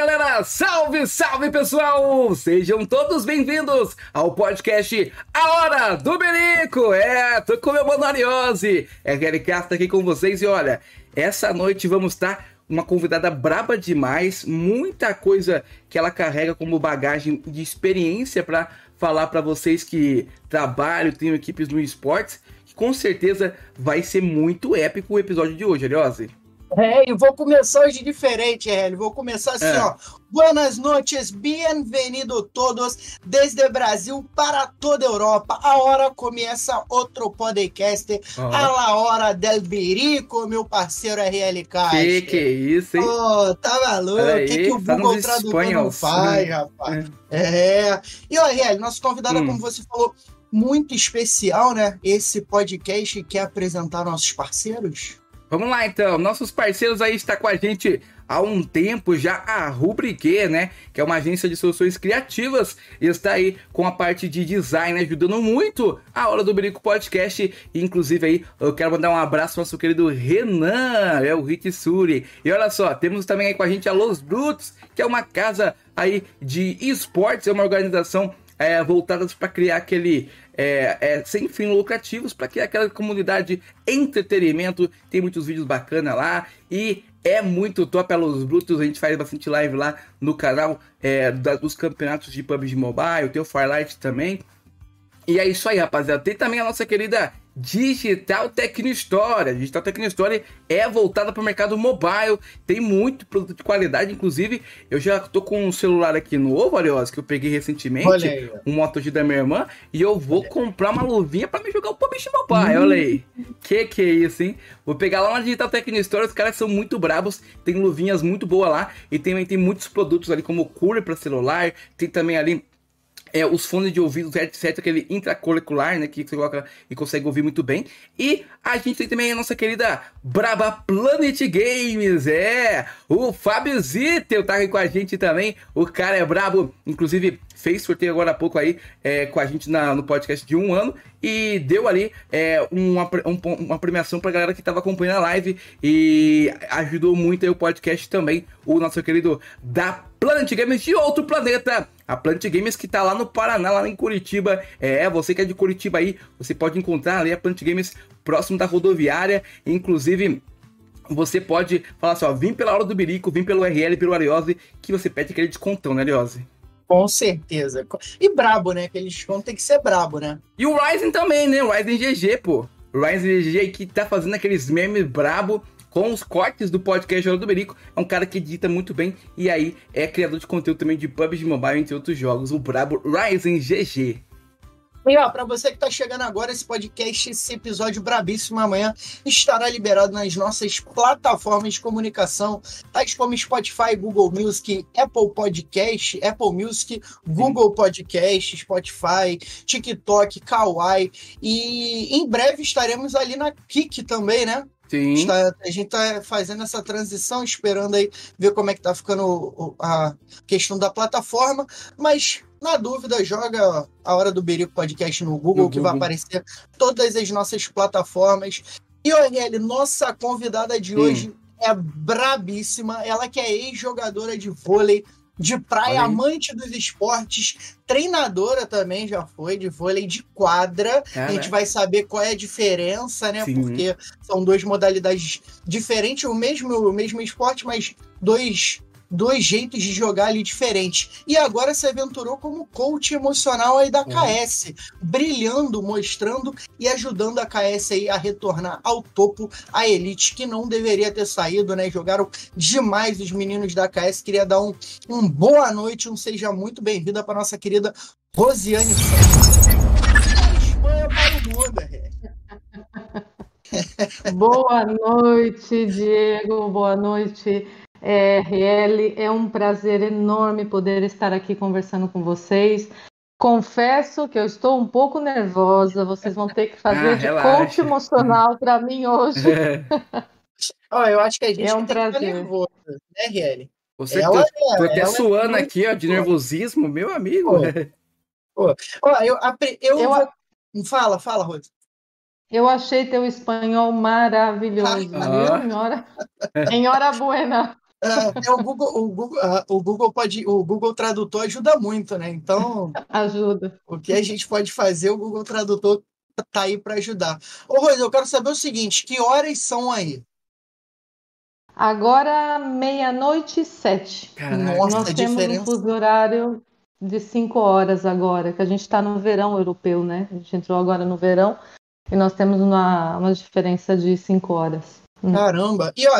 Galera, salve, salve pessoal! Sejam todos bem-vindos ao podcast A Hora do Berico! É, tô com meu mano Ariose, é Gary Castro aqui com vocês e olha, essa noite vamos estar uma convidada braba demais, muita coisa que ela carrega como bagagem de experiência para falar para vocês que trabalham, têm equipes no esportes, que com certeza vai ser muito épico o episódio de hoje, Ariose. É, e vou começar hoje diferente, Hélio. Vou começar assim, é. ó. Buenas noches, bienvenido todos desde Brasil para toda a Europa. A hora começa outro podcast, uhum. a la hora del birico, meu parceiro RL Caixa. Que que é isso, hein? Oh, tá maluco? O que, que o tá Google Tradutor não faz, rapaz? É. é. E, ó, RL, nosso convidado, hum. como você falou, muito especial, né? Esse podcast quer apresentar nossos parceiros? Vamos lá então, nossos parceiros aí está com a gente há um tempo já a Rubrique, né? Que é uma agência de soluções criativas e está aí com a parte de design ajudando muito a hora do Brinco Podcast. E, inclusive aí eu quero mandar um abraço ao nosso querido Renan, é o Rick Suri. E olha só, temos também aí com a gente a Los Brutos, que é uma casa aí de esportes, é uma organização é, voltadas para criar aquele é, é, sem fins lucrativos, para criar aquela comunidade entretenimento. Tem muitos vídeos bacanas lá e é muito top a Los Brutos. A gente faz bastante live lá no canal é, da, dos campeonatos de PUBG Mobile, tem o Firelight também. E é isso aí, rapaziada. Tem também a nossa querida Digital Tecnostory. A Digital Tecnostory é voltada para o mercado mobile, tem muito produto de qualidade, inclusive eu já tô com um celular aqui novo, Arios, que eu peguei recentemente, aí, um Moto G da minha irmã, e eu vou comprar uma luvinha para me jogar o PUBG Mobile, olha aí. Que que é isso, hein? Vou pegar lá na Digital Tecnostory, os caras são muito brabos, tem luvinhas muito boas lá, e também tem muitos produtos ali como cooler para celular, tem também ali é, os fones de ouvido, headset, aquele intracolecular, né, que você coloca e consegue ouvir muito bem. E a gente tem também a nossa querida Braba Planet Games, é, o Fábio Zittel tá aqui com a gente também, o cara é brabo, inclusive fez sorteio agora há pouco aí é, com a gente na, no podcast de um ano e deu ali é, uma, um, uma premiação pra galera que tava acompanhando a live e ajudou muito aí o podcast também, o nosso querido da Planet Games de outro planeta. A Planet Games que tá lá no Paraná, lá em Curitiba. É, você que é de Curitiba aí, você pode encontrar ali a Planet Games próximo da rodoviária. Inclusive, você pode falar assim, ó, vim pela hora do Birico, vim pelo RL, pelo Ariose, que você pede aquele descontão, né, Ariose? Com certeza. E brabo, né? Aquele desconto tem que ser brabo, né? E o Ryzen também, né? O Ryzen GG, pô. O Ryzen GG que tá fazendo aqueles memes brabo com os cortes do podcast Hora do Berico. É um cara que edita muito bem e aí é criador de conteúdo também de PUBG Mobile, entre outros jogos. O brabo Ryzen GG. E ó, para você que está chegando agora, esse podcast, esse episódio brabíssimo amanhã estará liberado nas nossas plataformas de comunicação, tais como Spotify, Google Music, Apple Podcast, Apple Music, Google Podcast, Spotify, TikTok, Kawaii. E em breve estaremos ali na Kik também, né? Sim. Está, a gente está fazendo essa transição, esperando aí ver como é que tá ficando a questão da plataforma, mas na dúvida, joga a Hora do Berico Podcast no Google, no que Google. vai aparecer todas as nossas plataformas. E, Ornelli, nossa convidada de hum. hoje é brabíssima. Ela que é ex-jogadora de vôlei, de praia, amante dos esportes, treinadora também já foi, de vôlei de quadra. É, a gente né? vai saber qual é a diferença, né? Sim. Porque são duas modalidades diferentes, o mesmo, o mesmo esporte, mas dois dois jeitos de jogar ali diferentes. E agora se aventurou como coach emocional aí da KS, uhum. brilhando, mostrando e ajudando a KS aí a retornar ao topo, a elite que não deveria ter saído, né? Jogaram demais os meninos da KS. Queria dar um, um boa noite, um seja muito bem-vinda para nossa querida Rosiane Boa noite, Diego. Boa noite, é, RL, é um prazer enorme poder estar aqui conversando com vocês. Confesso que eu estou um pouco nervosa, vocês vão ter que fazer ah, de relaxa. coach emocional para mim hoje. oh, eu acho que a gente é um prazer. nervoso, né, RL? Você ela, tô, tô até é suando é aqui, ó, de nervosismo, meu amigo. Pô, pô, eu, eu, eu vou... Fala, fala, Rose. Eu achei teu espanhol maravilhoso, ah, viu, senhora? Em hora buena. É, é, o, Google, o, Google, uh, o Google pode, o Google Tradutor ajuda muito, né? Então, ajuda. O que a gente pode fazer, o Google Tradutor tá aí para ajudar. Ô, Rose, eu quero saber o seguinte: que horas são aí? Agora, meia-noite e sete. Nossa, Nós temos diferença... um fuso horário de cinco horas agora, que a gente está no verão europeu, né? A gente entrou agora no verão e nós temos uma, uma diferença de cinco horas. Hum. Caramba! E ó,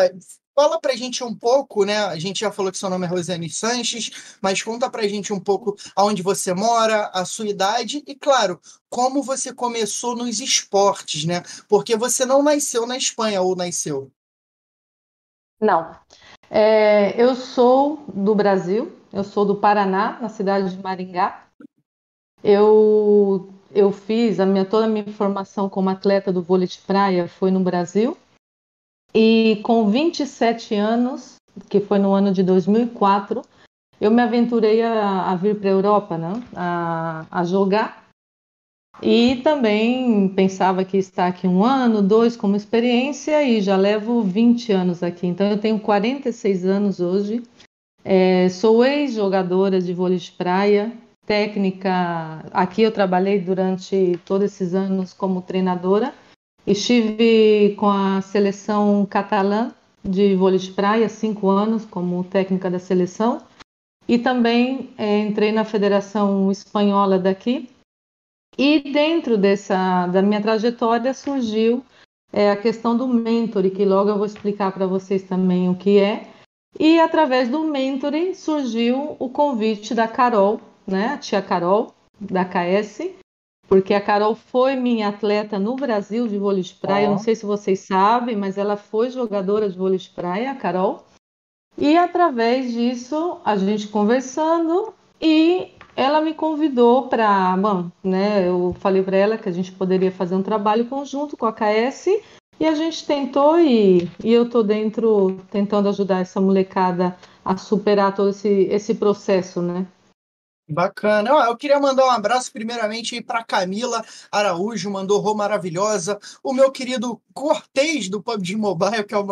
fala pra gente um pouco, né? A gente já falou que seu nome é Rosane Sanches, mas conta pra gente um pouco aonde você mora, a sua idade e, claro, como você começou nos esportes, né? Porque você não nasceu na Espanha ou nasceu? Não. É, eu sou do Brasil, eu sou do Paraná, na cidade de Maringá. Eu, eu fiz a minha, toda a minha formação como atleta do vôlei de praia foi no Brasil. E com 27 anos, que foi no ano de 2004, eu me aventurei a, a vir para a Europa, né? a, a jogar e também pensava que está aqui um ano, dois como experiência e já levo 20 anos aqui. Então eu tenho 46 anos hoje. É, sou ex-jogadora de vôlei de praia, técnica. Aqui eu trabalhei durante todos esses anos como treinadora. Estive com a seleção catalã de vôlei de praia, cinco anos como técnica da seleção. E também é, entrei na Federação Espanhola daqui, e dentro dessa da minha trajetória surgiu é, a questão do mentoring, que logo eu vou explicar para vocês também o que é. E através do mentoring surgiu o convite da Carol, né, a tia Carol, da KS, porque a Carol foi minha atleta no Brasil de vôlei de praia. Oh. Não sei se vocês sabem, mas ela foi jogadora de vôlei de praia, a Carol. E através disso, a gente conversando e ela me convidou para, bom, né, eu falei para ela que a gente poderia fazer um trabalho conjunto com a KS e a gente tentou e, e eu tô dentro tentando ajudar essa molecada a superar todo esse, esse processo, né? Bacana. Eu queria mandar um abraço primeiramente para Camila Araújo, mandou rô maravilhosa. O meu querido Cortez do PUBG Mobile, que é o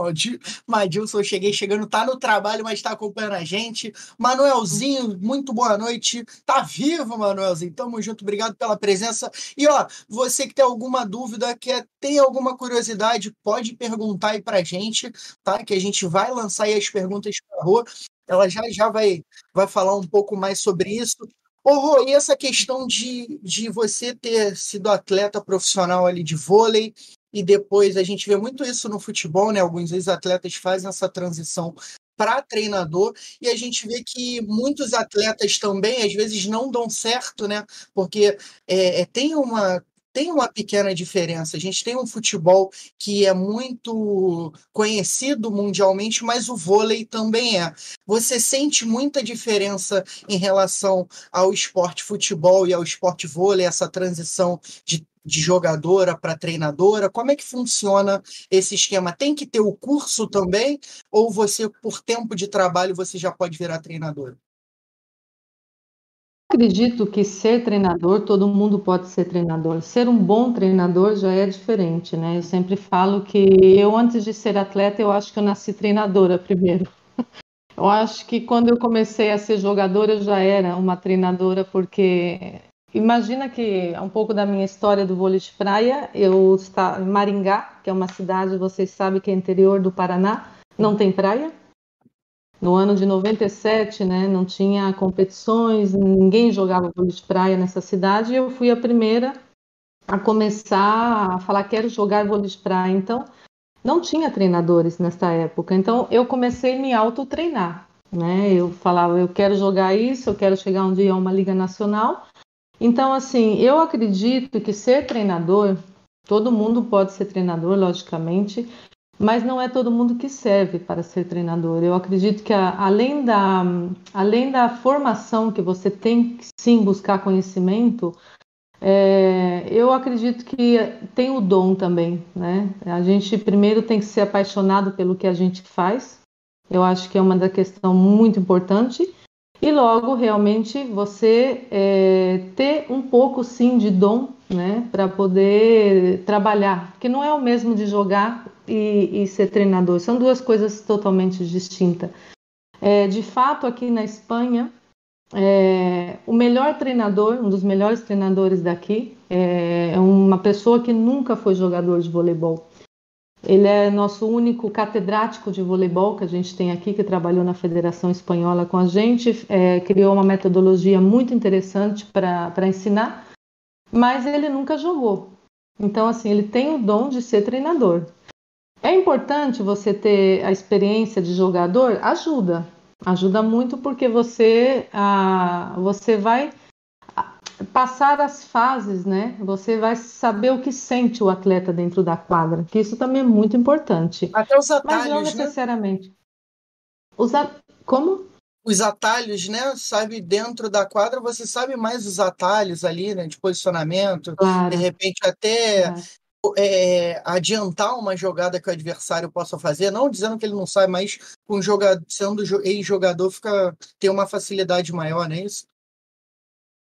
Madilson, cheguei chegando, tá no trabalho, mas tá acompanhando a gente. Manuelzinho, muito boa noite. Tá vivo, Manuelzinho. Tamo junto, obrigado pela presença. E ó, você que tem alguma dúvida, quer tem alguma curiosidade, pode perguntar aí pra gente, tá? Que a gente vai lançar aí as perguntas pra rua ela já já vai, vai falar um pouco mais sobre isso. Ô, e essa questão de, de você ter sido atleta profissional ali de vôlei e depois a gente vê muito isso no futebol, né? Alguns ex-atletas fazem essa transição para treinador e a gente vê que muitos atletas também às vezes não dão certo, né? Porque é tem uma tem uma pequena diferença. A gente tem um futebol que é muito conhecido mundialmente, mas o vôlei também é. Você sente muita diferença em relação ao esporte futebol e ao esporte vôlei, essa transição de de jogadora para treinadora? Como é que funciona esse esquema? Tem que ter o curso também? Ou você, por tempo de trabalho, você já pode virar treinadora? Acredito que ser treinador, todo mundo pode ser treinador. Ser um bom treinador já é diferente, né? Eu sempre falo que eu, antes de ser atleta, eu acho que eu nasci treinadora primeiro. Eu acho que quando eu comecei a ser jogadora, eu já era uma treinadora, porque imagina que um pouco da minha história do vôlei de praia, eu estava em Maringá, que é uma cidade, vocês sabem que é interior do Paraná, não tem praia. No ano de 97, né, não tinha competições, ninguém jogava vôlei de praia nessa cidade, e eu fui a primeira a começar a falar quero jogar vôlei de praia. Então, não tinha treinadores nessa época. Então, eu comecei a me autotreinar, né? Eu falava, eu quero jogar isso, eu quero chegar um dia a uma liga nacional. Então, assim, eu acredito que ser treinador, todo mundo pode ser treinador, logicamente, mas não é todo mundo que serve para ser treinador. Eu acredito que a, além, da, além da formação que você tem que sim buscar conhecimento, é, eu acredito que tem o dom também, né? A gente primeiro tem que ser apaixonado pelo que a gente faz. Eu acho que é uma da questão muito importante. E logo, realmente, você é, ter um pouco, sim, de dom, né? Para poder trabalhar. Que não é o mesmo de jogar e, e ser treinador. São duas coisas totalmente distintas. É, de fato, aqui na Espanha, é, o melhor treinador, um dos melhores treinadores daqui, é, é uma pessoa que nunca foi jogador de voleibol. Ele é nosso único catedrático de voleibol que a gente tem aqui, que trabalhou na Federação Espanhola com a gente, é, criou uma metodologia muito interessante para ensinar, mas ele nunca jogou. Então, assim, ele tem o dom de ser treinador. É importante você ter a experiência de jogador? Ajuda. Ajuda muito porque você, ah, você vai passar as fases, né? Você vai saber o que sente o atleta dentro da quadra, que isso também é muito importante. Até os atalhos, Mas não né? necessariamente. Né? Os a... Como? Os atalhos, né? Sabe, dentro da quadra você sabe mais os atalhos ali, né? De posicionamento. Claro. De repente até é, adiantar uma jogada que o adversário possa fazer, não dizendo que ele não sabe, mas um jogador, sendo ex-jogador, fica tem uma facilidade maior, não é isso?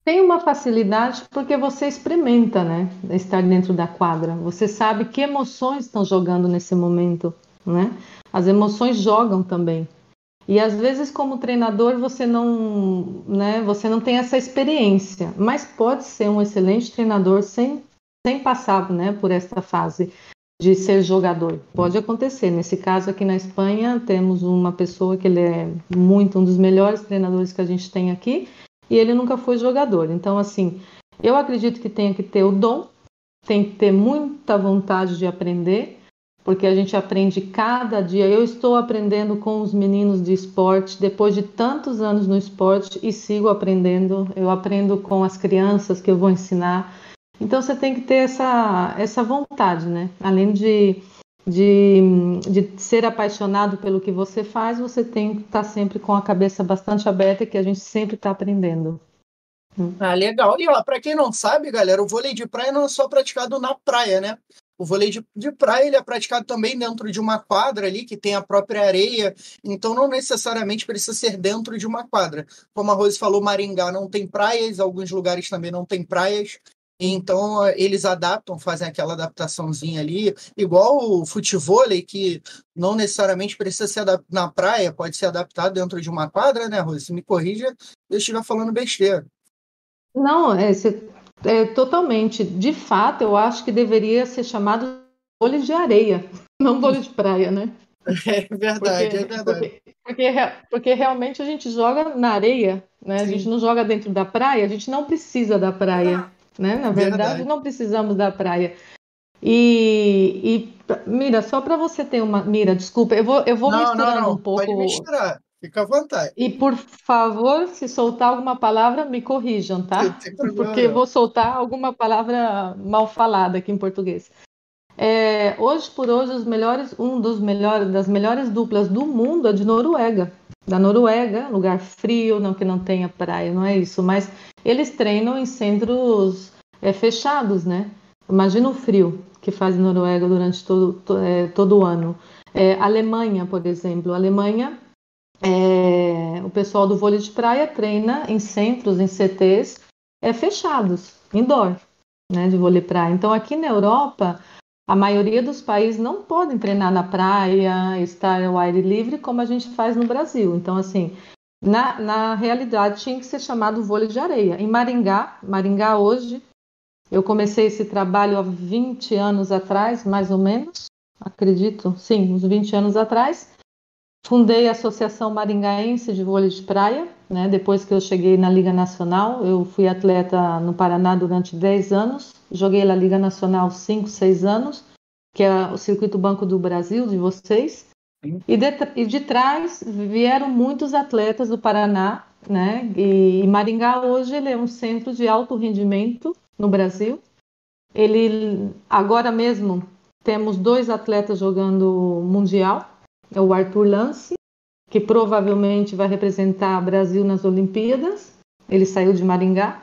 Tem uma facilidade porque você experimenta, né? Estar dentro da quadra. Você sabe que emoções estão jogando nesse momento, né? As emoções jogam também. E às vezes, como treinador, você não, né, você não tem essa experiência, mas pode ser um excelente treinador sem, sem passar né, por essa fase de ser jogador. Pode acontecer. Nesse caso aqui na Espanha, temos uma pessoa que ele é muito um dos melhores treinadores que a gente tem aqui, e ele nunca foi jogador. Então, assim, eu acredito que tem que ter o dom, tem que ter muita vontade de aprender, porque a gente aprende cada dia. Eu estou aprendendo com os meninos de esporte depois de tantos anos no esporte e sigo aprendendo. Eu aprendo com as crianças que eu vou ensinar. Então você tem que ter essa, essa vontade, né? Além de, de, de ser apaixonado pelo que você faz, você tem que estar sempre com a cabeça bastante aberta, que a gente sempre está aprendendo. Ah, legal. E para quem não sabe, galera, o vôlei de praia não é só praticado na praia, né? O vôlei de, de praia ele é praticado também dentro de uma quadra ali, que tem a própria areia, então não necessariamente precisa ser dentro de uma quadra. Como a Rose falou, Maringá não tem praias, alguns lugares também não tem praias, então eles adaptam, fazem aquela adaptações ali, igual o futevôlei, que não necessariamente precisa ser na praia, pode ser adaptado dentro de uma quadra, né, Rose? Me corrija se eu estiver falando besteira. Não, é, é, totalmente. De fato, eu acho que deveria ser chamado vôlei de areia, não vôlei de praia, né? É verdade, porque, é verdade. Porque, porque, porque, realmente a gente joga na areia, né? A gente não joga dentro da praia, a gente não precisa da praia, né? Na verdade, verdade, não precisamos da praia. E, e Mira, só para você ter uma. Mira, desculpa, eu vou, eu vou não, misturando não, não. um pouco. Pode misturar. Fica à vontade. E por favor, se soltar alguma palavra, me corrijam, tá? Porque eu vou soltar alguma palavra mal falada aqui em português. É, hoje por hoje, os melhores, um dos melhores, das melhores duplas do mundo é de Noruega. Da Noruega, lugar frio, não que não tenha praia, não é isso, mas eles treinam em centros é, fechados, né? Imagina o frio que faz Noruega durante todo, todo, é, todo o ano. É, Alemanha, por exemplo. Alemanha é, o pessoal do vôlei de praia treina em centros, em CTs é, fechados, indoor, né, de vôlei praia. Então, aqui na Europa, a maioria dos países não podem treinar na praia, estar ao aire livre, como a gente faz no Brasil. Então, assim, na, na realidade, tinha que ser chamado vôlei de areia. Em Maringá, Maringá hoje, eu comecei esse trabalho há 20 anos atrás, mais ou menos, acredito, sim, uns 20 anos atrás. Fundei a Associação Maringaense de Vôlei de Praia, né? depois que eu cheguei na Liga Nacional. Eu fui atleta no Paraná durante 10 anos, joguei na Liga Nacional 5, 6 anos, que é o Circuito Banco do Brasil de vocês. E de, e de trás vieram muitos atletas do Paraná, né? E, e Maringá hoje ele é um centro de alto rendimento no Brasil. Ele agora mesmo temos dois atletas jogando mundial, é o Arthur Lance, que provavelmente vai representar Brasil nas Olimpíadas. Ele saiu de Maringá.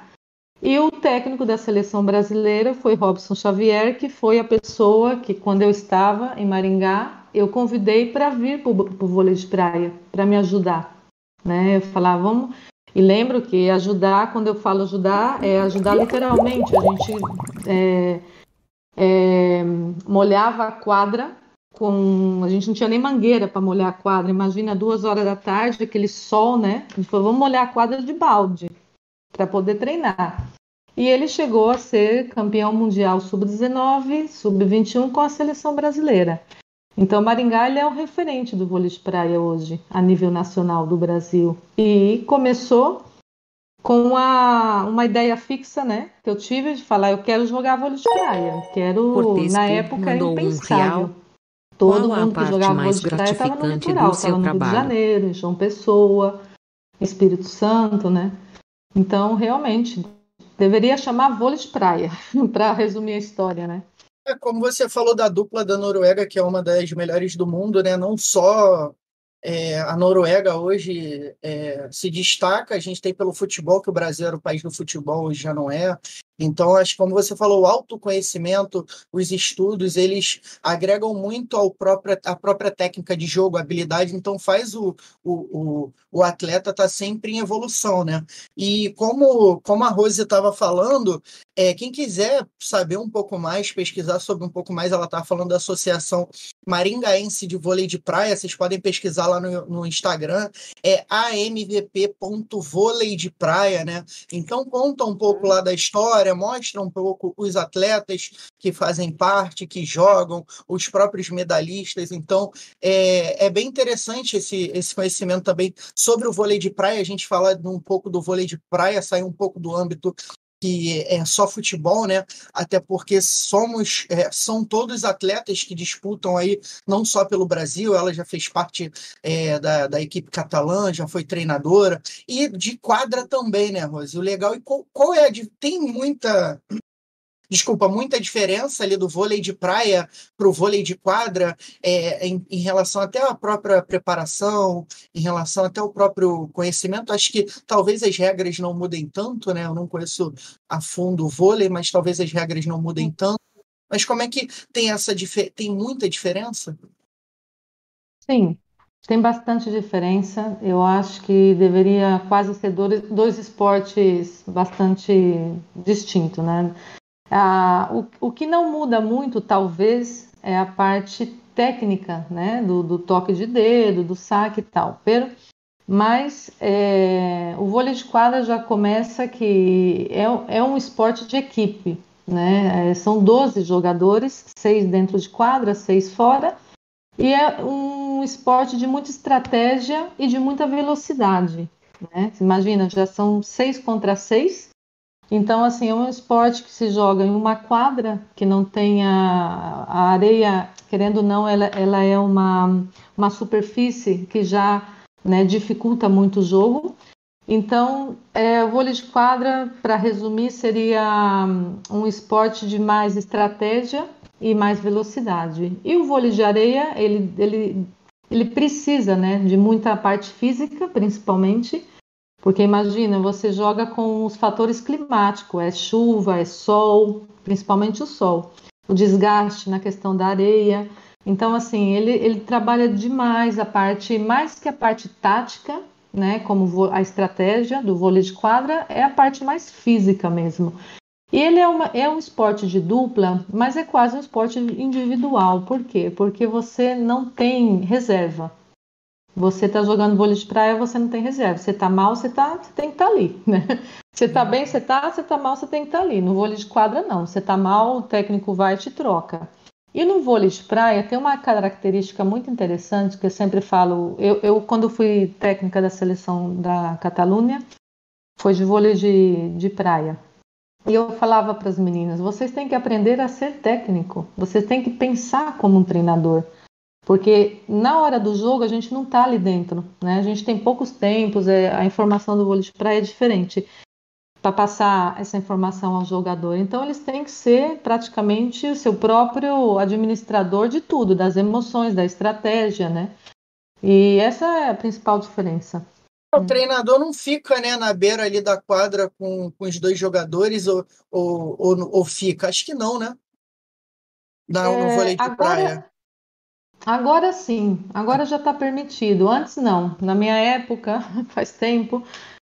E o técnico da seleção brasileira foi Robson Xavier, que foi a pessoa que, quando eu estava em Maringá, eu convidei para vir para o vôlei de praia, para me ajudar. Né? Eu falava, vamos. E lembro que ajudar, quando eu falo ajudar, é ajudar literalmente. A gente é, é, molhava a quadra com. A gente não tinha nem mangueira para molhar a quadra. Imagina duas horas da tarde, aquele sol, né? A gente falou, vamos molhar a quadra de balde para poder treinar. E ele chegou a ser campeão mundial sub-19, sub-21 com a seleção brasileira. Então, Maringá ele é o referente do vôlei de praia hoje, a nível nacional do Brasil. E começou com a, uma ideia fixa, né, que eu tive de falar, eu quero jogar vôlei de praia. Quero, Cortesco na época, impensável. Um Todo Qual mundo que jogava vôlei de praia estava no litoral, estava no Rio de Janeiro, em João Pessoa, Espírito Santo, né? Então, realmente, deveria chamar vôlei de praia, para resumir a história, né? É, como você falou da dupla da Noruega, que é uma das melhores do mundo, né? Não só é, a Noruega hoje é, se destaca, a gente tem pelo futebol, que o Brasil era o país do futebol, hoje já não é. Então, acho que como você falou, o autoconhecimento, os estudos, eles agregam muito ao próprio, à própria técnica de jogo, habilidade, então faz o, o, o, o atleta estar tá sempre em evolução, né? E como, como a Rose estava falando, é, quem quiser saber um pouco mais, pesquisar sobre um pouco mais, ela está falando da Associação Maringaense de Vôlei de Praia, vocês podem pesquisar lá no, no Instagram, é amvp.vôlei de praia, né? Então conta um pouco lá da história, história, mostra um pouco os atletas que fazem parte, que jogam, os próprios medalhistas. Então, é, é bem interessante esse, esse conhecimento também sobre o vôlei de praia. A gente fala um pouco do vôlei de praia, sair um pouco do âmbito que é só futebol, né? Até porque somos, é, são todos atletas que disputam aí, não só pelo Brasil, ela já fez parte é, da, da equipe catalã, já foi treinadora, e de quadra também, né, Rose? O legal, e qual, qual é a. Tem muita desculpa, muita diferença ali do vôlei de praia para o vôlei de quadra é, em, em, relação até à própria preparação, em relação até ao próprio conhecimento. Acho que talvez as regras não mudem tanto, né? Eu não conheço a fundo o vôlei, mas talvez as regras não mudem tanto. Mas como é que tem essa tem muita diferença? Sim, tem bastante diferença. Eu acho que deveria quase ser dois, dois esportes bastante distintos, né? Ah, o, o que não muda muito, talvez, é a parte técnica, né? Do, do toque de dedo, do saque e tal. Pero, mas é, o vôlei de quadra já começa que é, é um esporte de equipe, né? É, são 12 jogadores, seis dentro de quadra, seis fora, e é um esporte de muita estratégia e de muita velocidade. Né? Imagina, já são seis contra seis, então, assim, é um esporte que se joga em uma quadra que não tenha a areia, querendo ou não, ela, ela é uma, uma superfície que já né, dificulta muito o jogo. Então, é, o vôlei de quadra, para resumir, seria hum, um esporte de mais estratégia e mais velocidade. E o vôlei de areia, ele, ele, ele precisa né, de muita parte física, principalmente, porque imagina, você joga com os fatores climáticos, é chuva, é sol, principalmente o sol, o desgaste na questão da areia. Então, assim, ele, ele trabalha demais a parte, mais que a parte tática, né, como a estratégia do vôlei de quadra, é a parte mais física mesmo. E ele é, uma, é um esporte de dupla, mas é quase um esporte individual. Por quê? Porque você não tem reserva. Você está jogando vôlei de praia, você não tem reserva. Você está mal, você, tá, você tem que estar tá ali, né? Você está bem, você está, você está mal, você tem que estar tá ali. No vôlei de quadra, não. Você está mal, o técnico vai e te troca. E no vôlei de praia tem uma característica muito interessante que eu sempre falo. Eu, eu quando fui técnica da seleção da Catalunha, foi de vôlei de, de praia. E eu falava para as meninas: vocês têm que aprender a ser técnico. Vocês têm que pensar como um treinador. Porque na hora do jogo a gente não está ali dentro, né? A gente tem poucos tempos, é, a informação do vôlei de praia é diferente para passar essa informação ao jogador. Então eles têm que ser praticamente o seu próprio administrador de tudo, das emoções, da estratégia, né? E essa é a principal diferença. O treinador não fica né, na beira ali da quadra com, com os dois jogadores ou, ou, ou, ou fica? Acho que não, né? Não, é, no vôlei de agora, praia. Agora sim, agora já está permitido. Antes não. Na minha época, faz tempo,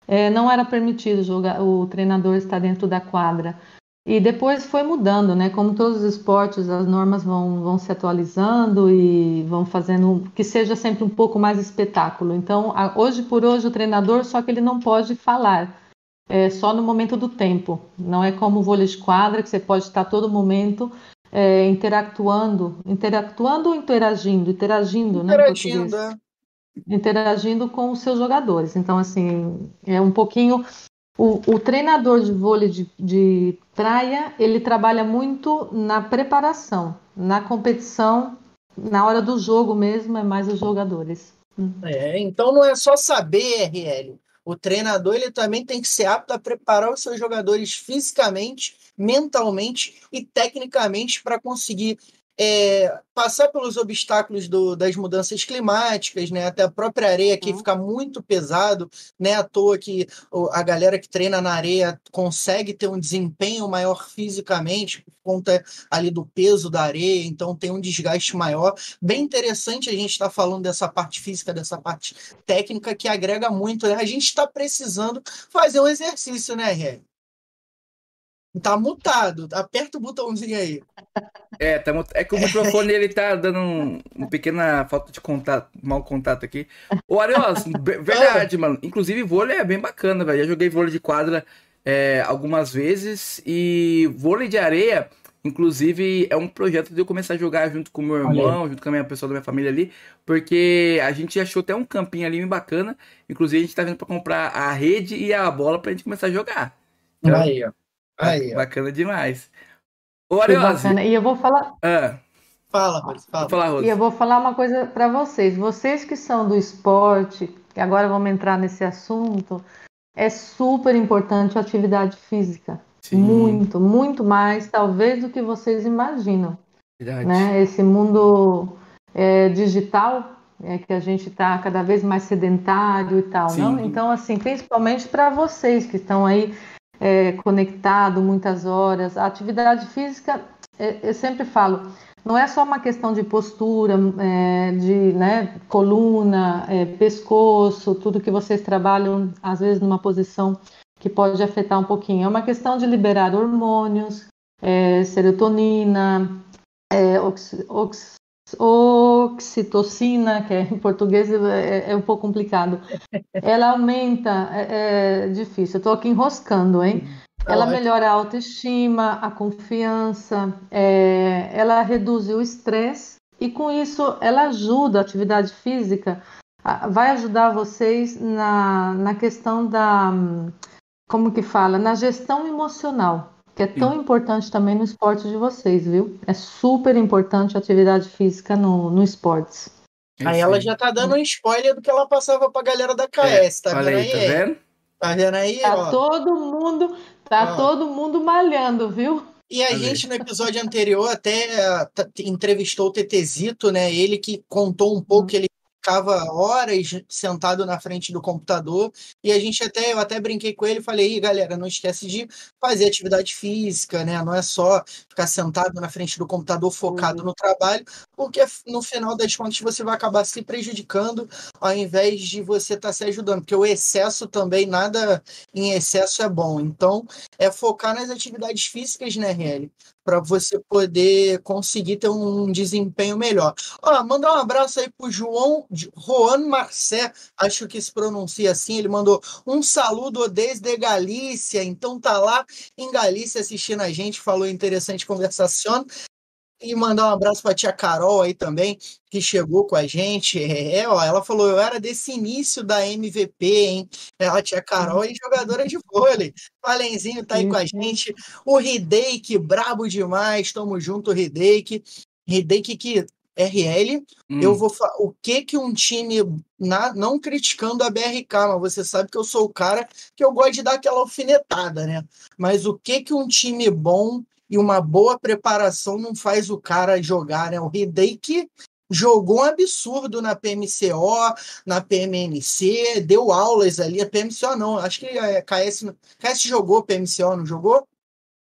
é, não era permitido jogar, o treinador estar dentro da quadra. E depois foi mudando, né? Como todos os esportes, as normas vão, vão se atualizando e vão fazendo que seja sempre um pouco mais espetáculo. Então, a, hoje por hoje, o treinador, só que ele não pode falar, é só no momento do tempo. Não é como o vôlei de quadra, que você pode estar todo momento é, interactuando, interactuando ou interagindo? Interagindo, né? Interagindo, é. Interagindo com os seus jogadores. Então, assim, é um pouquinho o, o treinador de vôlei de, de praia, ele trabalha muito na preparação, na competição, na hora do jogo mesmo, é mais os jogadores. É, então não é só saber RL. O treinador ele também tem que ser apto a preparar os seus jogadores fisicamente, mentalmente e tecnicamente para conseguir é, passar pelos obstáculos do, das mudanças climáticas, né? Até a própria areia aqui uhum. fica muito pesado, né? À toa que a galera que treina na areia consegue ter um desempenho maior fisicamente por conta ali do peso da areia, então tem um desgaste maior. Bem interessante a gente estar tá falando dessa parte física, dessa parte técnica que agrega muito. Né? A gente está precisando fazer um exercício, né, Ré? Tá mutado. Aperta o botãozinho aí. É, tá, é que o microfone ele tá dando um, uma pequena falta de contato, mau contato aqui. Ô, Arios, verdade, mano. Inclusive, vôlei é bem bacana, velho. Já joguei vôlei de quadra é, algumas vezes e vôlei de areia, inclusive, é um projeto de eu começar a jogar junto com meu irmão, junto com a minha pessoa da minha família ali, porque a gente achou até um campinho ali bem bacana. Inclusive, a gente tá vindo pra comprar a rede e a bola pra gente começar a jogar. Então, aí, ó. Aí, bacana demais. Ô, Ariose. E eu vou falar. Ah. Fala, Rose, fala. Falar. E eu vou falar uma coisa para vocês. Vocês que são do esporte, que agora vamos entrar nesse assunto, é super importante a atividade física. Sim. Muito, muito mais, talvez, do que vocês imaginam. Verdade. Né? Esse mundo é, digital é que a gente está cada vez mais sedentário e tal, não? Então, assim, principalmente para vocês que estão aí é, conectado muitas horas. A atividade física, é, eu sempre falo, não é só uma questão de postura, é, de né, coluna, é, pescoço, tudo que vocês trabalham, às vezes, numa posição que pode afetar um pouquinho. É uma questão de liberar hormônios, é, serotonina, é, ox, ox, oxitocina, que é, em português é, é, um pouco complicado. Ela aumenta, é, é difícil, eu estou aqui enroscando, hein? Tá ela melhora a autoestima, a confiança, é, ela reduz o estresse e com isso ela ajuda a atividade física, vai ajudar vocês na, na questão da, como que fala, na gestão emocional que é tão Sim. importante também no esporte de vocês, viu? É super importante a atividade física no, no esportes. Aí ela já tá dando um spoiler do que ela passava pra galera da KS, é, tá vendo aí? Tá vendo? Tá vendo aí? Tá ó. todo mundo, tá ó. todo mundo malhando, viu? E a gente, no episódio anterior, até uh, entrevistou o Tetezito, né? Ele que contou um pouco hum. que ele ficava horas sentado na frente do computador e a gente até eu até brinquei com ele e falei, galera, não esquece de fazer atividade física, né? Não é só ficar sentado na frente do computador focado uhum. no trabalho, porque no final das contas você vai acabar se prejudicando ao invés de você estar tá se ajudando, porque o excesso também nada em excesso é bom. Então, é focar nas atividades físicas, né, RL? Para você poder conseguir ter um desempenho melhor. Ó, mandar um abraço aí pro João Juan Marcé, acho que se pronuncia assim, ele mandou um saludo desde Galícia, então tá lá em Galícia assistindo a gente, falou interessante conversação. E mandar um abraço para a tia Carol aí também, que chegou com a gente. É, é, ó, ela falou: eu era desse início da MVP, hein? É, a tia Carol é jogadora de vôlei. Valenzinho tá aí com a gente. O Hideki, brabo demais. Tamo junto, Hideki. Hideki que RL, hum. eu vou falar o que que um time na, não criticando a BRK, mas você sabe que eu sou o cara que eu gosto de dar aquela alfinetada, né? Mas o que que um time bom e uma boa preparação não faz o cara jogar, né? O Hideki jogou um absurdo na PMCO, na PMNC, deu aulas ali, a PMCO não, acho que a KS, KS jogou PMCO, não jogou?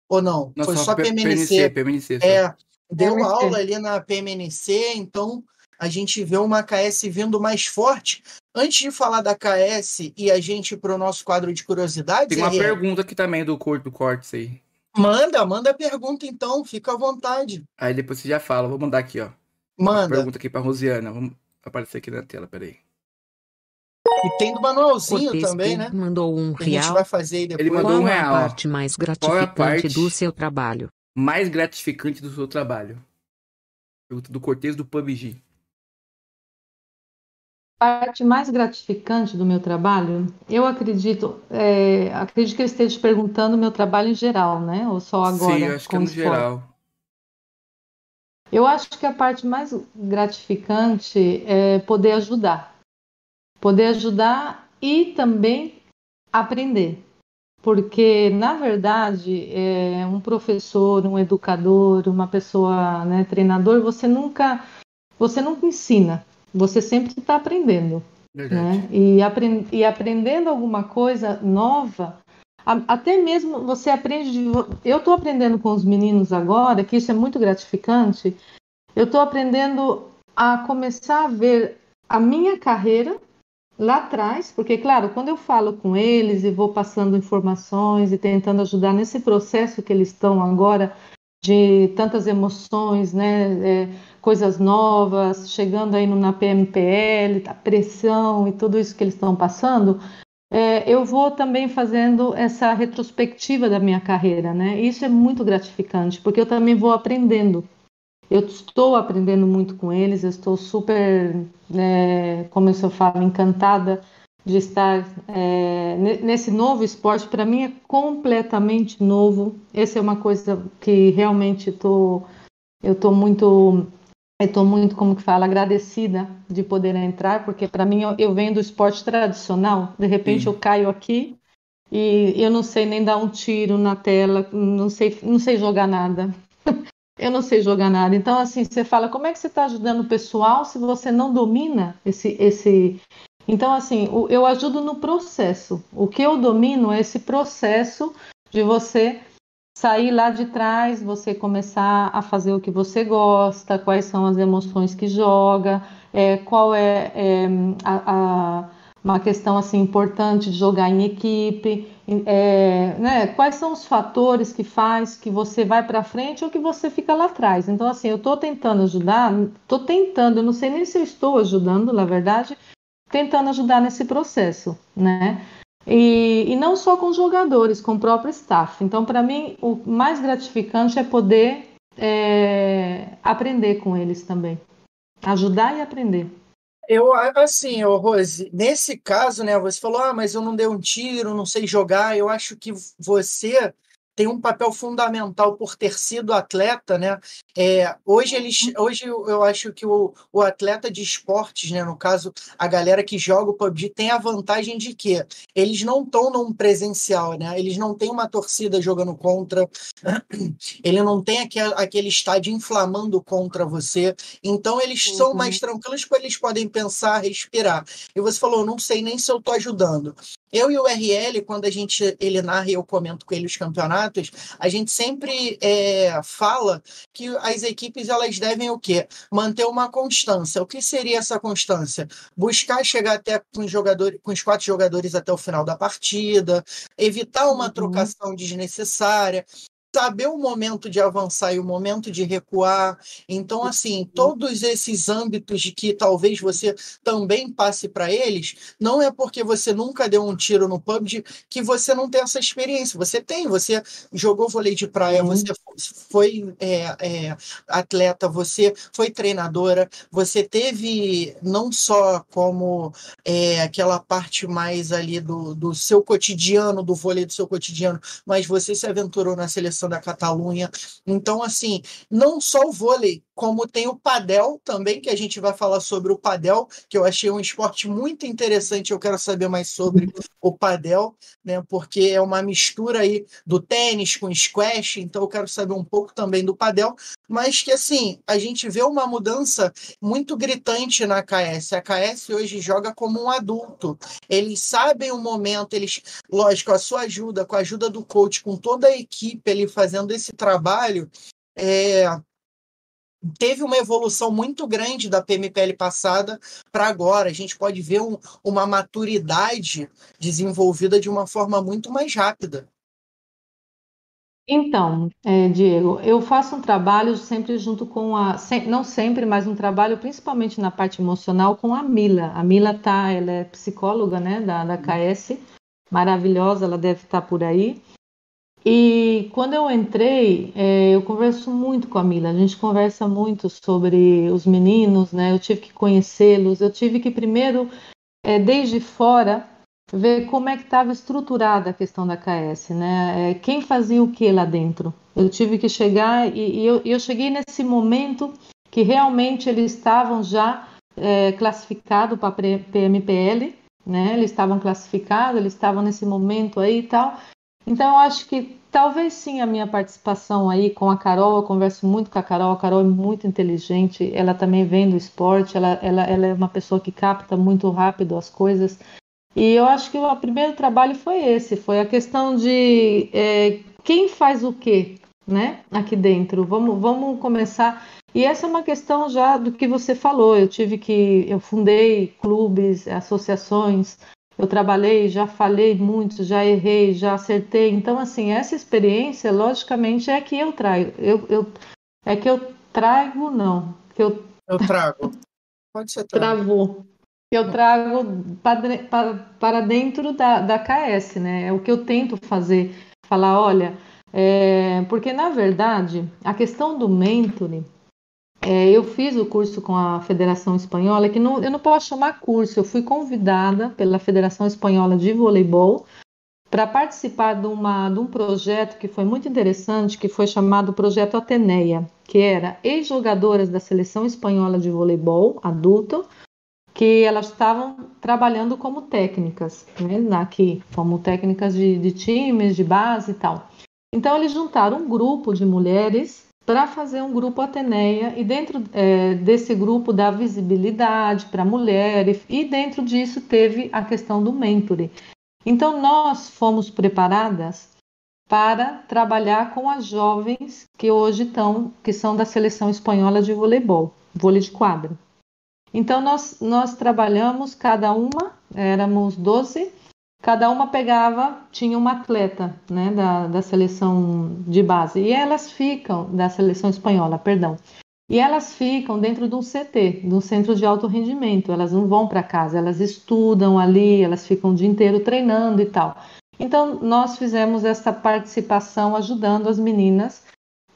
Ou não? não Foi só, só PMNC. PMNC, PMNC só. É, deu PMNC. aula ali na PMNC, então a gente vê uma KS vindo mais forte. Antes de falar da KS e a gente ir para o nosso quadro de curiosidades. Tem uma pergunta aqui também do Corto Cortes aí. Manda, manda a pergunta então, fica à vontade. Aí depois você já fala, vou mandar aqui, ó. Manda. Pergunta aqui pra Rosiana. Vamos aparecer aqui na tela, peraí. E tem do manualzinho Cortez também, né? mandou um Que a gente real. vai fazer aí depois. Ele mandou Qual um real. a parte mais Qual gratificante parte? do seu trabalho? Mais gratificante do seu trabalho. Pergunta do Cortez do PUBG. Parte mais gratificante do meu trabalho, eu acredito, é, acredito que ele esteja perguntando o meu trabalho em geral, né? Ou só agora Sim, eu acho que é no esporte. geral. Eu acho que a parte mais gratificante é poder ajudar. Poder ajudar e também aprender. Porque, na verdade, é, um professor, um educador, uma pessoa, né, treinador, você nunca, você nunca ensina. Você sempre está aprendendo né? E, apren- e aprendendo alguma coisa nova, até mesmo você aprende. de eu estou aprendendo com os meninos agora, que isso é muito gratificante. Eu estou aprendendo a começar a ver a minha carreira lá atrás, porque, claro, quando eu falo com eles e vou passando informações e tentando ajudar nesse processo que eles estão agora de tantas emoções, né? é, coisas novas, chegando aí no- na PMPL, a pressão e tudo isso que eles estão passando, é, eu vou também fazendo essa retrospectiva da minha carreira, né? Isso é muito gratificante, porque eu também vou aprendendo. Eu estou aprendendo muito com eles, eu estou super, né, como eu falo, encantada de estar é, ne- nesse novo esporte. Para mim é completamente novo. Essa é uma coisa que realmente tô, eu estou muito eu estou muito, como que fala, agradecida de poder entrar, porque para mim eu, eu venho do esporte tradicional, de repente Sim. eu caio aqui e eu não sei nem dar um tiro na tela, não sei, não sei jogar nada. Eu não sei jogar nada. Então, assim, você fala, como é que você está ajudando o pessoal se você não domina esse, esse... Então, assim, eu ajudo no processo. O que eu domino é esse processo de você sair lá de trás, você começar a fazer o que você gosta, quais são as emoções que joga, é, qual é, é, a, a- uma questão assim importante de jogar em equipe, é, né, quais são os fatores que faz que você vai para frente ou que você fica lá atrás. Então assim, eu estou tentando ajudar, estou tentando, não sei nem se eu estou ajudando, na verdade, tentando ajudar nesse processo, né? E, e não só com jogadores, com o próprio staff. Então, para mim, o mais gratificante é poder é, aprender com eles também. Ajudar e aprender. Eu, assim, ô Rose, nesse caso, né, você falou, ah, mas eu não dei um tiro, não sei jogar. Eu acho que você tem um papel fundamental por ter sido atleta, né? É, hoje eles, hoje eu acho que o, o atleta de esportes, né, no caso, a galera que joga o PUBG tem a vantagem de que eles não estão num presencial, né? Eles não têm uma torcida jogando contra, ele não tem aquele, aquele estádio inflamando contra você. Então eles são Uhum. mais tranquilos porque eles podem pensar, respirar. E você falou, não sei nem se eu tô ajudando. Eu e o RL, quando a gente ele narra e eu comento com ele os campeonatos, a gente sempre é, fala que as equipes elas devem o quê? Manter uma constância. O que seria essa constância? Buscar chegar até com os jogadores, com os quatro jogadores até o final da partida, evitar uma Uhum. trocação desnecessária, saber o momento de avançar e o momento de recuar. Então, assim, todos esses âmbitos de que talvez você também passe para eles, não é porque você nunca deu um tiro no PUBG que você não tem essa experiência. Você tem, você jogou vôlei de praia, Sim. você foi é, é, atleta, você foi treinadora, você teve não só como é, aquela parte mais ali do, do seu cotidiano, do vôlei do seu cotidiano, mas você se aventurou na seleção da Catalunha. Então, assim, não só o vôlei, como tem o padel também, que a gente vai falar sobre o padel, que eu achei um esporte muito interessante, eu quero saber mais sobre o padel, né? Porque é uma mistura aí do tênis com squash, então eu quero saber um pouco também do padel, mas que assim, a gente vê uma mudança muito gritante na KS. A KS hoje joga como um adulto. Eles sabem o momento, eles, lógico, a sua ajuda, com a ajuda do coach, com toda a equipe ali fazendo esse trabalho, é, teve uma evolução muito grande da PMPL passada para agora. A gente pode ver um- uma maturidade desenvolvida de uma forma muito mais rápida. Então, é, Diego, eu faço um trabalho sempre junto com a, não sempre, mas um trabalho principalmente na parte emocional com a Mila. A Mila tá, ela é psicóloga, né, da, da KS, maravilhosa, ela deve estar tá por aí. E quando eu entrei, é, eu converso muito com a Mila. A gente conversa muito sobre os meninos, né? Eu tive que conhecê-los. Eu tive que primeiro, é, desde fora, ver como é que estava estruturada a questão da KS, né? É, quem fazia o que lá dentro? Eu tive que chegar e, e eu, eu, cheguei nesse momento que realmente eles estavam já é, classificados para PMPL, né? Eles estavam classificados, eles estavam nesse momento aí e tal. Então eu acho que talvez sim a minha participação aí com a Carol, eu converso muito com a Carol, a Carol é muito inteligente, ela também vem do esporte, ela, ela, ela é uma pessoa que capta muito rápido as coisas. E eu acho que o primeiro trabalho foi esse, foi a questão de é, quem faz o quê, né? Aqui dentro. Vamos, vamos começar. E essa é uma questão já do que você falou. Eu tive que, eu fundei clubes, associações. Eu trabalhei, já falei muito, já errei, já acertei. Então, assim, essa experiência, logicamente, é que eu trago. Eu, eu, é que eu trago, não. Que eu, eu trago. Pode ser trago. Travou que eu trago para, para dentro da, da KS, né? É o que eu tento fazer, falar, olha, é, porque na verdade a questão do mentoring, é, eu fiz o curso com a Federação Espanhola, que não, eu não posso chamar curso, eu fui convidada pela Federação Espanhola de Voleibol para participar de, uma, de um projeto que foi muito interessante, que foi chamado Projeto Ateneia, que era ex-jogadoras da Seleção Espanhola de Voleibol adulto, que elas estavam trabalhando como técnicas, né, aqui, como técnicas de, de times, de base e tal. Então, eles juntaram um grupo de mulheres para fazer um grupo Ateneia, e dentro é, desse grupo dá visibilidade para mulheres, e dentro disso teve a questão do mentoring. Então, nós fomos preparadas para trabalhar com as jovens que hoje estão, que são da seleção espanhola de voleibol, vôlei de quadra. Então, nós, nós trabalhamos, cada uma, éramos 12, cada uma pegava, tinha uma atleta né, da, da seleção de base, e elas ficam, da seleção espanhola, perdão, e elas ficam dentro de um CT, de um centro de alto rendimento, elas não vão para casa, elas estudam ali, elas ficam o dia inteiro treinando e tal. Então, nós fizemos essa participação ajudando as meninas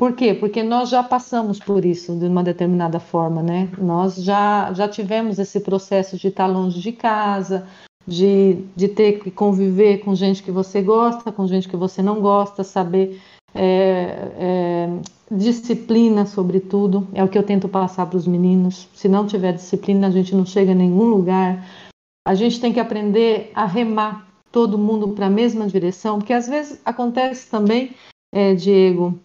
por quê? Porque nós já passamos por isso de uma determinada forma, né? Nós já, já tivemos esse processo de estar longe de casa, de, de ter que conviver com gente que você gosta, com gente que você não gosta, saber é, é, disciplina, sobretudo, é o que eu tento passar para os meninos. Se não tiver disciplina, a gente não chega a nenhum lugar. A gente tem que aprender a remar todo mundo para a mesma direção, porque às vezes acontece também, é, Diego,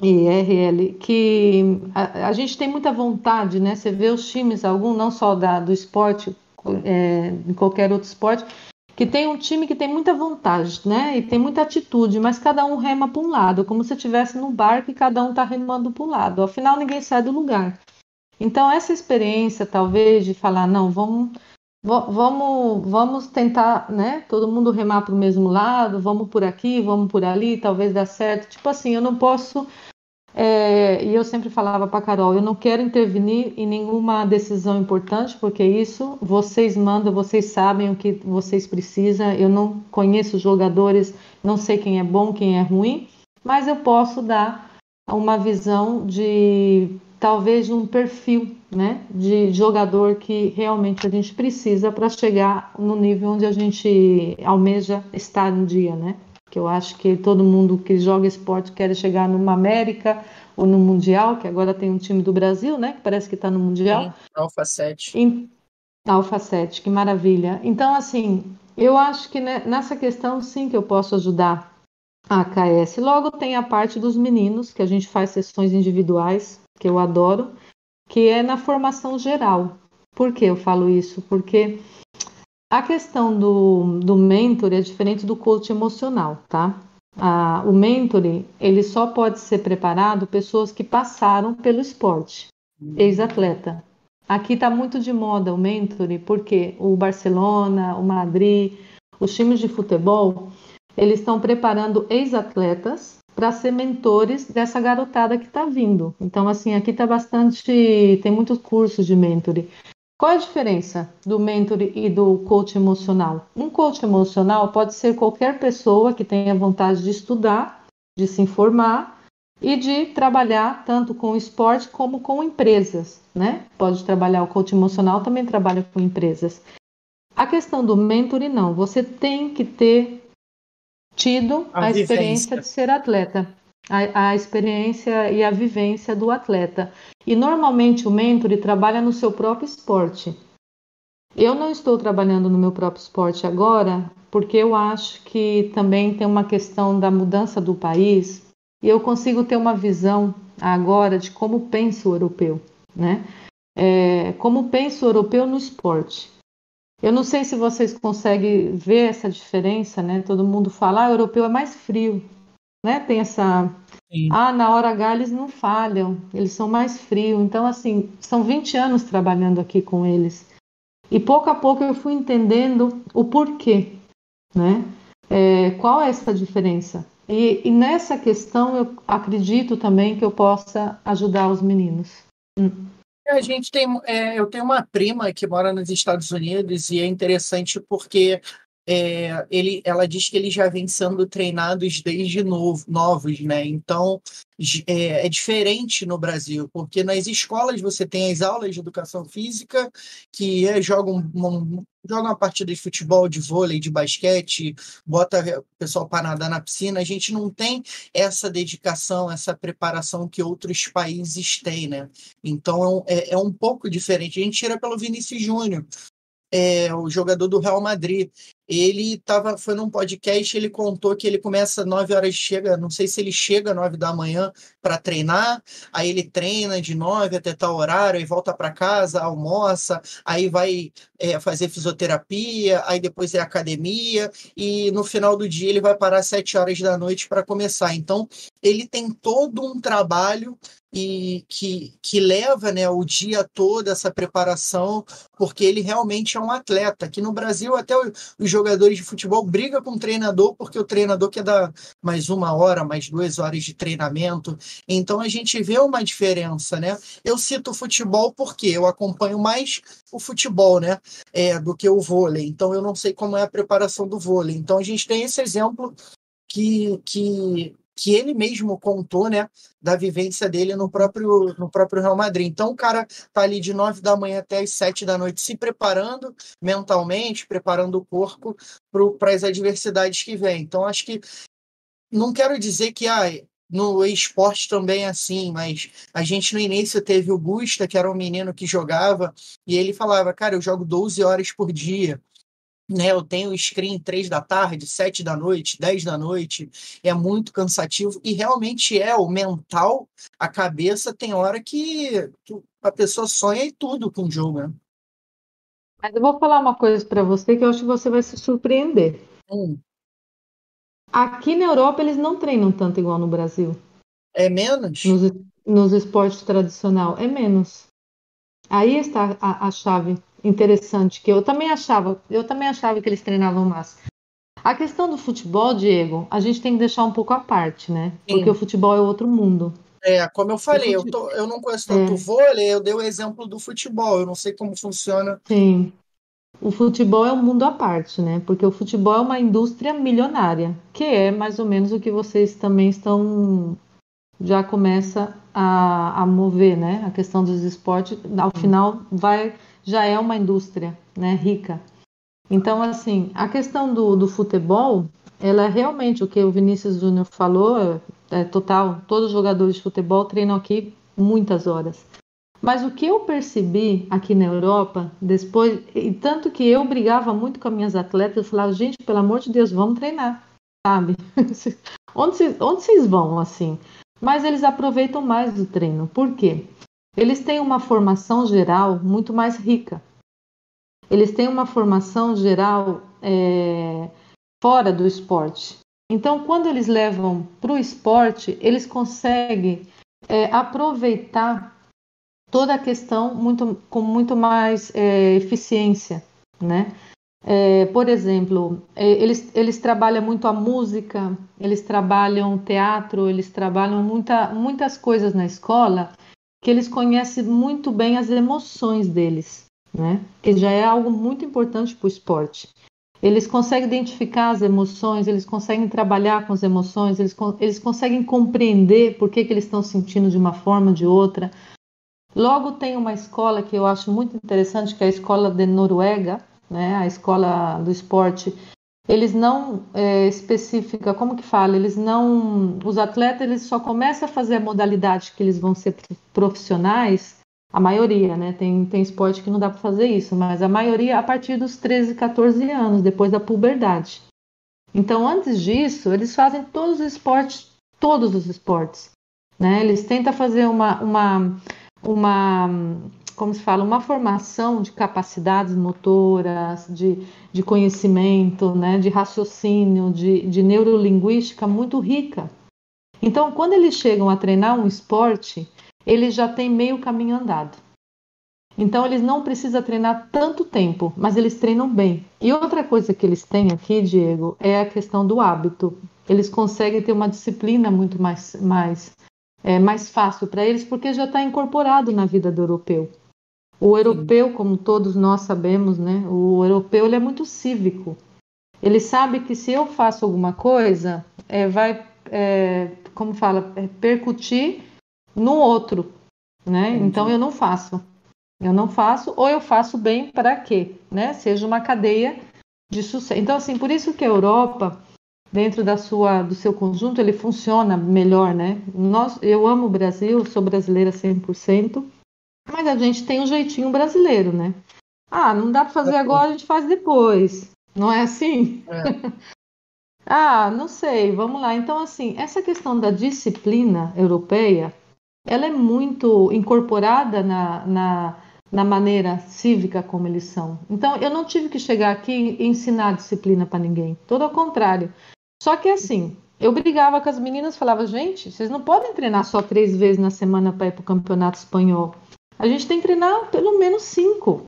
e RL, que a, a, gente tem muita vontade, né? Você vê os times, algum, não só da, do esporte, é, em qualquer outro esporte, que tem um time que tem muita vontade, né? E tem muita atitude, mas cada um rema para um lado, como se estivesse no barco e cada um está remando para um lado. Afinal, ninguém sai do lugar. Então, essa experiência, talvez, de falar, não, vamos vamos, vamos tentar, né? Todo mundo remar para o mesmo lado, vamos por aqui, vamos por ali, talvez dá certo. Tipo assim, eu não posso. É, e eu sempre falava para Carol, eu não quero intervenir em nenhuma decisão importante, porque isso vocês mandam, vocês sabem o que vocês precisam. Eu não conheço os jogadores, não sei quem é bom, quem é ruim, mas eu posso dar uma visão de talvez um perfil né, de jogador que realmente a gente precisa para chegar no nível onde a gente almeja estar um dia, né? Que eu acho que todo mundo que joga esporte quer chegar numa América ou no Mundial, que agora tem um time do Brasil, né? Que parece que está no Mundial. Sim, Alfa 7. Em... Alfa 7, que maravilha. Então, assim, eu acho que nessa questão sim que eu posso ajudar a AKS. Logo tem a parte dos meninos, que a gente faz sessões individuais que eu adoro, que é na formação geral. Por que eu falo isso? Porque a questão do, do mentor é diferente do coach emocional, tá? Ah, o mentor, ele só pode ser preparado pessoas que passaram pelo esporte, ex-atleta. Aqui está muito de moda o mentor, porque o Barcelona, o Madrid, os times de futebol, eles estão preparando ex-atletas para ser mentores dessa garotada que está vindo. Então, assim, aqui está bastante. Tem muitos cursos de mentoring. Qual a diferença do mentor e do coach emocional? Um coach emocional pode ser qualquer pessoa que tenha vontade de estudar, de se informar e de trabalhar tanto com esporte como com empresas, né? Pode trabalhar o coach emocional, também trabalha com empresas. A questão do mentor não, você tem que ter tido a, a experiência de ser atleta a, a, experiência e a vivência do atleta. E normalmente o mentor trabalha no seu próprio esporte. Eu não estou trabalhando no meu próprio esporte agora, porque eu acho que também tem uma questão da mudança do país e eu consigo ter uma visão agora de como pensa o europeu, né? É, como pensa o europeu no esporte. Eu não sei se vocês conseguem ver essa diferença, né? Todo mundo fala, ah, o europeu é mais frio né? Tem essa. Sim. Ah, na hora H eles não falham, eles são mais frios. Então, assim, são 20 anos trabalhando aqui com eles. E pouco a pouco eu fui entendendo o porquê, né? É, qual é essa diferença? E, e, nessa questão eu acredito também que eu possa ajudar os meninos. Hum. A gente tem, é, eu tenho uma prima que mora nos Estados Unidos e é interessante porque é, ele, ela diz que eles já vêm sendo treinados desde novo, novos, né? Então é, é, diferente no Brasil, porque nas escolas você tem as aulas de educação física que é, jogam, uma, jogam uma partida de futebol, de vôlei, de basquete, bota o pessoal para nadar na piscina. A gente não tem essa dedicação, essa preparação que outros países têm, né? Então é, é um pouco diferente. A gente tira pelo Vinícius Júnior. É, o jogador do Real Madrid ele tava, foi num podcast, ele contou que ele começa 9 horas, chega, não sei se ele chega 9 da manhã para treinar, aí ele treina de 9 até tal horário, aí volta para casa, almoça, aí vai é, fazer fisioterapia, aí depois é academia, e no final do dia ele vai parar às 7 horas da noite para começar. Então, ele tem todo um trabalho e que, que leva né, o dia todo essa preparação, porque ele realmente é um atleta. Aqui no Brasil, até os jogadores de futebol brigam com o treinador, porque o treinador quer dar mais uma hora, mais duas horas de treinamento. Então a gente vê uma diferença, né? Eu cito o futebol porque eu acompanho mais o futebol, né? É, do que o vôlei. Então eu não sei como é a preparação do vôlei. Então a gente tem esse exemplo que, que que ele mesmo contou, né, da vivência dele no próprio, no próprio Real Madrid. Então o cara tá ali de nove da manhã até as sete da noite se preparando mentalmente, preparando o corpo para as adversidades que vêm. Então acho que não quero dizer que ah, no esporte também é assim, mas a gente no início teve o Gusta, que era um menino que jogava, e ele falava, cara, eu jogo 12 horas por dia né? Eu tenho screen três da tarde, sete da noite, dez da noite, é muito cansativo e realmente é o mental, a cabeça tem hora que a pessoa sonha e tudo com o jogo, né? Mas eu vou falar uma coisa para você que eu acho que você vai se surpreender. Hum. Aqui na Europa eles não treinam tanto igual no Brasil. É menos? Nos, nos esportes tradicional, é menos. Aí está a, a chave interessante que eu também achava, eu também achava que eles treinavam mais. A questão do futebol, Diego, a gente tem que deixar um pouco à parte, né? Sim. Porque o futebol é outro mundo. É, como eu falei, eu, tô, eu não conheço tanto é. vôlei, eu dei o exemplo do futebol, eu não sei como funciona. Sim. O futebol é um mundo à parte, né? Porque o futebol é uma indústria milionária, que é mais ou menos o que vocês também estão já começa a, a mover, né? A questão dos esportes, ao final vai já é uma indústria né, rica. Então, assim, a questão do, do futebol, ela é realmente o que o Vinícius Júnior falou, é, é total. Todos os jogadores de futebol treinam aqui muitas horas. Mas o que eu percebi aqui na Europa, depois, e tanto que eu brigava muito com as minhas atletas, eu falava, gente, pelo amor de Deus, vamos treinar, sabe? onde, vocês, onde vocês vão, assim? Mas eles aproveitam mais do treino. Por quê? Eles têm uma formação geral muito mais rica. Eles têm uma formação geral é, fora do esporte. Então, quando eles levam para o esporte, eles conseguem é, aproveitar toda a questão muito, com muito mais é, eficiência, né? É, por exemplo, é, eles, eles trabalham muito a música, eles trabalham teatro, eles trabalham muita, muitas coisas na escola que eles conhecem muito bem as emoções deles, né? Que já é algo muito importante para o esporte. Eles conseguem identificar as emoções, eles conseguem trabalhar com as emoções, eles, eles conseguem compreender por que, que eles estão sentindo de uma forma ou de outra. Logo tem uma escola que eu acho muito interessante, que é a escola de Noruega, né, a escola do esporte. Eles não é, especifica, como que fala? Eles não, os atletas eles só começam a fazer a modalidade que eles vão ser profissionais. A maioria, né? Tem, tem esporte que não dá para fazer isso, mas a maioria a partir dos 13, 14 anos, depois da puberdade. Então, antes disso, eles fazem todos os esportes, todos os esportes. Né? Eles tentam fazer uma, uma uma, como se fala, uma formação de capacidades motoras, de, de conhecimento, né, de raciocínio, de, de neurolinguística muito rica. Então, quando eles chegam a treinar um esporte, eles já têm meio caminho andado. Então, eles não precisam treinar tanto tempo, mas eles treinam bem. E outra coisa que eles têm aqui, Diego, é a questão do hábito. Eles conseguem ter uma disciplina muito mais, mais é mais fácil para eles porque já está incorporado na vida do europeu. O europeu, como todos nós sabemos, né, o europeu ele é muito cívico. Ele sabe que se eu faço alguma coisa, é, vai, é, como fala, é, percutir no outro, né? Então eu não faço. Eu não faço, ou eu faço bem para quê? Né? Seja uma cadeia de sucesso. Então, assim, por isso que a Europa dentro da sua, do seu conjunto, ele funciona melhor, né? Nós, eu amo o Brasil, sou brasileira 100%, mas a gente tem um jeitinho brasileiro, né? Ah, não dá para fazer agora, a gente faz depois. Não é assim? É. ah, não sei, vamos lá. Então, assim, essa questão da disciplina europeia, ela é muito incorporada na, na, na maneira cívica como eles são. Então, eu não tive que chegar aqui e ensinar disciplina para ninguém. Todo ao contrário. Só que assim, eu brigava com as meninas, falava, gente, vocês não podem treinar só três vezes na semana para ir para o campeonato espanhol. A gente tem que treinar pelo menos cinco.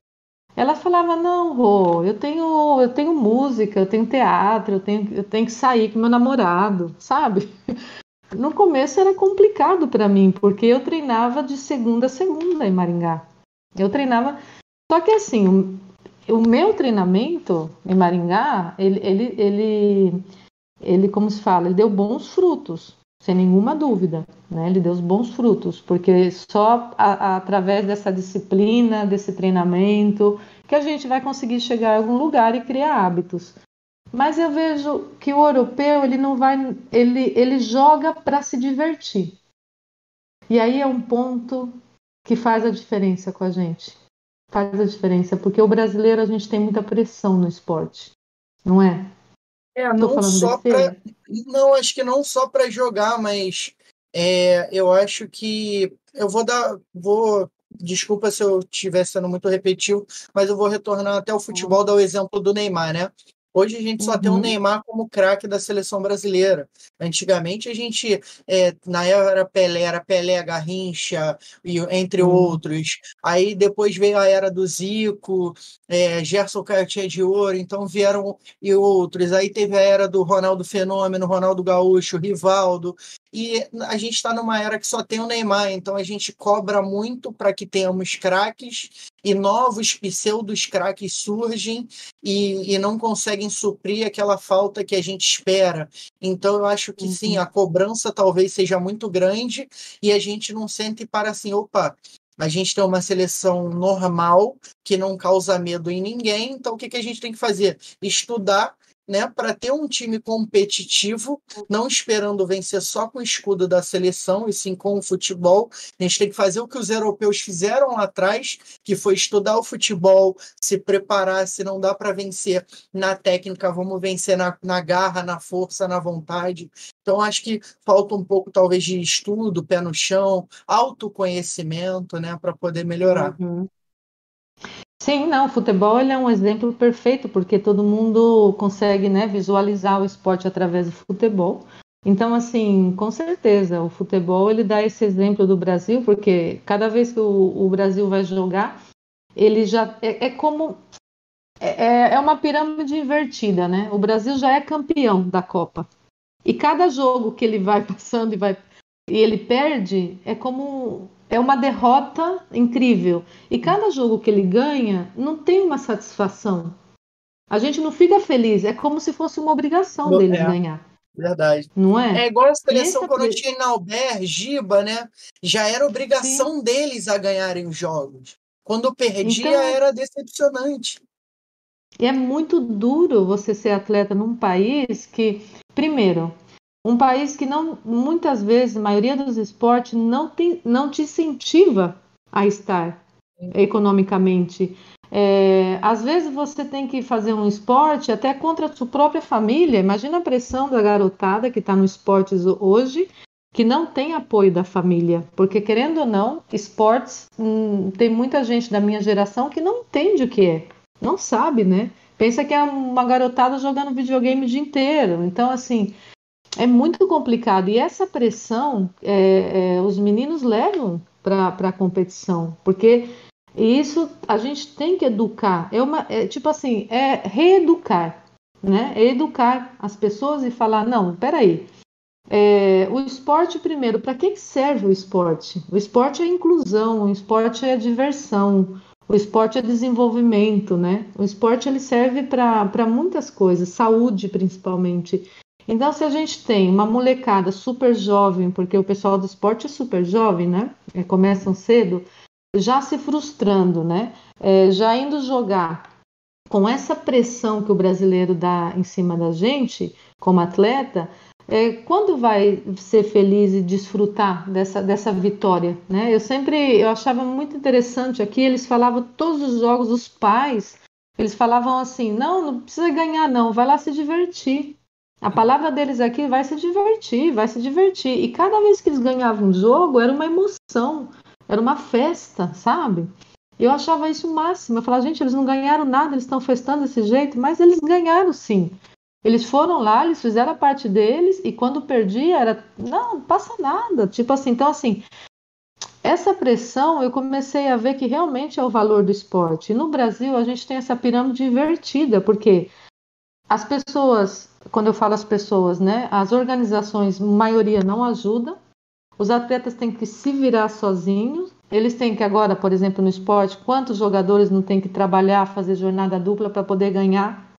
Ela falava, não, Rô, eu tenho, eu tenho música, eu tenho teatro, eu tenho, eu tenho que sair com meu namorado, sabe? No começo era complicado para mim, porque eu treinava de segunda a segunda em Maringá. Eu treinava. Só que assim, o, o meu treinamento em Maringá, ele, ele, ele ele, como se fala, ele deu bons frutos, sem nenhuma dúvida, né? Ele deu bons frutos, porque só a, a, através dessa disciplina, desse treinamento, que a gente vai conseguir chegar a algum lugar e criar hábitos. Mas eu vejo que o europeu ele não vai, ele, ele joga para se divertir. E aí é um ponto que faz a diferença com a gente. Faz a diferença, porque o brasileiro a gente tem muita pressão no esporte, não é? É, não só para. Não, acho que não só para jogar, mas é, eu acho que eu vou dar. Vou. Desculpa se eu estiver sendo muito repetitivo, mas eu vou retornar até o futebol, dar o exemplo do Neymar, né? Hoje a gente só uhum. tem o Neymar como craque da seleção brasileira. Antigamente a gente, é, na era Pelé, era Pelé, Garrincha, e, entre uhum. outros. Aí depois veio a era do Zico, é, Gerson Cartier de Ouro, então vieram e outros. Aí teve a era do Ronaldo Fenômeno, Ronaldo Gaúcho, Rivaldo. E a gente está numa era que só tem o Neymar, então a gente cobra muito para que tenhamos craques e novos pseudos craques surgem e, e, não conseguem suprir aquela falta que a gente espera. Então eu acho que uhum. sim, a cobrança talvez seja muito grande e a gente não sente para assim, opa, a gente tem uma seleção normal que não causa medo em ninguém, então o que, que a gente tem que fazer? Estudar né, para ter um time competitivo, não esperando vencer só com o escudo da seleção, e sim com o futebol. A gente tem que fazer o que os europeus fizeram lá atrás, que foi estudar o futebol, se preparar, se não dá para vencer na técnica, vamos vencer na, na garra, na força, na vontade. Então, acho que falta um pouco, talvez, de estudo, pé no chão, autoconhecimento, né, para poder melhorar. Uhum. Sim, não, o futebol é um exemplo perfeito, porque todo mundo consegue né, visualizar o esporte através do futebol. Então, assim, com certeza, o futebol ele dá esse exemplo do Brasil, porque cada vez que o, o Brasil vai jogar, ele já é, é, como é, é, é uma pirâmide invertida, né? O Brasil já é campeão da Copa. E cada jogo que ele vai passando e vai e ele perde é como é uma derrota incrível. E cada jogo que ele ganha não tem uma satisfação. A gente não fica feliz, é como se fosse uma obrigação Não, deles é. ganhar, Verdade. não é? É igual a seleção é quando pre- tinha Inalber, Giba, né? Já era obrigação deles a ganharem os jogos. Quando perdia, Então- era decepcionante. E é muito duro você ser atleta num país que, primeiro, um país que não, muitas vezes, a maioria dos esportes não, tem, não te incentiva a estar economicamente. É, às vezes você tem que fazer um esporte até contra a sua própria família. Imagina a pressão da garotada que está no esportes hoje, que não tem apoio da família. Porque, querendo ou não, esportes, hum, tem muita gente da minha geração que não entende o que é. Não sabe, né? Pensa que é uma garotada jogando videogame o dia inteiro. Então, assim, é muito complicado. E essa pressão, é, é, os meninos levam para a competição, porque isso a gente tem que educar. É uma, é, tipo assim, é reeducar, né? É educar as pessoas e falar, não, peraí. É, o esporte primeiro, para que serve o esporte? O esporte é inclusão, o esporte é diversão, o esporte é desenvolvimento, né? O esporte ele serve para muitas coisas, saúde principalmente. Então, se a gente tem uma molecada super jovem, porque o pessoal do esporte é super jovem, né? É, começam cedo, já se frustrando, né? É, já indo jogar com essa pressão que o brasileiro dá em cima da gente, como atleta, é, quando vai ser feliz e desfrutar dessa, dessa vitória, né? Eu sempre, eu achava muito interessante aqui, eles falavam todos os jogos, os pais, eles falavam assim, não, não precisa ganhar não, vai lá se divertir. A palavra deles aqui vai se divertir, vai se divertir. E cada vez que eles ganhavam um jogo, era uma emoção, era uma festa, sabe? Eu achava isso o máximo. Eu falava, gente, eles não ganharam nada, eles estão festando desse jeito, mas eles ganharam sim. Eles foram lá, eles fizeram a parte deles, e quando perdia, era, não, passa nada. Tipo assim, então assim, essa pressão eu comecei a ver que realmente é o valor do esporte. E no Brasil, a gente tem essa pirâmide invertida, porque as pessoas, quando eu falo as pessoas, né, as organizações, maioria não ajudam, os atletas têm que se virar sozinhos, eles têm que agora, por exemplo, no esporte, quantos jogadores não têm que trabalhar, fazer jornada dupla para poder ganhar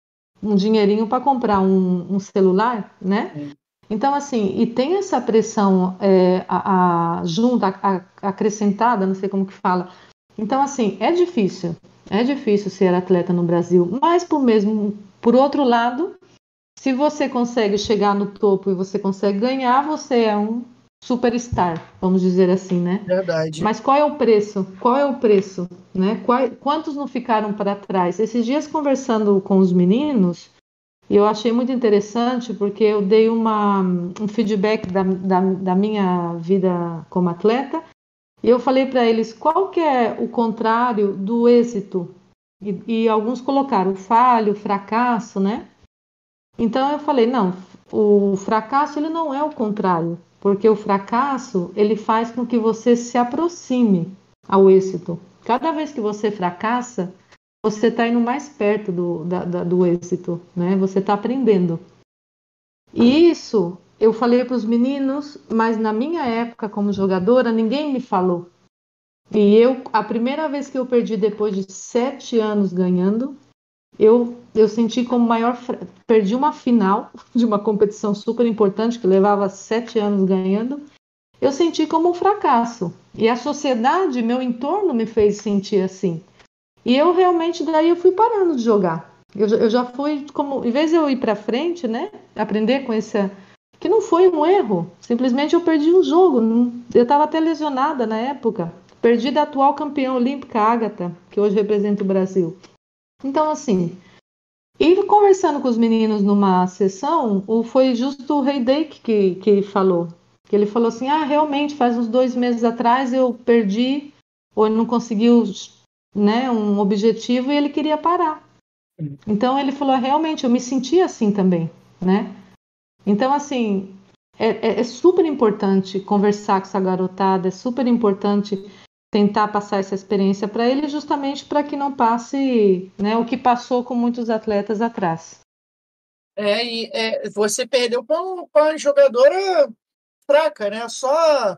um dinheirinho para comprar um, um, celular, né? Sim. Então, assim, e tem essa pressão é, a, a, junta, a, acrescentada, não sei como que fala. Então, assim, é difícil, é difícil ser atleta no Brasil, mas por mesmo, por outro lado, se você consegue chegar no topo e você consegue ganhar, você é um superstar, vamos dizer assim, né? Verdade. Mas qual é o preço? Qual é o preço? Né? Qual, quantos não ficaram para trás? Esses dias conversando com os meninos, eu achei muito interessante porque eu dei uma, um feedback da, da, da minha vida como atleta e eu falei para eles qual que é o contrário do êxito e, e alguns colocaram o falho, fracasso, né? Então eu falei não, o fracasso ele não é o contrário porque o fracasso ele faz com que você se aproxime ao êxito. Cada vez que você fracassa, você está indo mais perto do, da, da, do êxito, né? Você está aprendendo. E isso eu falei para os meninos, mas na minha época como jogadora ninguém me falou. E eu, a primeira vez que eu perdi depois de sete anos ganhando, eu, eu senti como maior. Perdi uma final de uma competição super importante que levava sete anos ganhando. Eu senti como um fracasso. E a sociedade, meu entorno, me fez sentir assim. E eu realmente, daí eu fui parando de jogar. Eu, eu já fui como. Em vez de eu ir para frente, né? Aprender com esse. Que não foi um erro. Simplesmente eu perdi um jogo. Eu estava até lesionada na época. Perdi da atual campeã olímpica, Agatha, que hoje representa o Brasil. Então, assim, e conversando com os meninos numa sessão, foi justo o Rei Dake que, que falou. Que ele falou assim: ah, realmente, faz uns dois meses atrás eu perdi, ou não conseguiu né, um objetivo e ele queria parar. Então ele falou: realmente, eu me senti assim também, né? Então, assim, é, é, é super importante conversar com essa garotada, é super importante tentar passar essa experiência para ele, justamente para que não passe né, o que passou com muitos atletas atrás. É, e é, você perdeu para uma jogadora fraca, né? Só.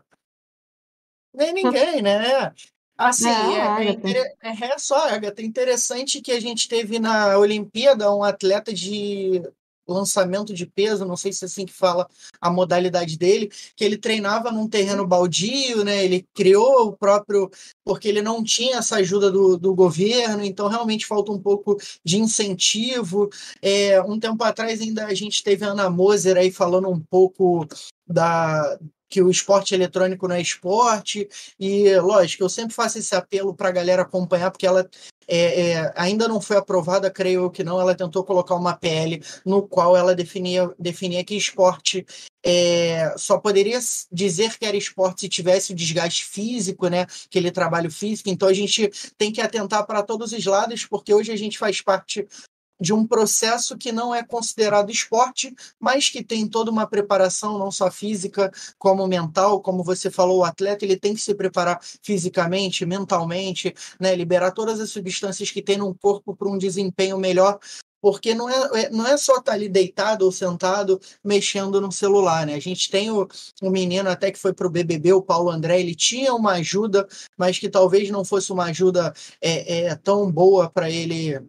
Nem ninguém, né? Assim, é, é, é, é, só, Agatha, interessante que a gente teve na Olimpíada um atleta de lançamento de peso, não sei se é assim que fala a modalidade dele, que ele treinava num terreno baldio, né? Ele criou o próprio, porque ele não tinha essa ajuda do, do governo, então realmente falta um pouco de incentivo. É, um tempo atrás ainda a gente teve a Ana Moser aí falando um pouco da, que o esporte eletrônico não é esporte, e lógico, eu sempre faço esse apelo para a galera acompanhar, porque ela é, é, ainda não foi aprovada, creio eu que não, ela tentou colocar uma PL no qual ela definia, definia que esporte é, só poderia dizer que era esporte se tivesse o desgaste físico, né? Aquele trabalho físico. Então a gente tem que atentar para todos os lados, porque hoje a gente faz parte de um processo que não é considerado esporte, mas que tem toda uma preparação, não só física, como mental, como você falou, o atleta ele tem que se preparar fisicamente, mentalmente, né, liberar todas as substâncias que tem no corpo para um desempenho melhor, porque não é, é, não é só estar tá ali deitado ou sentado mexendo no celular, né? A gente tem o, o menino até que foi para o BBB, o Paulo André, ele tinha uma ajuda, mas que talvez não fosse uma ajuda é, é tão boa para ele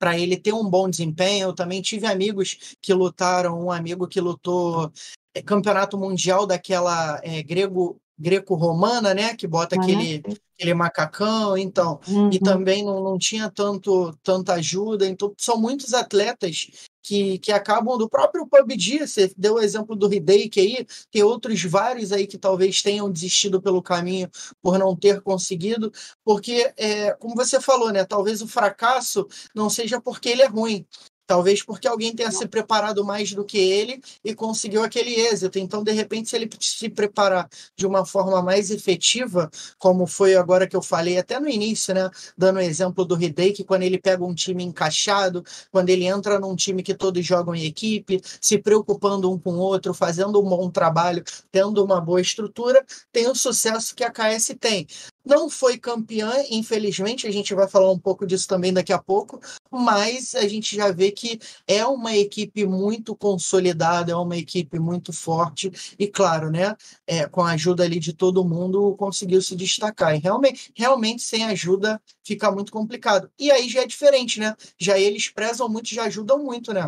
para ele ter um bom desempenho. Eu também tive amigos que lutaram, um amigo que lutou é, campeonato mundial daquela é, grego greco-romana, né, que bota ah, aquele aquele macacão, então, uhum. e também não, não tinha tanto tanta ajuda, então são muitos atletas que, que acabam do próprio PUBG, você deu o exemplo do Hideki aí, tem outros vários aí que talvez tenham desistido pelo caminho por não ter conseguido, porque, é, como você falou, né, talvez o fracasso não seja porque ele é ruim, Talvez porque alguém tenha se preparado mais do que ele e conseguiu aquele êxito. Então, de repente, se ele se preparar de uma forma mais efetiva, como foi agora que eu falei até no início, né? Dando o exemplo do Hideki, quando ele pega um time encaixado, quando ele entra num time que todos jogam em equipe, se preocupando um com o outro, fazendo um bom trabalho, tendo uma boa estrutura, tem o sucesso que a KS tem. Não foi campeã, infelizmente, a gente vai falar um pouco disso também daqui a pouco, mas a gente já vê que é uma equipe muito consolidada, é uma equipe muito forte e, claro, né, é, com a ajuda ali de todo mundo, conseguiu se destacar. E realmente, realmente, sem ajuda, fica muito complicado. E aí já é diferente, né? Já eles prezam muito, já ajudam muito, né?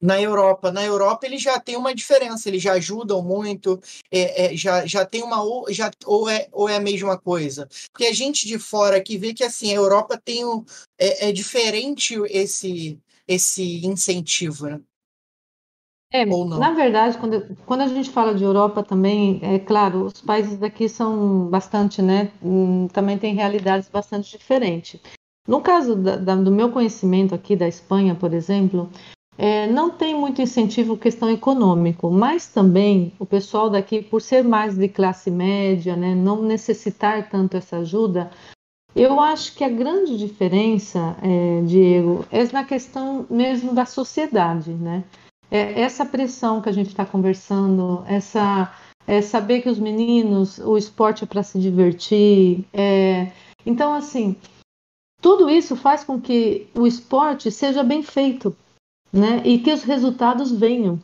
Na Europa. Na Europa eles já tem uma diferença, eles já ajudam muito, é, é, já, já tem uma ou, já, ou, é, ou é a mesma coisa. Porque a gente de fora que vê que assim, a Europa tem um, é, é diferente esse, esse incentivo, né? É, na verdade, quando, quando a gente fala de Europa também, é claro, os países daqui são bastante, né? Hum, também tem realidades bastante diferentes. No caso da, da, do meu conhecimento aqui da Espanha, por exemplo, é, não tem muito incentivo questão econômico, mas também o pessoal daqui, por ser mais de classe média, né, não necessitar tanto essa ajuda, eu acho que a grande diferença, é, Diego, é na questão mesmo da sociedade, né? É essa pressão que a gente está conversando, essa é saber que os meninos, o esporte é para se divertir. É... Então, assim, tudo isso faz com que o esporte seja bem feito né? E que os resultados venham.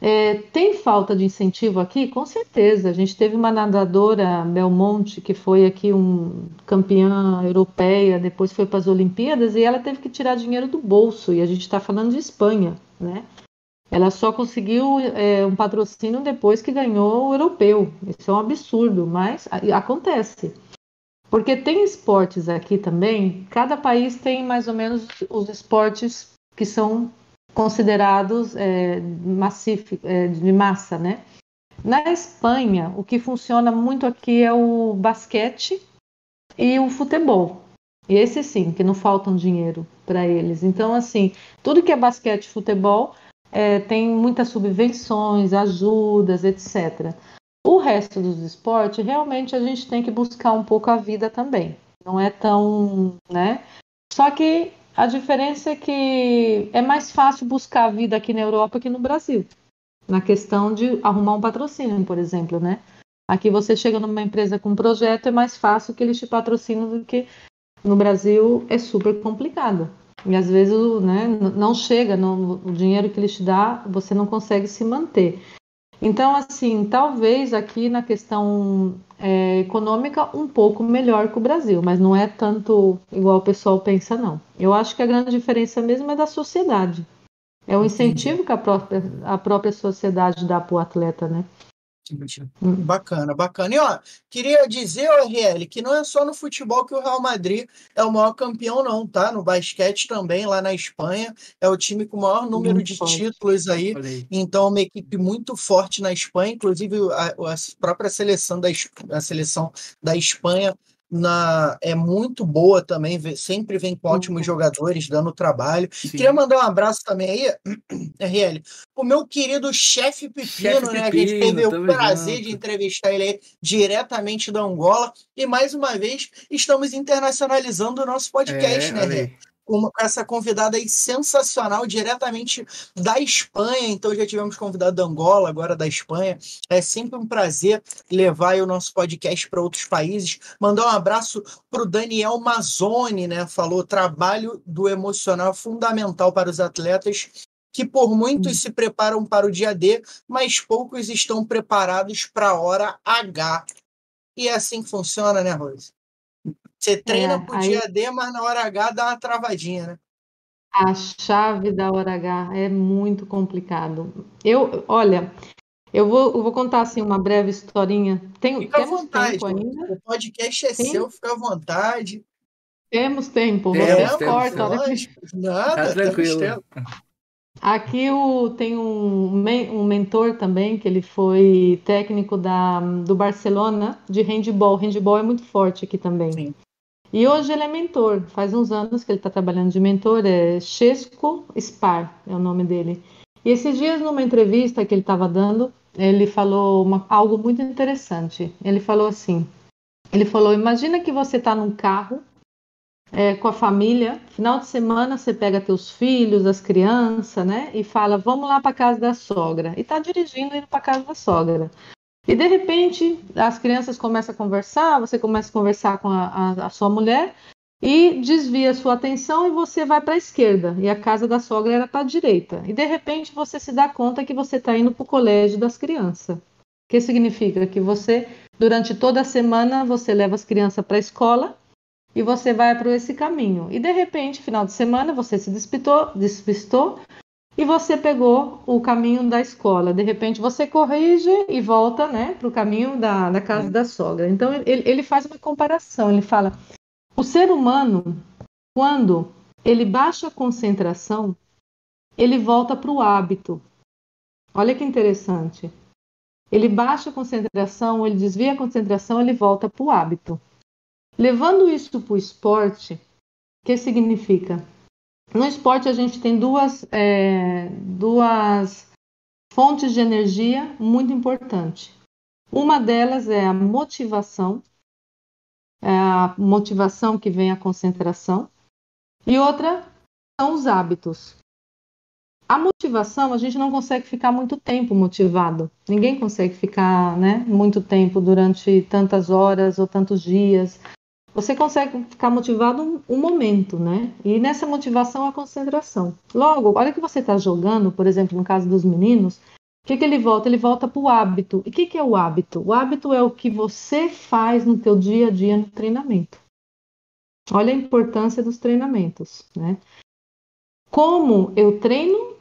É, tem falta de incentivo aqui? Com certeza. A gente teve uma nadadora, Belmonte, que foi aqui um campeã europeia, depois foi para as Olimpíadas e ela teve que tirar dinheiro do bolso. E a gente está falando de Espanha, né? Ela só conseguiu é, um patrocínio depois que ganhou o europeu. Isso é um absurdo, mas acontece. Porque tem esportes aqui também, cada país tem mais ou menos os esportes que são considerados é, é, de massa, né? Na Espanha, o que funciona muito aqui é o basquete e o futebol. E esse sim, que não faltam dinheiro para eles. Então, assim, tudo que é basquete e futebol é, tem muitas subvenções, ajudas, etc. O resto dos esportes, realmente a gente tem que buscar um pouco a vida também. Não é tão, né? Só que a diferença é que é mais fácil buscar a vida aqui na Europa que no Brasil. Na questão de arrumar um patrocínio, por exemplo, né? Aqui você chega numa empresa com um projeto, é mais fácil que eles te patrocinam do que no Brasil é super complicado. E às vezes né, não chega, não, o dinheiro que eles te dá, você não consegue se manter. Então, assim, talvez aqui na questão é, econômica um pouco melhor que o Brasil, mas não é tanto igual o pessoal pensa, não. Eu acho que a grande diferença mesmo é da sociedade. É o incentivo que a própria, a própria sociedade dá para o atleta, né? Bacana, bacana. E ó, queria dizer, RL, que não é só no futebol que o Real Madrid é o maior campeão, não, tá? No basquete também, lá na Espanha, é o time com o maior número muito de forte. títulos aí. Então, uma equipe muito forte na Espanha, inclusive a, a própria seleção da, a seleção da Espanha na, é muito boa também, sempre vem com ótimos uhum. jogadores, dando trabalho. Sim. Queria mandar um abraço também aí, RL, o meu querido chefe Pepino, chef né? Pepino, a gente teve o prazer junto. de entrevistar ele aí diretamente da Angola. E mais uma vez, estamos internacionalizando o nosso podcast, é, né, RL? Com essa convidada aí sensacional, diretamente da Espanha. Então já tivemos convidado da Angola, agora da Espanha. É sempre um prazer levar o nosso podcast para outros países. Mandar um abraço para o Daniel Mazzoni, né? Falou trabalho do emocional é fundamental para os atletas que por muitos se preparam para o dia D, mas poucos estão preparados para a hora H. E é assim que funciona, né, Rose? Você treina é, pro aí... dia D, mas na hora H dá uma travadinha, né? A chave da hora H é muito complicado. Eu, olha, eu vou, eu vou contar assim uma breve historinha. Tem, fica temos à vontade. tempo ainda? O podcast é Sim. seu, fica à vontade. Temos tempo, você temos, corta. Temos, que... Nada, tá tranquilo. Aqui o, tem um, um mentor também, que ele foi técnico da, do Barcelona de handball. Handball é muito forte aqui também. Sim. E hoje ele é mentor. Faz uns anos que ele está trabalhando de mentor. É Chesco Spar, é o nome dele. E esses dias, numa entrevista que ele estava dando, ele falou uma, algo muito interessante. Ele falou assim: ele falou, imagina que você está num carro é, com a família, final de semana você pega teus filhos, as crianças, né? E fala, vamos lá para casa da sogra. E está dirigindo indo para casa da sogra. E de repente as crianças começam a conversar, você começa a conversar com a, a, a sua mulher e desvia sua atenção e você vai para a esquerda e a casa da sogra era para a direita. E de repente você se dá conta que você está indo para o colégio das crianças. O que significa que você durante toda a semana você leva as crianças para a escola e você vai para esse caminho. E de repente, final de semana, você se despistou, despistou e você pegou o caminho da escola. De repente você corrige e volta né, para o caminho da, da casa da sogra. Então ele, ele faz uma comparação, ele fala: o ser humano, quando ele baixa a concentração, ele volta para o hábito. Olha que interessante. Ele baixa a concentração, ele desvia a concentração, ele volta para o hábito. Levando isso para o esporte, o que significa? No esporte, a gente tem duas, é, duas fontes de energia muito importantes. Uma delas é a motivação, é a motivação que vem a concentração, e outra são os hábitos. A motivação, a gente não consegue ficar muito tempo motivado. Ninguém consegue ficar né, muito tempo durante tantas horas ou tantos dias você consegue ficar motivado um, momento, né? E nessa motivação a concentração. Logo, olha que você está jogando, por exemplo, no caso dos meninos, o que, que ele volta? Ele volta para o hábito. E o que, que é o hábito? O hábito é o que você faz no teu dia a dia no treinamento. Olha a importância dos treinamentos, né? Como eu treino,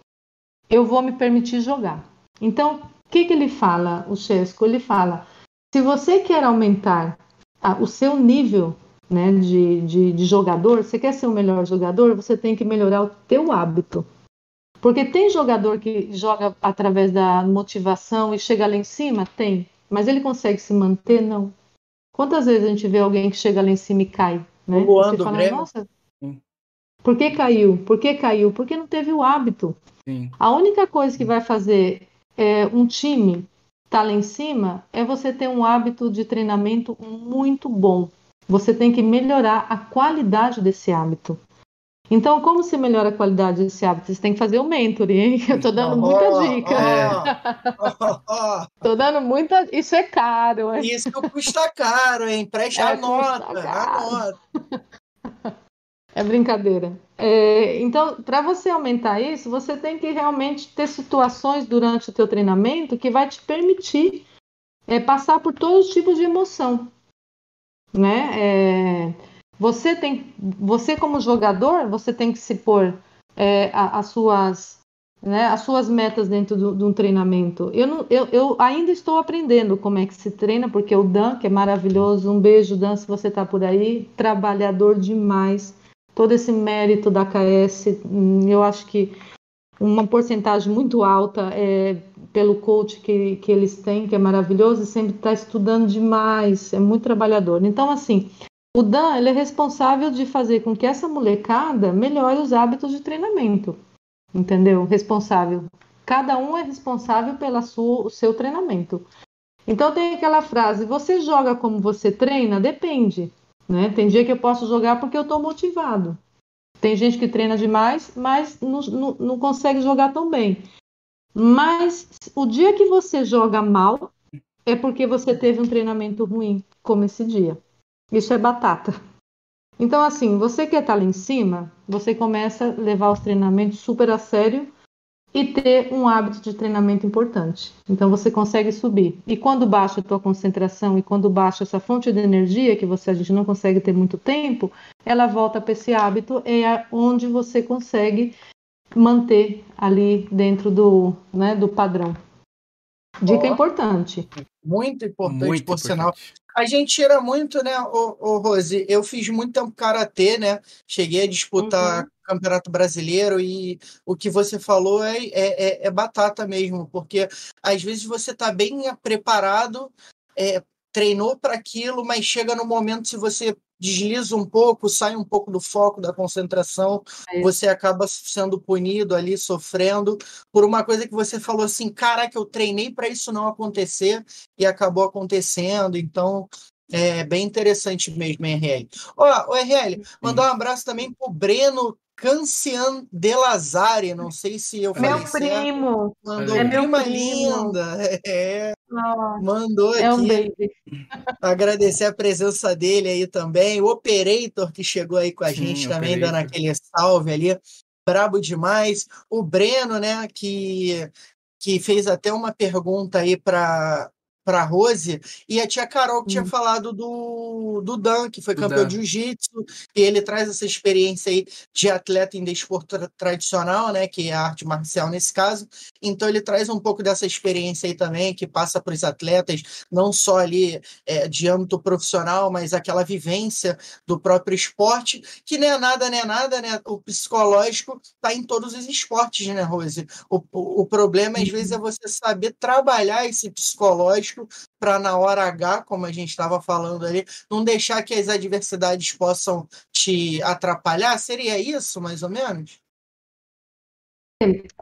eu vou me permitir jogar. Então, o que, que ele fala, o Chesco? Ele fala, se você quer aumentar o seu nível né, de, de, de jogador, você quer ser o melhor jogador, você tem que melhorar o teu hábito. Porque tem jogador que joga através da motivação e chega lá em cima? Tem. Mas ele consegue se manter? Não. Quantas vezes a gente vê alguém que chega lá em cima e cai? Né? Você fala, nossa, por que caiu? Por que caiu? Porque não teve o hábito. Sim. A única coisa que vai fazer é, um time estar tá lá em cima é você ter um hábito de treinamento muito bom. Você tem que melhorar a qualidade desse hábito. Então, como se melhora a qualidade desse hábito? Você tem que fazer o mentoring, hein? Eu tô dando muita oh, dica. Oh, oh, tô dando muita. Isso é caro, hein? Isso custa caro, hein? Preste é, a nota. A nota. É brincadeira. É, então, para você aumentar isso, você tem que realmente ter situações durante o teu treinamento que vai te permitir é, passar por todos os tipos de emoção, né? É, você tem, você como jogador, você tem que se pôr é, as suas, né, as suas metas dentro do, de um treinamento. Eu, não, eu, eu ainda estou aprendendo como é que se treina, porque o Dan, que é maravilhoso, um beijo Dan, se você está por aí, trabalhador demais todo esse mérito da KS, hum, eu acho que uma porcentagem muito alta é pelo coach que, que eles têm, que é maravilhoso, e sempre está estudando demais, é muito trabalhador. Então, assim, o Dan ele é responsável de fazer com que essa molecada melhore os hábitos de treinamento, entendeu? Responsável. Cada um é responsável pelo seu treinamento. Então tem aquela frase: você joga como você treina? Depende. Né? Tem dia que eu posso jogar porque eu estou motivado. Tem gente que treina demais, mas não, não, não consegue jogar tão bem. Mas o dia que você joga mal é porque você teve um treinamento ruim, como esse dia. Isso é batata. Então, assim, você que está lá em cima, você começa a levar os treinamentos super a sério e ter um hábito de treinamento importante. Então você consegue subir. E quando baixa a tua concentração e quando baixa essa fonte de energia que você a gente não consegue ter muito tempo, ela volta para esse hábito é onde você consegue manter ali dentro do, né, do padrão. Dica oh, importante. Muito importante, muito por importante. sinal. A gente tira muito, né, o, o Rose? Eu fiz muito tempo karatê, né? Cheguei a disputar uhum. Campeonato Brasileiro e o que você falou é, é, é, é batata mesmo, porque às vezes você está bem preparado, é, treinou para aquilo, mas chega no momento se você desliza um pouco, sai um pouco do foco da concentração, é você acaba sendo punido ali, sofrendo por uma coisa que você falou assim, caraca, eu treinei para isso não acontecer e acabou acontecendo. Então, é bem interessante mesmo, RL. Ó, o RL, mandar um abraço também pro Breno Cancian de Lazare, não sei se eu falei Meu primo. Mandou é prima primo. linda. É. Mandou é aqui. Um baby. Agradecer a presença dele aí também. O Operator que chegou aí com a Sim, gente também, dando aquele salve ali. Brabo demais. O Breno, né, que, que fez até uma pergunta aí para para Rose, e a tia Carol que tinha hum. falado do, do Dan, que foi campeão de jiu-jitsu, e ele traz essa experiência aí de atleta em desporto tra tradicional, né, que é a arte marcial nesse caso. Então ele traz um pouco dessa experiência aí também, que passa para os atletas, não só ali é, de âmbito profissional, mas aquela vivência do próprio esporte, que nem é nada, nem é nada, né? O psicológico está em todos os esportes, né, Rose? O, o, o problema, às vezes, é uhum. você saber trabalhar esse psicológico para na hora H, como a gente estava falando ali, não deixar que as adversidades possam te atrapalhar? Seria isso, mais ou menos?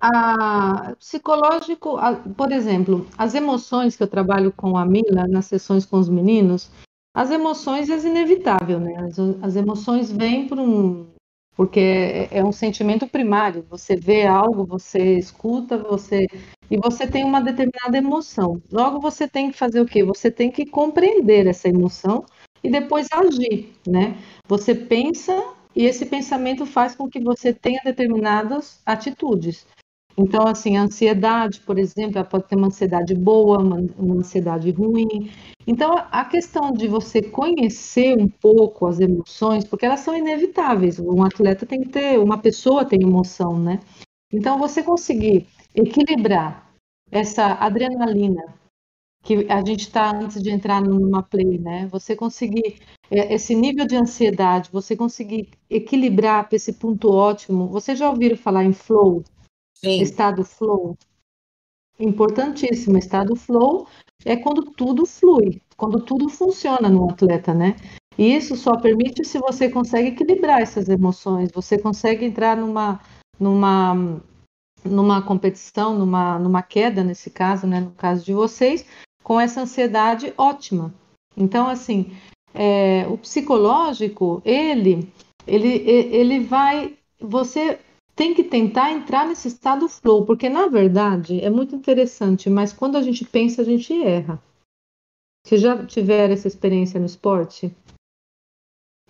A, psicológico, a, por exemplo, as emoções que eu trabalho com a Mila nas sessões com os meninos, as emoções é inevitável, né? As, as emoções vêm por um, porque é, é um sentimento primário. Você vê algo, você escuta, você e você tem uma determinada emoção. Logo você tem que fazer o quê? Você tem que compreender essa emoção e depois agir, né? Você pensa e esse pensamento faz com que você tenha determinadas atitudes. Então, assim, a ansiedade, por exemplo, ela pode ter uma ansiedade boa, uma, uma, ansiedade ruim. Então, a questão de você conhecer um pouco as emoções, porque elas são inevitáveis. Um atleta tem que ter, uma pessoa tem emoção, né? Então, você conseguir equilibrar essa adrenalina que a gente está antes de entrar numa play, né? Você conseguir é, esse nível de ansiedade, você conseguir equilibrar para esse ponto ótimo. Você já ouviram falar em flow? Sim. Estado flow? Importantíssimo. Estado flow é quando tudo flui, quando tudo funciona no atleta, né? E isso só permite se você consegue equilibrar essas emoções, você consegue entrar numa, numa numa competição, numa, numa queda, nesse caso, né, no caso de vocês, com essa ansiedade ótima. Então, assim, é, o psicológico, ele, ele, ele vai você tem que tentar entrar nesse estado flow, porque na verdade é muito interessante, mas quando a gente pensa, a gente erra. Você já tiveram essa experiência no esporte?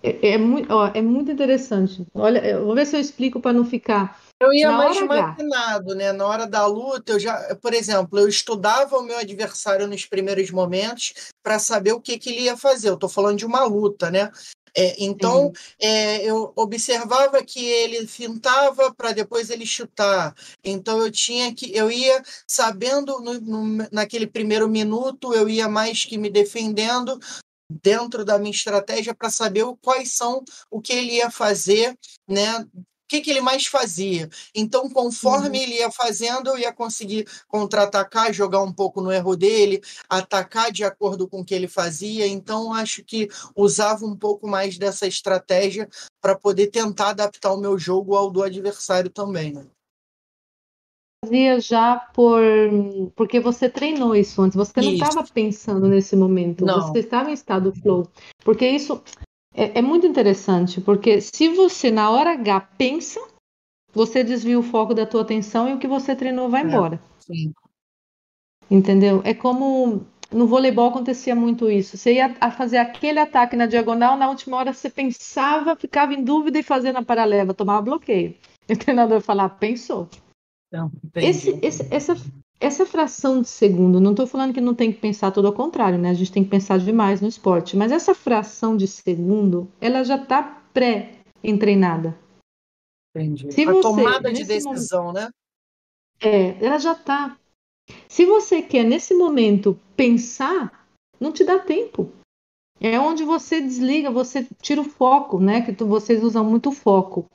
É, é, muito, ó, é muito interessante. Olha, vou ver se eu explico para não ficar. Eu ia mais imaginado, né? Na hora da luta, eu já, por exemplo, eu estudava o meu adversário nos primeiros momentos para saber o que, que ele ia fazer. Eu estou falando de uma luta, né? É, então, é, eu observava que ele fintava para depois ele chutar. Então, eu tinha que, eu ia sabendo no, no, naquele primeiro minuto, eu ia mais que me defendendo dentro da minha estratégia para saber quais são o que ele ia fazer, né? que, que ele mais fazia. Então, conforme uhum. ele ia fazendo, eu ia conseguir contra-atacar, jogar um pouco no erro dele, atacar de acordo com o que ele fazia. Então, acho que usava um pouco mais dessa estratégia para poder tentar adaptar o meu jogo ao do adversário também. Né? Fazia já por porque você treinou isso antes, você não estava pensando nesse momento, não. você estava em estado flow. Porque isso é, é muito interessante, porque se você na hora H pensa, você desvia o foco da tua atenção e o que você treinou vai é, embora. Sim. Entendeu? É como no voleibol acontecia muito isso. Você ia fazer aquele ataque na diagonal, na última hora você pensava, ficava em dúvida e fazia na paralela, tomava bloqueio. O treinador falava, pensou. Então, esse, esse, essa, essa fração de segundo, não estou falando que não tem que pensar todo ao contrário, né? A gente tem que pensar demais no esporte, mas essa fração de segundo, ela já está pré-entreinada. Entendi. Se a você, tomada de decisão, momento, né? É, ela já está. Se você quer, nesse momento, pensar, não te dá tempo. É onde você desliga, você tira o foco, né? Que tu, vocês usam muito foco.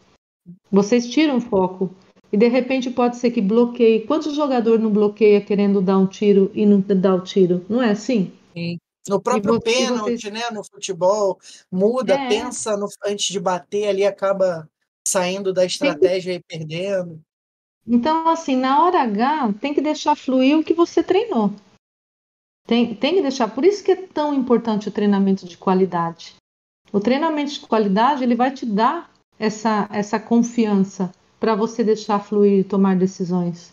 Vocês tiram o foco. E de repente pode ser que bloqueie. Quantos jogador não bloqueia querendo dar um tiro e não dá o tiro? Não é assim? Sim. No próprio pênalti, você... né? No futebol, muda, é. pensa no, antes de bater ali, acaba saindo da estratégia que... e perdendo. Então, assim, na hora H, tem que deixar fluir o que você treinou. Tem, tem que deixar. Por isso que é tão importante o treinamento de qualidade. O treinamento de qualidade, ele vai te dar essa, essa confiança para você deixar fluir e tomar decisões,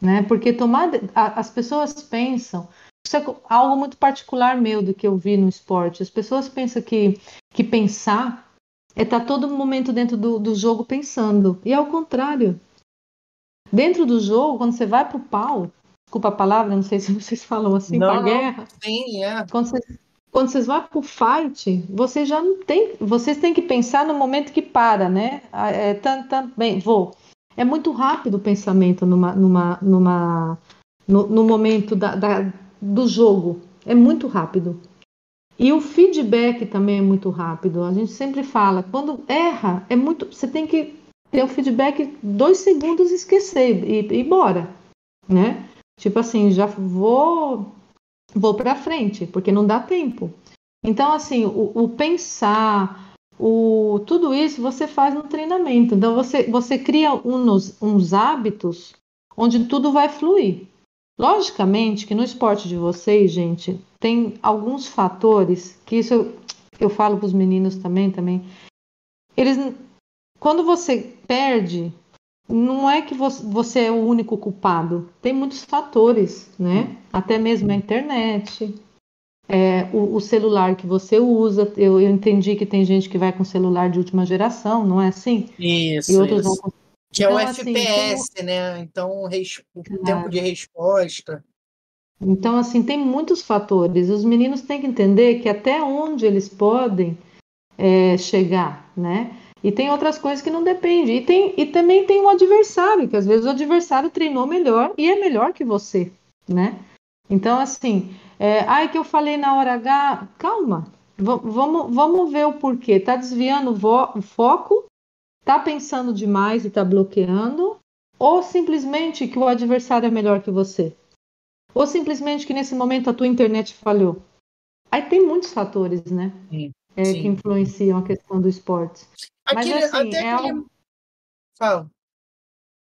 né? Porque tomar as pessoas pensam isso é algo muito particular meu do que eu vi no esporte. As pessoas pensam que que pensar é estar tá todo momento dentro do, do jogo pensando e é o contrário. Dentro do jogo, quando você vai pro pau, desculpa a palavra, não sei se vocês falam assim, para guerra. Sim, é. Quando você quando vocês vão para o fight, vocês já não tem, vocês têm que pensar no momento que para, né? Ah, é, tan, tan, bem, vou. É muito rápido o pensamento numa, numa, numa, no, no momento da, da, do jogo. É muito rápido. E o feedback também é muito rápido. A gente sempre fala, quando erra, é muito. Você tem que ter o feedback dois segundos e esquecer e, e ir embora, né? Tipo assim, já vou vou para frente, porque não dá tempo. Então, assim, o, o, pensar, o, tudo isso você faz no treinamento. Então, você, você cria uns, uns hábitos onde tudo vai fluir. Logicamente que no esporte de vocês, gente, tem alguns fatores que isso eu, eu falo para os meninos também, também. Eles, quando você perde, não é que você é o único culpado. Tem muitos fatores, né? Até mesmo a internet, é, o, o, celular que você usa. Eu, eu, entendi que tem gente que vai com celular de última geração, não é assim? Isso. E outros isso. vão com... Que então, é o FPS, assim, tem... né? Então, o claro. tempo de resposta. Então, assim, tem muitos fatores. Os meninos têm que entender que até onde eles podem é, chegar, né? E tem outras coisas que não dependem. E, tem, e também tem um adversário, que às vezes o adversário treinou melhor e é melhor que você, né? Então, assim, é, ai que eu falei na hora H, calma, vamos, vamos ver o porquê. Tá desviando o foco, tá pensando demais e tá bloqueando, ou simplesmente que o adversário é melhor que você? Ou simplesmente que nesse momento a tua internet falhou? Aí tem muitos fatores, né? Sim, é, sim. Que influenciam a questão do esporte. Aquele, Mas assim, até é aquele... Fala.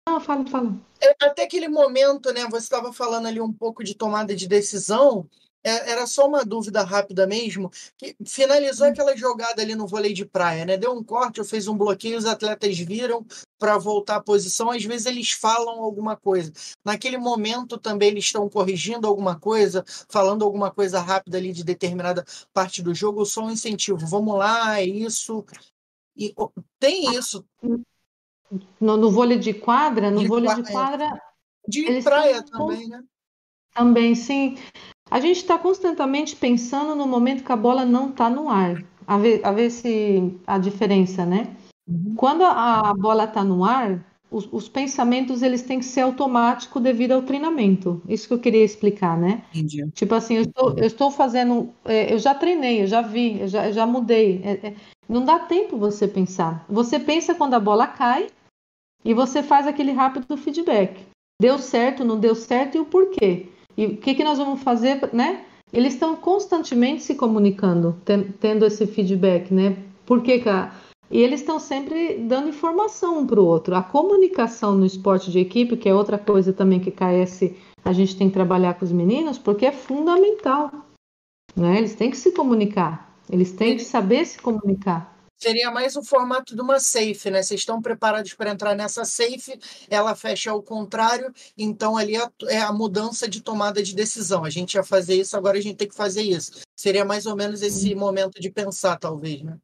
Não, fala, fala. É, até aquele momento, né? Você estava falando ali um pouco de tomada de decisão. É, era só uma dúvida rápida mesmo, que finalizou hum. aquela jogada ali no vôlei de praia, né? Deu um corte, eu fiz um bloqueio, os atletas viram para voltar à posição, às vezes eles falam alguma coisa. Naquele momento também eles estão corrigindo alguma coisa, falando alguma coisa rápida ali de determinada parte do jogo, só um incentivo. Vamos lá, é isso. E tem isso. No, no vôlei de quadra, no de vôlei de é. quadra. De praia também, né? Também, sim. A gente está constantemente pensando no momento que a bola não está no ar, a ver, a ver se a diferença, né? Uhum. Quando a, a bola está no ar, os, os, pensamentos eles têm que ser automáticos devido ao treinamento. Isso que eu queria explicar, né? Entendi. Tipo assim, eu estou, eu estou fazendo, é, eu já treinei, eu já vi, eu já, eu já mudei. É, é, não dá tempo você pensar. Você pensa quando a bola cai e você faz aquele rápido feedback. Deu certo, não deu certo e o porquê. E o que, que nós vamos fazer, né? Eles estão constantemente se comunicando, tendo esse feedback, né? Por que, que a... E eles estão sempre dando informação um para o outro. A comunicação no esporte de equipe, que é outra coisa também que KS a gente tem que trabalhar com os meninos, porque é fundamental. Né? Eles têm que se comunicar, eles têm que saber se comunicar. Seria mais o formato de uma safe, né? Vocês estão preparados para entrar nessa safe, ela fecha ao contrário, então ali é, é a mudança de tomada de decisão. A gente ia fazer isso, agora a gente tem que fazer isso. Seria mais ou menos esse momento de pensar, talvez, né?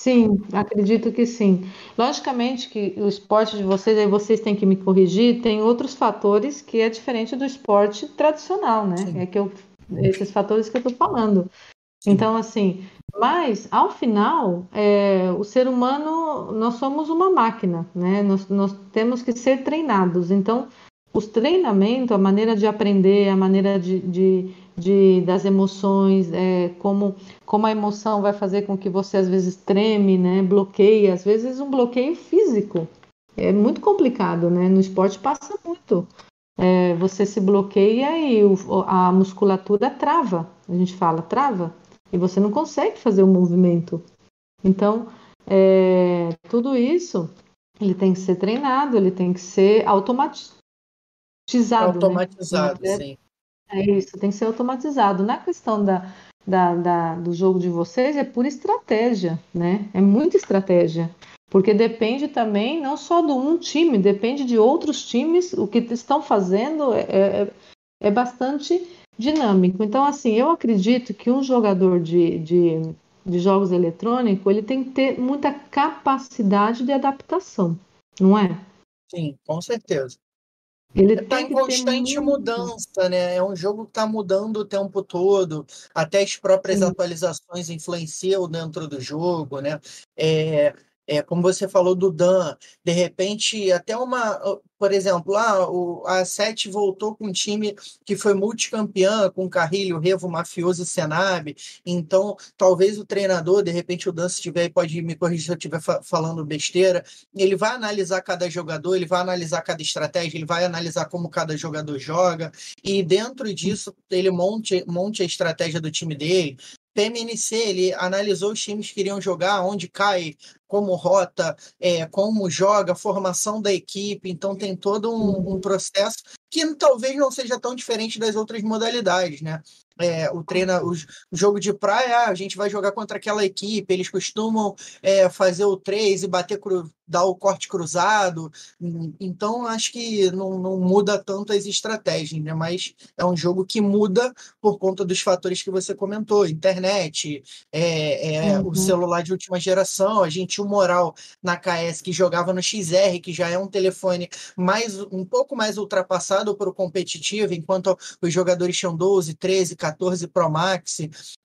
Sim, acredito que sim. Logicamente que o esporte de vocês, aí vocês têm que me corrigir, tem outros fatores que é diferente do esporte tradicional, né? Sim. É que eu, esses fatores que eu estou falando. Então, assim, mas ao final, é, o ser humano, nós somos uma máquina, né? Nós, nós temos que ser treinados. Então, os treinamentos, a maneira de aprender, a maneira de, de, de das emoções, é, como, como a emoção vai fazer com que você às vezes treme, né? Bloqueia, às vezes um bloqueio físico. É muito complicado, né? No esporte passa muito. É, você se bloqueia e o, a musculatura trava. A gente fala trava e você não consegue fazer o movimento. Então, é, tudo isso ele tem que ser treinado, ele tem que ser automatizado. Né? Automatizado, né? sim. É isso, tem que ser automatizado. Na questão da, da, da, do jogo de vocês, é pura estratégia, né? É muita estratégia. Porque depende também não só do um time, depende de outros times. O que estão fazendo é, é, é bastante dinâmico. Então, assim, eu acredito que um jogador de, de, de jogos eletrônicos ele tem que ter muita capacidade de adaptação, não é? Sim, com certeza. Ele está em constante mudança, né? É um jogo que está mudando o tempo todo, até as próprias Sim. atualizações influenciam dentro do jogo, né? É, é, como você falou do Dan, de repente, até uma. Por exemplo, ah, o, a Sete voltou com um time que foi multicampeão, com Carrilho, Revo, Mafioso e Senab. Então, talvez o treinador, de repente, o Dan, se tiver, pode me corrigir se eu estiver fa falando besteira. Ele vai analisar cada jogador, ele vai analisar cada estratégia, ele vai analisar como cada jogador joga. E dentro disso, ele monte, monte a estratégia do time dele. PMNC, ele analisou os times que iriam jogar, onde cai, como rota, é, como joga, formação da equipe. Então tem todo um, um, processo que talvez não seja tão diferente das outras modalidades, né? É, o treina o, jogo de praia, a gente vai jogar contra aquela equipe, eles costumam é, fazer o 3 e bater cru, dar o corte cruzado. Então, acho que não, não muda tanto as estratégias, né? Mas é um jogo que muda por conta dos fatores que você comentou: internet, é, é uhum. o celular de última geração. A gente tinha o Moral na KS que jogava no XR, que já é um telefone mais um pouco mais ultrapassado para o competitivo, enquanto os jogadores tinham 12, 13, 14 Pro Max,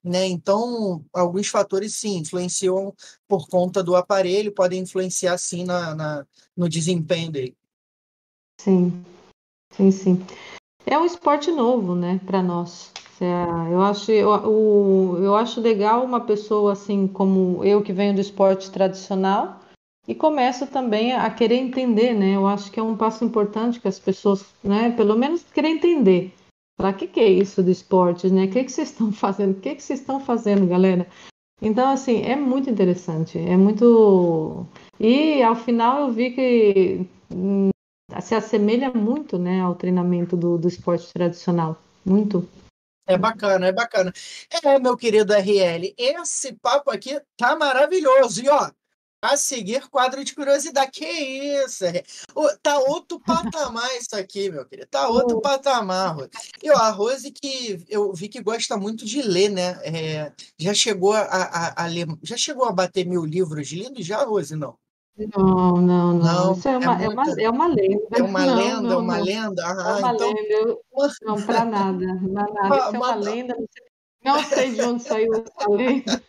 né? Então, alguns fatores sim influenciam por conta do aparelho, podem influenciar sim na, na no desempenho dele. Sim, sim, sim. É um esporte novo, né, para nós. É, eu acho, eu, eu acho legal uma pessoa assim como eu que venho do esporte tradicional e começo também a querer entender, né? Eu acho que é um passo importante que as pessoas, né, pelo menos querer entender. Para que que é isso do esporte, né? O que que vocês estão fazendo? O que que vocês estão fazendo, galera? Então, assim, é muito interessante, é muito. E ao final eu vi que hum, se assemelha muito, né, ao treinamento do, do esporte tradicional, muito. É bacana, é bacana. É, meu querido RL, esse papo aqui tá maravilhoso. E ó, a seguir, quadro de curiosidade. Que isso? É? Tá outro patamar isso aqui, meu querido. Tá outro patamar. E ó, a Rose que eu vi que gosta muito de ler, né? É, já chegou a, a, a, ler, já chegou a bater mil livros lidos já, Rose? Não. Não, não, não. não Isso é uma, é, uma, é uma lenda. É uma não, lenda, não, uma lenda. Ah, é uma então... lenda. Não, para nada. nada. Isso é uma lenda. Não sei de onde saiu essa lenda.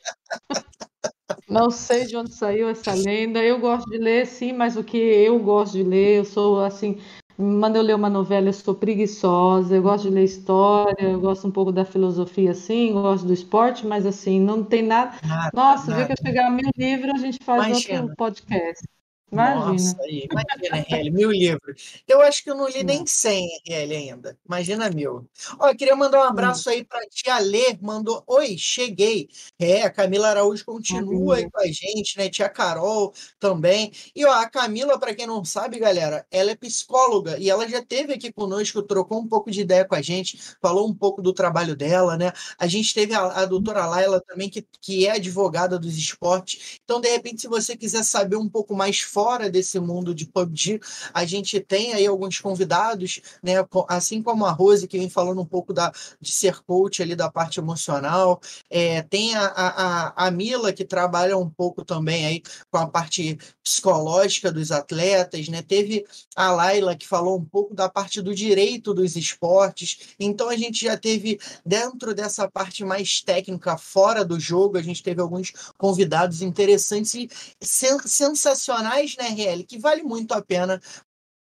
Não sei de onde saiu essa lenda. Eu gosto de ler, sim, mas o que eu gosto de ler, eu sou assim. Manda eu ler uma novela, eu sou preguiçosa, eu gosto de ler história, eu gosto um pouco da filosofia, sim, gosto do esporte, mas assim, não tem nada. nada Nossa, nada. vê que eu chegar a mil livros, a gente faz outro podcast. Imagina. Nossa, aí, imagina, RL, mil livros. Eu acho que eu não li nem 100 RL ainda. Imagina mil. Ó, eu queria mandar um abraço aí para tia Lê, mandou, oi, cheguei. É, a Camila Araújo continua aí com a gente, né? Tia Carol também. E ó, a Camila, para quem não sabe, galera, ela é psicóloga e ela já teve aqui conosco, trocou um pouco de ideia com a gente, falou um pouco do trabalho dela, né? A gente teve a, a doutora Laila também, que, que é advogada dos esportes. Então, de repente, se você quiser saber um pouco mais fora desse mundo de PUBG, a gente tem aí alguns convidados, né? Assim como a Rose, que vem falando um pouco da, de ser coach ali da parte emocional. É, tem a, a, a Mila, que trabalha um pouco também aí com a parte psicológica dos atletas, né? Teve a Laila, que falou um pouco da parte do direito dos esportes. Então a gente já teve, dentro dessa parte mais técnica, fora do jogo, a gente teve alguns convidados interessantes e sensacionais mais, né, RL, que vale muito a pena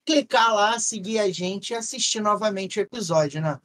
clicar lá, seguir a gente e assistir novamente o episódio, né?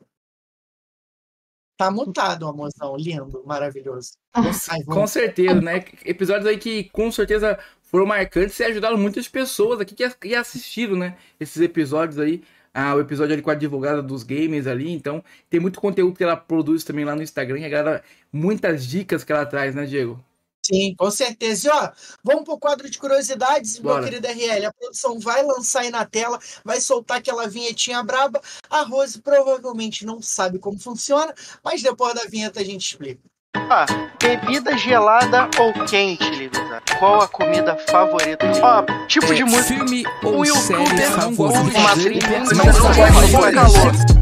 Tá mutado, amorzão. Lindo, maravilhoso. Ai, com certeza, né? Episódios aí que com certeza foram marcantes e ajudaram muitas pessoas aqui que assistiram, né? Esses episódios aí. Ah, o episódio ali com a advogada dos games ali. Então, tem muito conteúdo que ela produz também lá no Instagram. E a galera, muitas dicas que ela traz, né, Diego? Sim, com certeza. E, ó, vamos para o quadro de curiosidades, Bora. meu querido RL. A produção vai lançar aí na tela, vai soltar aquela vinhetinha braba. A Rose provavelmente não sabe como funciona, mas depois da vinheta a gente explica. Ah, bebida gelada ou quente, Livisa? Qual a comida favorita? Ó, tipo é, de música. Filme ou um série favorita? Uma trilha, não, não, não, não, calor. Estamos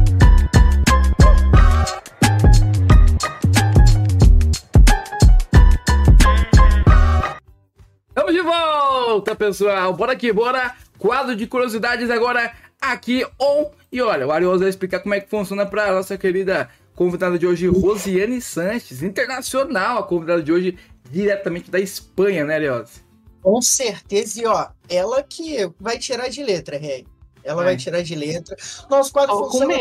volta, pessoal. Bora aqui, bora. Quadro de curiosidades agora aqui on. E olha, o Arioso vai explicar como é que funciona para nossa querida convidada de hoje, Rosiane Sanches, internacional, a convidada de hoje diretamente da Espanha, né, Arioso? Com certeza, e ó, ela que vai tirar de letra, Rei. Ela vai. vai tirar de letra. Nosso quadro oh, funciona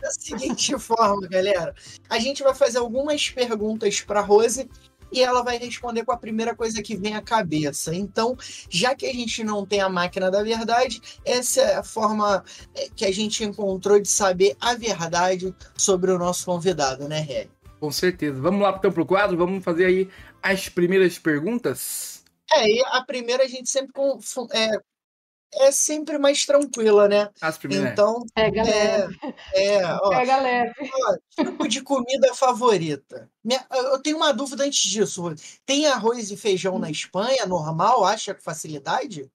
da seguinte forma, galera. A gente vai fazer algumas perguntas para Rose e ela vai responder com a primeira coisa que vem à cabeça. Então, já que a gente não tem a máquina da verdade, essa é a forma é, que a gente encontrou de saber a verdade sobre o nosso convidado, né, Ré? Com certeza. Vamos lá então pro quadro, vamos fazer aí as primeiras perguntas? É, e a primeira a gente sempre é, é sempre mais tranquila, né? As primeiras. Então, Pega é, leve. É, ó, Pega leve. Ó, tipo de comida favorita. Minha, eu tenho uma dúvida antes disso. Tem arroz e feijão na Espanha, normal? Acha com facilidade?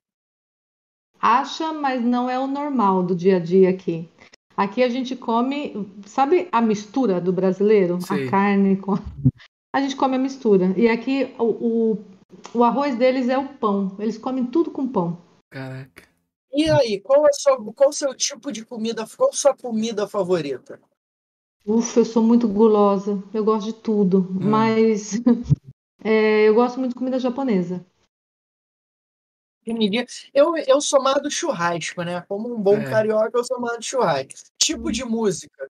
Acha, mas não é o normal do dia a dia aqui. Aqui a gente come, sabe a mistura do brasileiro? Sim. A carne com. A gente come a mistura. E aqui o, o, o arroz deles é o pão. Eles comem tudo com pão. Caraca. E aí, qual é o seu, qual o seu tipo de comida, qual a sua comida favorita? Ufa, eu sou muito gulosa, eu gosto de tudo, hum. mas é, eu gosto muito de comida japonesa. Eu, eu sou mais do churrasco, né? Como um bom é. carioca, eu sou mais do churrasco. Tipo de música?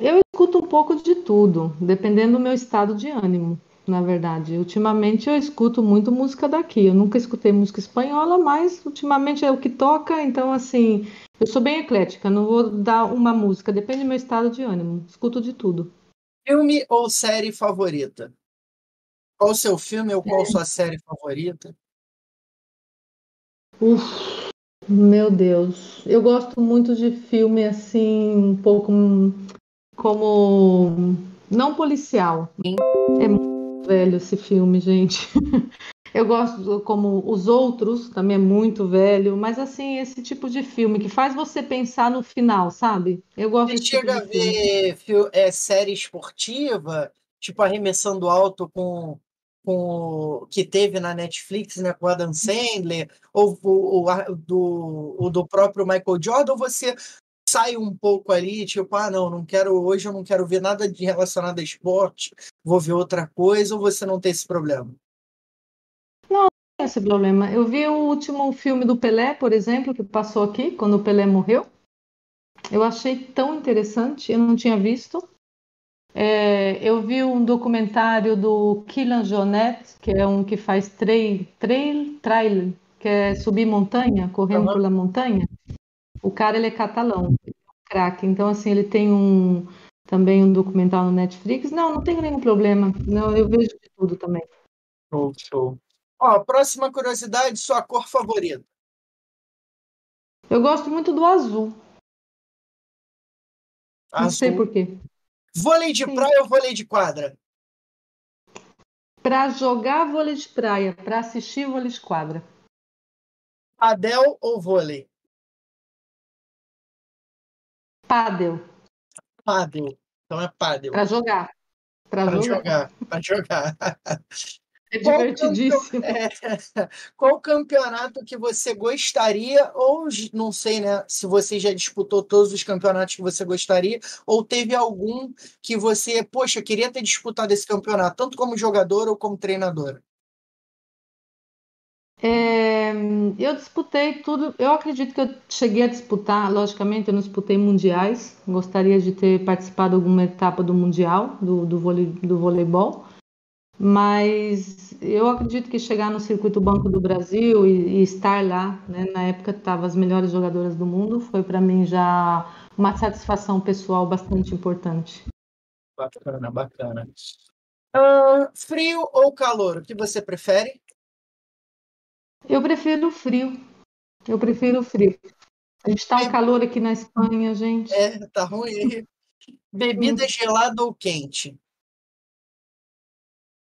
Eu escuto um pouco de tudo, dependendo do meu estado de ânimo na verdade. Ultimamente eu escuto muito música daqui. Eu nunca escutei música espanhola, mas ultimamente é o que toca, então assim, eu sou bem eclética, não vou dar uma música, depende do meu estado de ânimo. Escuto de tudo. Filme ou série favorita? Qual o seu filme ou qual é. sua série favorita? Uf, meu Deus. Eu gosto muito de filme assim, um pouco como não policial. É muito velho esse filme, gente. Eu gosto como os outros, também é muito velho, mas assim, esse tipo de filme que faz você pensar no final, sabe? Eu gosto Você tipo chega a de filme. ver é, série esportiva, tipo Arremessando Alto com, com que teve na Netflix, né, com Adam Sandler, ou o, o, do, o do próprio Michael Jordan, ou você sai um pouco ali, tipo, ah, não, não quero, hoje eu não quero ver nada de relacionado a esporte, vou ver outra coisa, ou você não tem esse problema? esse problema. Eu vi o último filme do Pelé, por exemplo, que passou aqui, quando o Pelé morreu. Eu achei tão interessante, eu não tinha visto. É, eu vi um documentário do Kylian Jornet, que é um que faz trail, trail, trail que é subir montanha, correndo Aham. pela montanha. O cara, ele é catalão, ele é um craque. Então, assim, ele tem um também um documentário no Netflix. Não, não tenho nenhum problema. Não, eu vejo de tudo também. Show, show. Ó, próxima curiosidade, sua cor favorita. Eu gosto muito do azul. Não sei Azul. por quê. Vôlei de Sim. praia ou vôlei de quadra? Para jogar vôlei de praia, para assistir vôlei de quadra. Padel ou vôlei? Pádel, Pádel. Então é pádel. para jogar. Para jogar. para jogar. É Qual divertidíssimo. É, qual campeonato que você gostaria, ou não sei, né, se você já disputou todos os campeonatos que você gostaria, ou teve algum que você, poxa, eu queria ter disputado esse campeonato, tanto como jogador ou como treinador? É, eu disputei tudo. Eu acredito que eu cheguei a disputar, logicamente, eu não disputei mundiais. Gostaria de ter participado de alguma etapa do mundial do, do, vôlei, do voleibol. Mas eu acredito que chegar no circuito Banco do Brasil e, e estar lá, né, na época estavam as melhores jogadoras do mundo, foi para mim já uma satisfação pessoal bastante importante. Bacana, bacana. Ah, frio ou calor? O que você prefere? Eu prefiro o frio. Eu prefiro o frio. A gente está um calor aqui na Espanha, gente. É, tá ruim. Bebida gelada ou quente?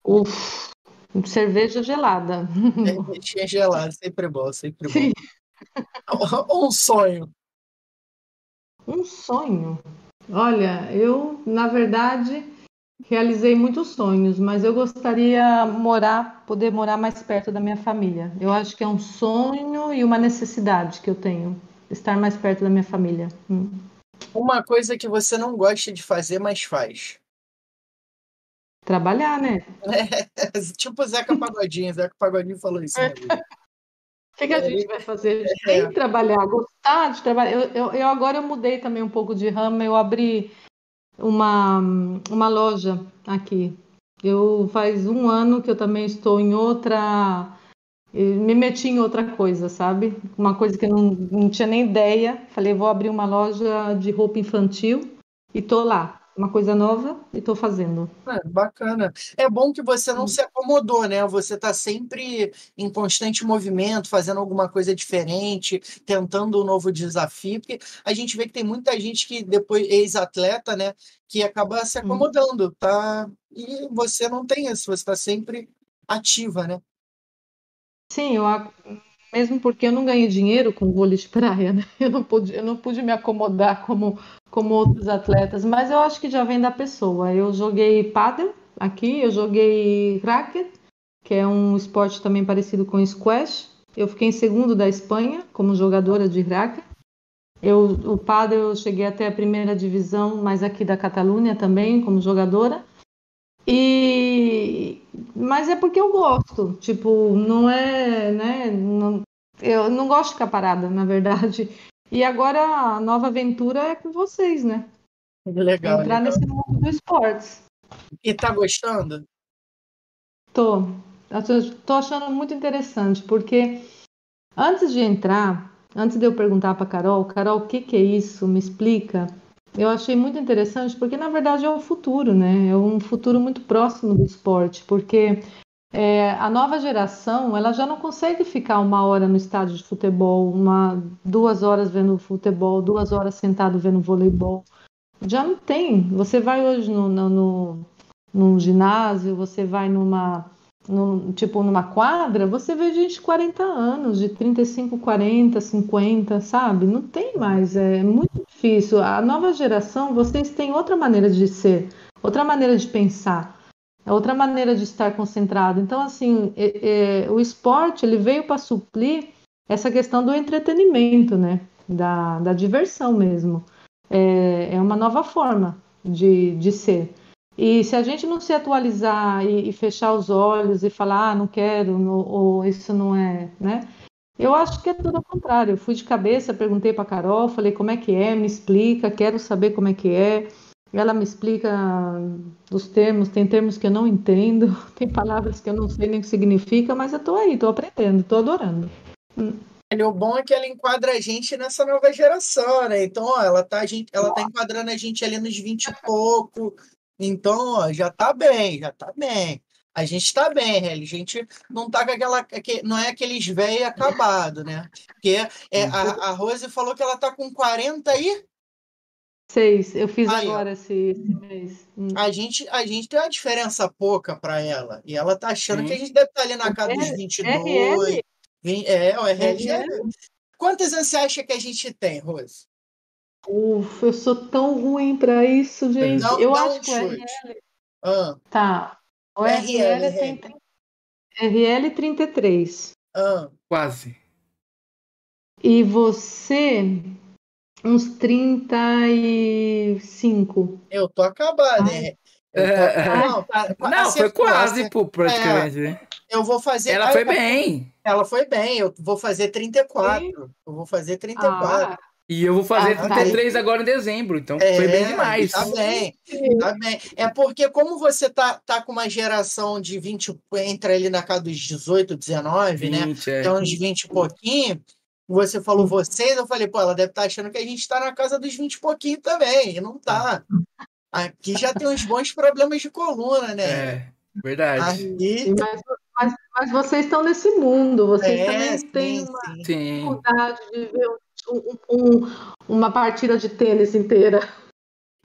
Uf, cerveja gelada. Cervejinha gelada, sempre bom, sempre bom. Sim. Um sonho. Um sonho. Olha, eu, na verdade, realizei muitos sonhos, mas eu gostaria morar, poder morar mais perto da minha família. Eu acho que é um sonho e uma necessidade que eu tenho, estar mais perto da minha família. Hum. Uma coisa que você não gosta de fazer, mas faz. Trabalhar, né? É, tipo Zeca Pagodinho. Zeca Pagodinho falou isso. Né? O que, que a gente vai fazer? Tem É. que trabalhar, gostar de trabalhar. Eu, eu, eu agora eu mudei também um pouco de ramo, eu abri uma, uma loja aqui. Eu faz um ano que eu também estou em outra. Me meti em outra coisa, sabe? Uma coisa que eu não, não tinha nem ideia. Falei, vou abrir uma loja de roupa infantil e tô lá. Uma coisa nova e tô fazendo. Ah, bacana. É bom que você não se acomodou, né? Você está sempre em constante movimento, fazendo alguma coisa diferente, tentando um novo desafio, porque a gente vê que tem muita gente que depois ex-atleta, né, que acaba se acomodando, tá? E você não tem isso, você está sempre ativa, né? Sim, eu, ac- mesmo porque eu não ganhei dinheiro com vôlei de praia, né? Eu não pude, eu não pude me acomodar como, como outros atletas, mas eu acho que já vem da pessoa. Eu joguei pádel aqui, eu joguei racket, que é um esporte também parecido com squash. Eu fiquei em segundo da Espanha como jogadora de racket. Eu, o pádel eu cheguei até a primeira divisão, mas aqui da Catalunha também como jogadora. E mas é porque eu gosto, tipo, não é, né? não- eu não gosto de ficar parada, na verdade. E agora a nova aventura é com vocês, né? Legal, Entrar legal. nesse mundo do esportes. E tá gostando? Tô, tô achando muito interessante, porque antes de entrar, antes de eu perguntar para Carol, Carol, o que que é isso? Me explica. Eu achei muito interessante, porque na verdade é o futuro, né? É um futuro muito próximo do esporte, porque é, a nova geração, ela já não consegue ficar uma hora no estádio de futebol, uma, duas horas vendo futebol, duas horas sentado vendo voleibol. Já não tem. Você vai hoje no, no, no, num ginásio, você vai numa, tipo numa quadra, você vê gente de 40 anos, de 35, 40, 50, sabe? Não tem mais. É muito difícil. A nova geração, vocês têm outra maneira de ser, outra maneira de pensar. É outra maneira de estar concentrado. Então, assim, é, é, o esporte ele veio para suprir essa questão do entretenimento, né? Da, da diversão mesmo. É, é uma nova forma de, de ser. E se a gente não se atualizar e, e fechar os olhos e falar, ah, não quero, no, ou isso não é, né? Eu acho que é tudo ao contrário. Eu fui de cabeça, perguntei para Carol, falei como é que é, me explica, quero saber como é que é. Ela me explica os termos, tem termos que eu não entendo, tem palavras que eu não sei nem o que significa, mas eu estou aí, estou aprendendo, estou adorando. O bom é que ela enquadra a gente nessa nova geração, né? Então, ó, ela tá, gente, ela tá enquadrando a gente ali nos 20 e pouco. Então, ó, já tá bem, já tá bem. A gente tá bem, a gente não tá com aquela. Não é aqueles velhos acabados, né? Porque é, a, a Rose falou que ela tá com 40 aí. Seis, eu fiz aí, agora esse, esse, mês. Hum. A, gente, a gente tem uma diferença pouca para ela. E ela tá achando Sim. que a gente deve estar tá ali na casa dos 22. RL? É, o RL. RL. Quantos anos você acha que a gente tem, Rose? Uf, eu sou tão ruim para isso, gente. Não, eu acho que o RL. Ah. Tá. O RL, RL, tem. RL 33. Ah. Quase. E você, uns 35. Eu tô acabado, né? Não, tá, não foi quase, pô, praticamente, é, né? Eu vou fazer. Ela foi bem. Ela foi bem, eu vou fazer 34. Sim. Eu vou fazer 34. Ah. E eu vou fazer ah, 33 tá. agora em dezembro, então é, foi bem demais. Tá bem, tá bem. É porque como você tá, tá com uma geração de 20, entra ali na casa dos 18, 19, 20, né? É. Então uns 20 e pouquinho, você falou vocês, eu falei, pô, ela deve estar tá achando que a gente está na casa dos 20 e pouquinho também, e não tá. Aqui já tem uns bons problemas de coluna, né? É, verdade. Aqui... Mas, mas, mas vocês estão nesse mundo, vocês é, também sim, têm uma dificuldade de ver um, um, uma partida de tênis inteira.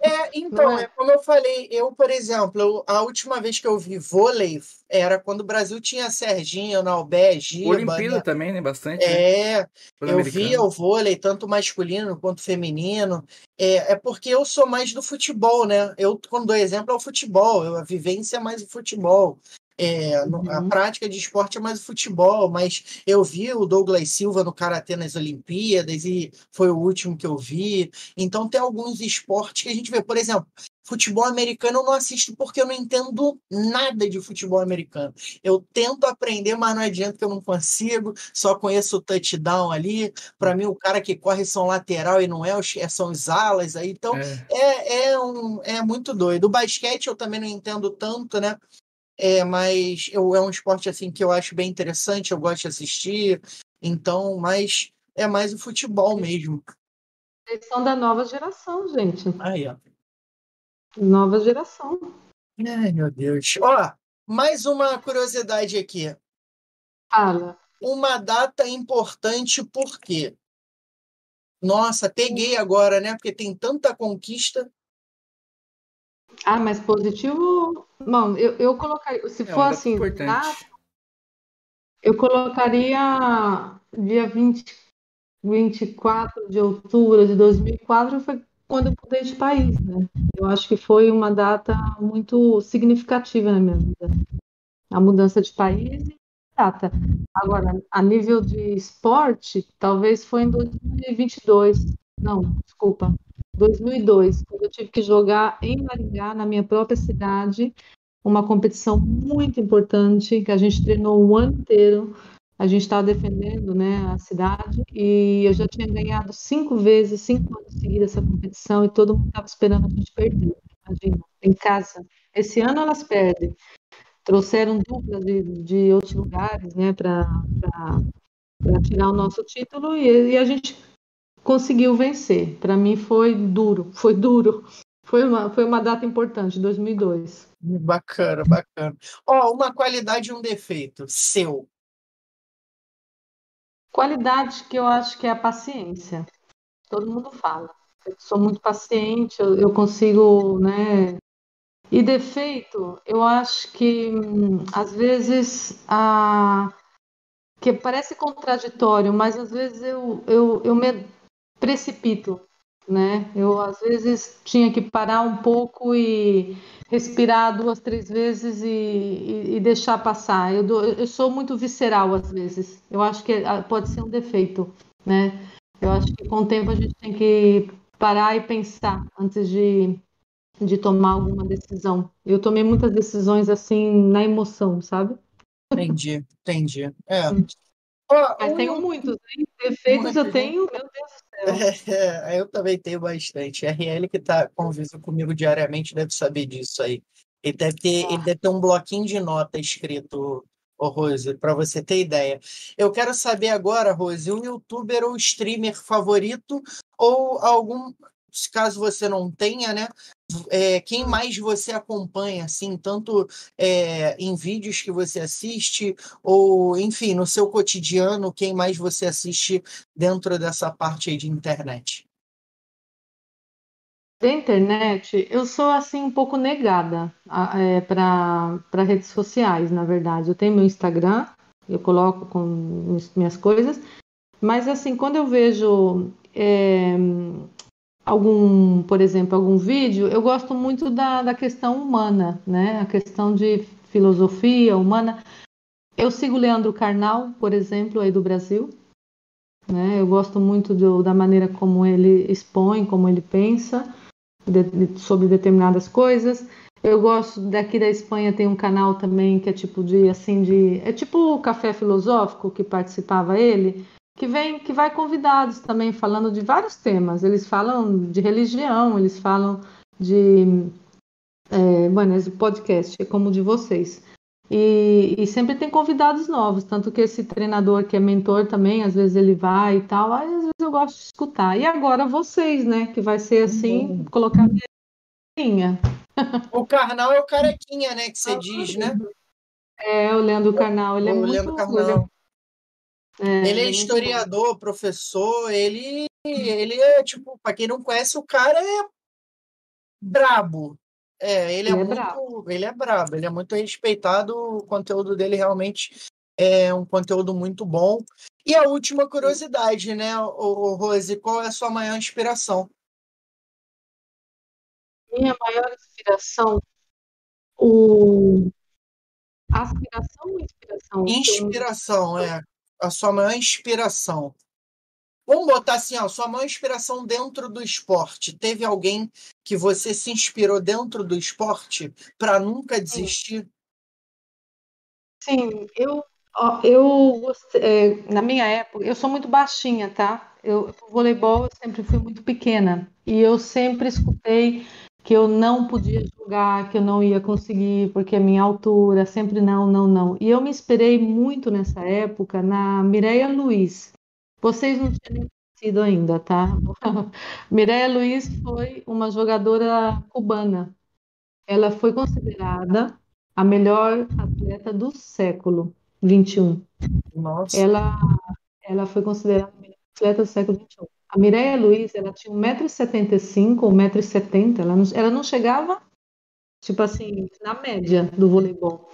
É, então, é? é? como eu falei, eu, por exemplo, eu, a última vez que eu vi vôlei era quando o Brasil tinha Serginho, Naubé, Giba. Olimpíada né? também, né? Bastante. É, né? eu via o vôlei, tanto masculino quanto feminino. É, é porque eu sou mais do futebol, né? Eu, quando dou exemplo, é o futebol, eu, a vivência é mais o futebol. É, uhum. A prática de esporte é mais o futebol, mas eu vi o Douglas Silva no Karatê nas Olimpíadas e foi o último que eu vi. Então tem alguns esportes que a gente vê. Por exemplo, futebol americano eu não assisto porque eu não entendo nada de futebol americano. Eu tento aprender, mas não adianta que eu não consigo, só conheço o touchdown ali. Para mim, o cara que corre são lateral e não é, é são os alas aí. Então é, é, é, um, é muito doido. O basquete eu também não entendo tanto, né? É, mas eu, é um esporte assim que eu acho bem interessante, eu gosto de assistir. Então, mas é mais o futebol mesmo. Eles são da nova geração, gente. Aí, ó. Nova geração. Ai, meu Deus. Ó, mais uma curiosidade aqui. Fala. Uma data importante por quê? Nossa, peguei agora, né? Porque tem tanta conquista. Ah, mas positivo. Bom, eu, eu colocaria. Se é for assim, eu colocaria dia 20, 24 de outubro de 2004 foi quando eu mudei de país, né? Eu acho que foi uma data muito significativa na minha vida. A mudança de país e data. Agora, a nível de esporte, talvez foi em 2022. Não, desculpa. 2002, quando eu tive que jogar em Maringá, na minha própria cidade, uma competição muito importante que a gente treinou o ano inteiro. A gente estava defendendo né, a cidade e eu já tinha ganhado cinco vezes, cinco anos seguidos essa competição e todo mundo estava esperando a gente perder. Imagina, em casa. Esse ano elas perdem. Trouxeram duplas de, de outros lugares né, para tirar o nosso título e, e a gente conseguiu vencer. Para mim foi duro, foi duro. Foi uma, foi uma data importante, 2002. Bacana, bacana. Ó, oh, uma qualidade e um defeito seu. Qualidade que eu acho que é a paciência. Todo mundo fala. sou muito paciente, eu, eu consigo, né? E defeito, eu acho que hum, às vezes a que parece contraditório, mas às vezes eu, eu, eu me precipito, né? Eu às vezes tinha que parar um pouco e respirar duas, três vezes e, e, e deixar passar. Eu, dou, eu sou muito visceral às vezes. Eu acho que ah, pode ser um defeito, né? Eu acho que com o tempo a gente tem que parar e pensar antes de, de tomar alguma decisão. Eu tomei muitas decisões assim na emoção, sabe? Entendi, entendi. É. Mas tenho muitos, hein? Defeitos eu tenho, meu Deus do. É, eu também tenho bastante. RL que está convivendo comigo diariamente deve saber disso aí. Ele deve ter, ah. ele deve ter um bloquinho de nota escrito, oh, Rose, para você ter ideia. Eu quero saber agora, Rose, um youtuber ou streamer favorito ou algum caso você não tenha, né? É, quem mais você acompanha, assim, tanto é, em vídeos que você assiste, ou, enfim, no seu cotidiano, quem mais você assiste dentro dessa parte aí de internet? Da internet, eu sou, assim, um pouco negada é, para redes sociais, na verdade. Eu tenho meu Instagram, eu coloco com minhas coisas, mas, assim, quando eu vejo é, algum, por exemplo, algum vídeo, eu gosto muito da, da questão humana, né? A questão de filosofia humana. Eu sigo Leandro Carnal, por exemplo, aí do Brasil. Né? Eu gosto muito do, da maneira como ele expõe, como ele pensa de, de, sobre determinadas coisas. Eu gosto daqui da Espanha tem um canal também que é tipo de assim de é tipo o Café Filosófico que participava ele que vem, que vai convidados também falando de vários temas. Eles falam de religião, eles falam de, é, bueno, esse podcast é como o de vocês. E, e, sempre tem convidados novos, tanto que esse treinador que é mentor também, às vezes ele vai e tal, aí, às vezes eu gosto de escutar. E agora vocês, né, que vai ser assim, uhum. colocar minha O Carnal é o carequinha, né, que você diz, né? É, o Leandro Carnal, ele é o é Leandro muito... Carnal. Ele é é, ele é historiador, professor, ele, ele é, tipo, para quem não conhece, o cara é brabo. É, ele, é ele é, é muito, brabo. ele é brabo, ele é muito respeitado, o conteúdo dele realmente é um conteúdo muito bom. E a última curiosidade, né, o, Rose, qual é a sua maior inspiração? Minha maior inspiração, o aspiração ou inspiração? Inspiração, é a sua maior inspiração? Vamos botar assim, ó, sua maior inspiração dentro do esporte. Teve alguém que você se inspirou dentro do esporte para nunca desistir? Sim, eu, eu é, na minha época, eu sou muito baixinha, tá? Eu, voleibol eu sempre fui muito pequena e eu sempre escutei que eu não podia jogar, que eu não ia conseguir, porque a minha altura, sempre não, não, não. E eu me inspirei muito nessa época na Mireia Luiz. Vocês não tinham conhecido ainda, tá? Mireia Luiz foi uma jogadora cubana. Ela foi considerada a melhor atleta do século XXI. Nossa. Ela, ela foi considerada a melhor atleta do século XXI. A Mireia Luiz, ela tinha 1,75m, 1,70m, ela não, ela não chegava, tipo assim, na média do voleibol.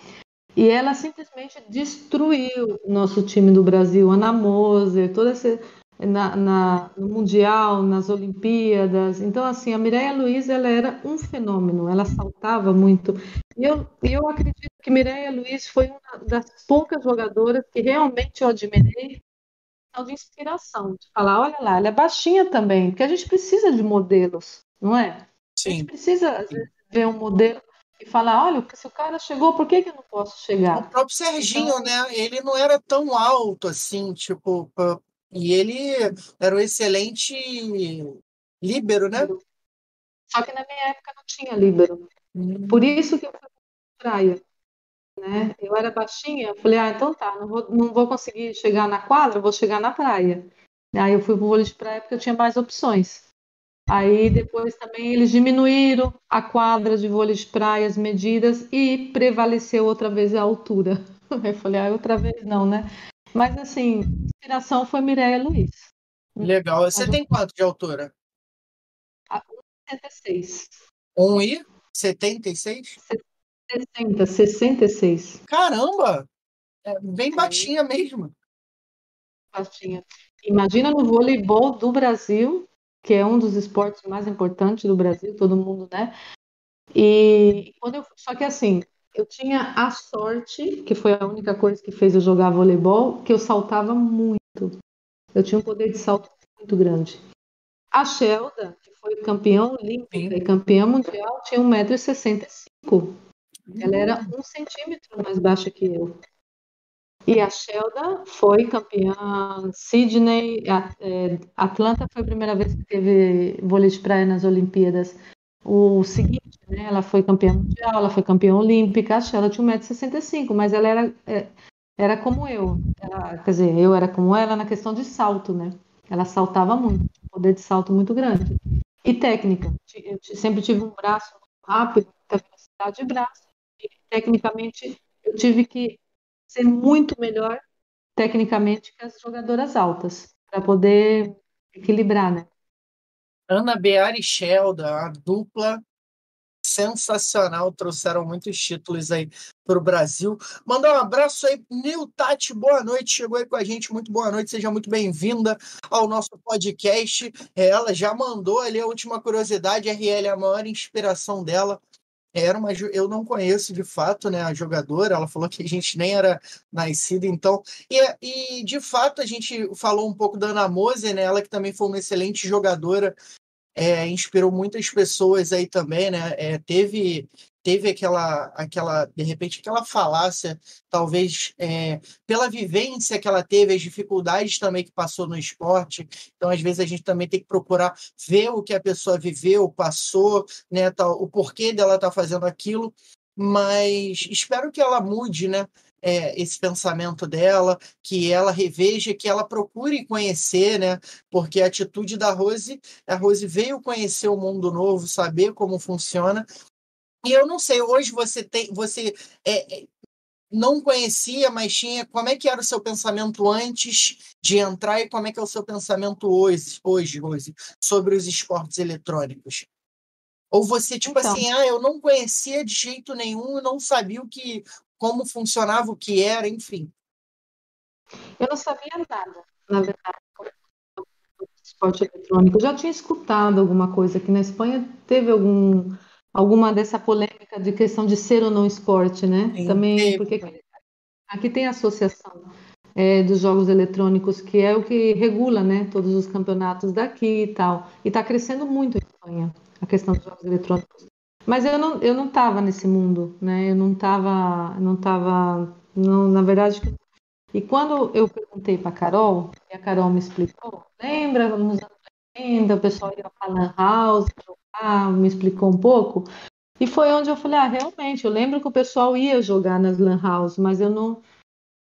E ela simplesmente destruiu nosso time do Brasil, Ana Moser, toda essa, na, na, no Mundial, nas Olimpíadas. Então, assim, a Mireia Luiz, ela era um fenômeno, ela saltava muito. E eu, eu acredito que Mireia Luiz foi uma das poucas jogadoras que realmente eu admirei de inspiração, de falar, olha lá, ela é baixinha também, porque a gente precisa de modelos, não é? Sim. A gente precisa, às vezes, ver um modelo e falar, olha, se o cara chegou, por que, que eu não posso chegar? O próprio Serginho, então... né? Ele não era tão alto assim, tipo, e ele era um excelente líbero, né? Só que na minha época não tinha líbero. Hum. Por isso que eu fui pra praia né? Eu era baixinha, eu falei, ah, então tá, não vou, não vou conseguir chegar na quadra, vou chegar na praia. Aí eu fui pro vôlei de praia porque eu tinha mais opções. Aí depois também eles diminuíram a quadra de vôlei de praia, as medidas, e prevaleceu outra vez a altura. Aí eu falei, ah, outra vez não, né? Mas assim, inspiração foi Mireia Luiz. Legal. Você tem quanto de altura? 1,76. 1,76? 60, 66. Caramba! É bem é. baixinha mesmo. Baixinha. Imagina no voleibol do Brasil, que é um dos esportes mais importantes do Brasil, todo mundo, né? E quando eu, só que assim, eu tinha a sorte, que foi a única coisa que fez eu jogar voleibol, que eu saltava muito. Eu tinha um poder de salto muito grande. A Shelda, que foi campeã olímpica e campeã mundial, tinha 1,65m. Ela era um centímetro mais baixa que eu. E a Shelda foi campeã Sydney, é, Atlanta foi a primeira vez que teve vôlei de praia nas Olimpíadas. O seguinte, né, ela foi campeã mundial, ela foi campeã olímpica, a Shelda tinha 1,65m, mas ela era, é, era como eu. Ela, quer dizer, eu era como ela na questão de salto, né? Ela saltava muito, poder de salto muito grande. E técnica. Eu sempre tive um braço rápido, muita velocidade de braço. Tecnicamente, eu tive que ser muito melhor tecnicamente que as jogadoras altas, para poder equilibrar, né? Ana Beara e Shelda, a dupla sensacional, trouxeram muitos títulos aí para o Brasil. Mandar um abraço aí, Nil Tati, boa noite, chegou aí com a gente, muito boa noite, seja muito bem-vinda ao nosso podcast. Ela já mandou ali a última curiosidade, a RL, a maior inspiração dela era uma eu não conheço de fato né a jogadora ela falou que a gente nem era nascida então e, e de fato a gente falou um pouco da Ana Mose né ela que também foi uma excelente jogadora é, inspirou muitas pessoas aí também né é, teve teve aquela, aquela, de repente, aquela falácia, talvez é, pela vivência que ela teve, as dificuldades também que passou no esporte. Então, às vezes, a gente também tem que procurar ver o que a pessoa viveu, passou, né, tal, o porquê dela estar tá fazendo aquilo. Mas espero que ela mude, né? É, esse pensamento dela, que ela reveja, que ela procure conhecer, né? Porque a atitude da Rose, a Rose veio conhecer o mundo novo, saber como funciona, e eu não sei, hoje você tem, você é, é, não conhecia, mas tinha. Como é que era o seu pensamento antes de entrar e como é que é o seu pensamento hoje, hoje, hoje sobre os esportes eletrônicos? Ou você, tipo então. assim, ah, eu não conhecia de jeito nenhum, não sabia o que, como funcionava, o que era, enfim. Eu não sabia nada, na verdade, do esporte eletrônico. Eu já tinha escutado alguma coisa aqui na Espanha, teve algum alguma dessa polêmica de questão de ser ou não esporte, né? Sim, Também, porque aqui tem a associação é, dos jogos eletrônicos, que é o que regula, né, todos os campeonatos daqui e tal. E está crescendo muito em Espanha, a questão dos jogos eletrônicos. Mas eu não, eu não estava nesse mundo, né? Eu não estava, não estava, não, na verdade. E quando eu perguntei para Carol, e a Carol me explicou, lembra anos 80, o pessoal ia para Lan House, ah, me explicou um pouco. E foi onde eu falei, ah, realmente, eu lembro que o pessoal ia jogar nas lan house, mas eu não,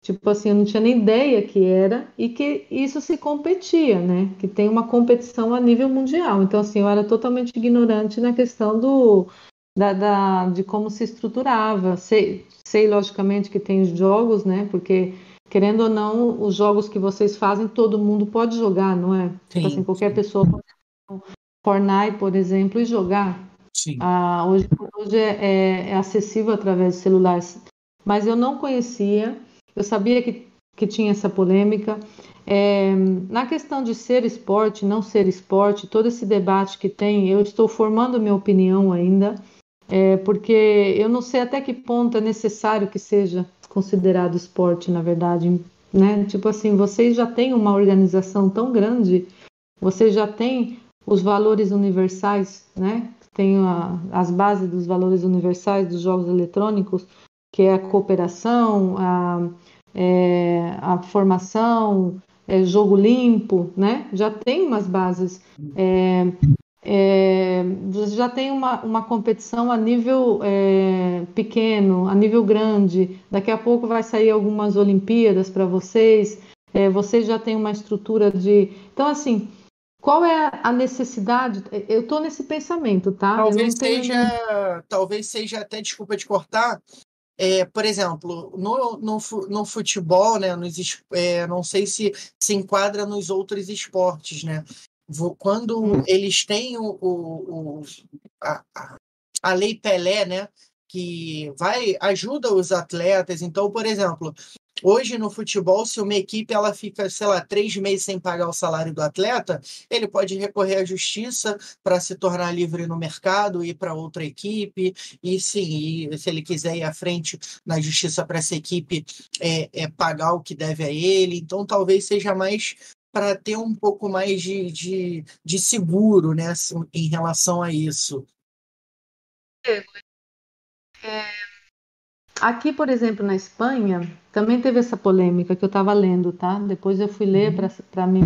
tipo assim, eu não tinha nem ideia que era e que isso se competia, né? Que tem uma competição a nível mundial. Então, assim, eu era totalmente ignorante na questão do, da, da de como se estruturava. Sei, sei, logicamente, que tem jogos, né? Porque, querendo ou não, os jogos que vocês fazem, todo mundo pode jogar, não é? Sim, tipo assim, qualquer sim. pessoa pode Fortnite, por exemplo, e jogar. Sim. Ah, hoje hoje é, é, é, acessível através de celulares. Mas eu não conhecia, eu sabia que, que tinha essa polêmica. É, na questão de ser esporte, não ser esporte, todo esse debate que tem, eu estou formando minha opinião ainda, é, porque eu não sei até que ponto é necessário que seja considerado esporte, na verdade. Né? Tipo assim, vocês já têm uma organização tão grande, vocês já têm os valores universais, né? Tem a, as bases dos valores universais dos jogos eletrônicos, que é a cooperação, a, é, a formação, é, jogo limpo, né? Já tem umas bases. É, é, já tem uma, uma competição a nível é, pequeno, a nível grande. Daqui a pouco vai sair algumas Olimpíadas para vocês. É, vocês já têm uma estrutura de. Então, assim, qual é a necessidade? Eu estou nesse pensamento, tá? Talvez seja, talvez seja até desculpa de cortar. É, por exemplo, no, no, no futebol, né, nos, é, não sei se se enquadra nos outros esportes, né? quando hum. eles têm o, o, o a, a lei Pelé, né? Que vai ajuda os atletas. Então, por exemplo, Hoje no futebol, se uma equipe ela fica, sei lá, três meses sem pagar o salário do atleta, ele pode recorrer à justiça para se tornar livre no mercado, ir para outra equipe, e sim, e, se ele quiser ir à frente na justiça para essa equipe é, é, pagar o que deve a ele. Então, talvez seja mais para ter um pouco mais de, de, de seguro né, em relação a isso. É, Aqui, por exemplo, na Espanha, também teve essa polêmica que eu estava lendo, tá? Depois eu fui ler para mim.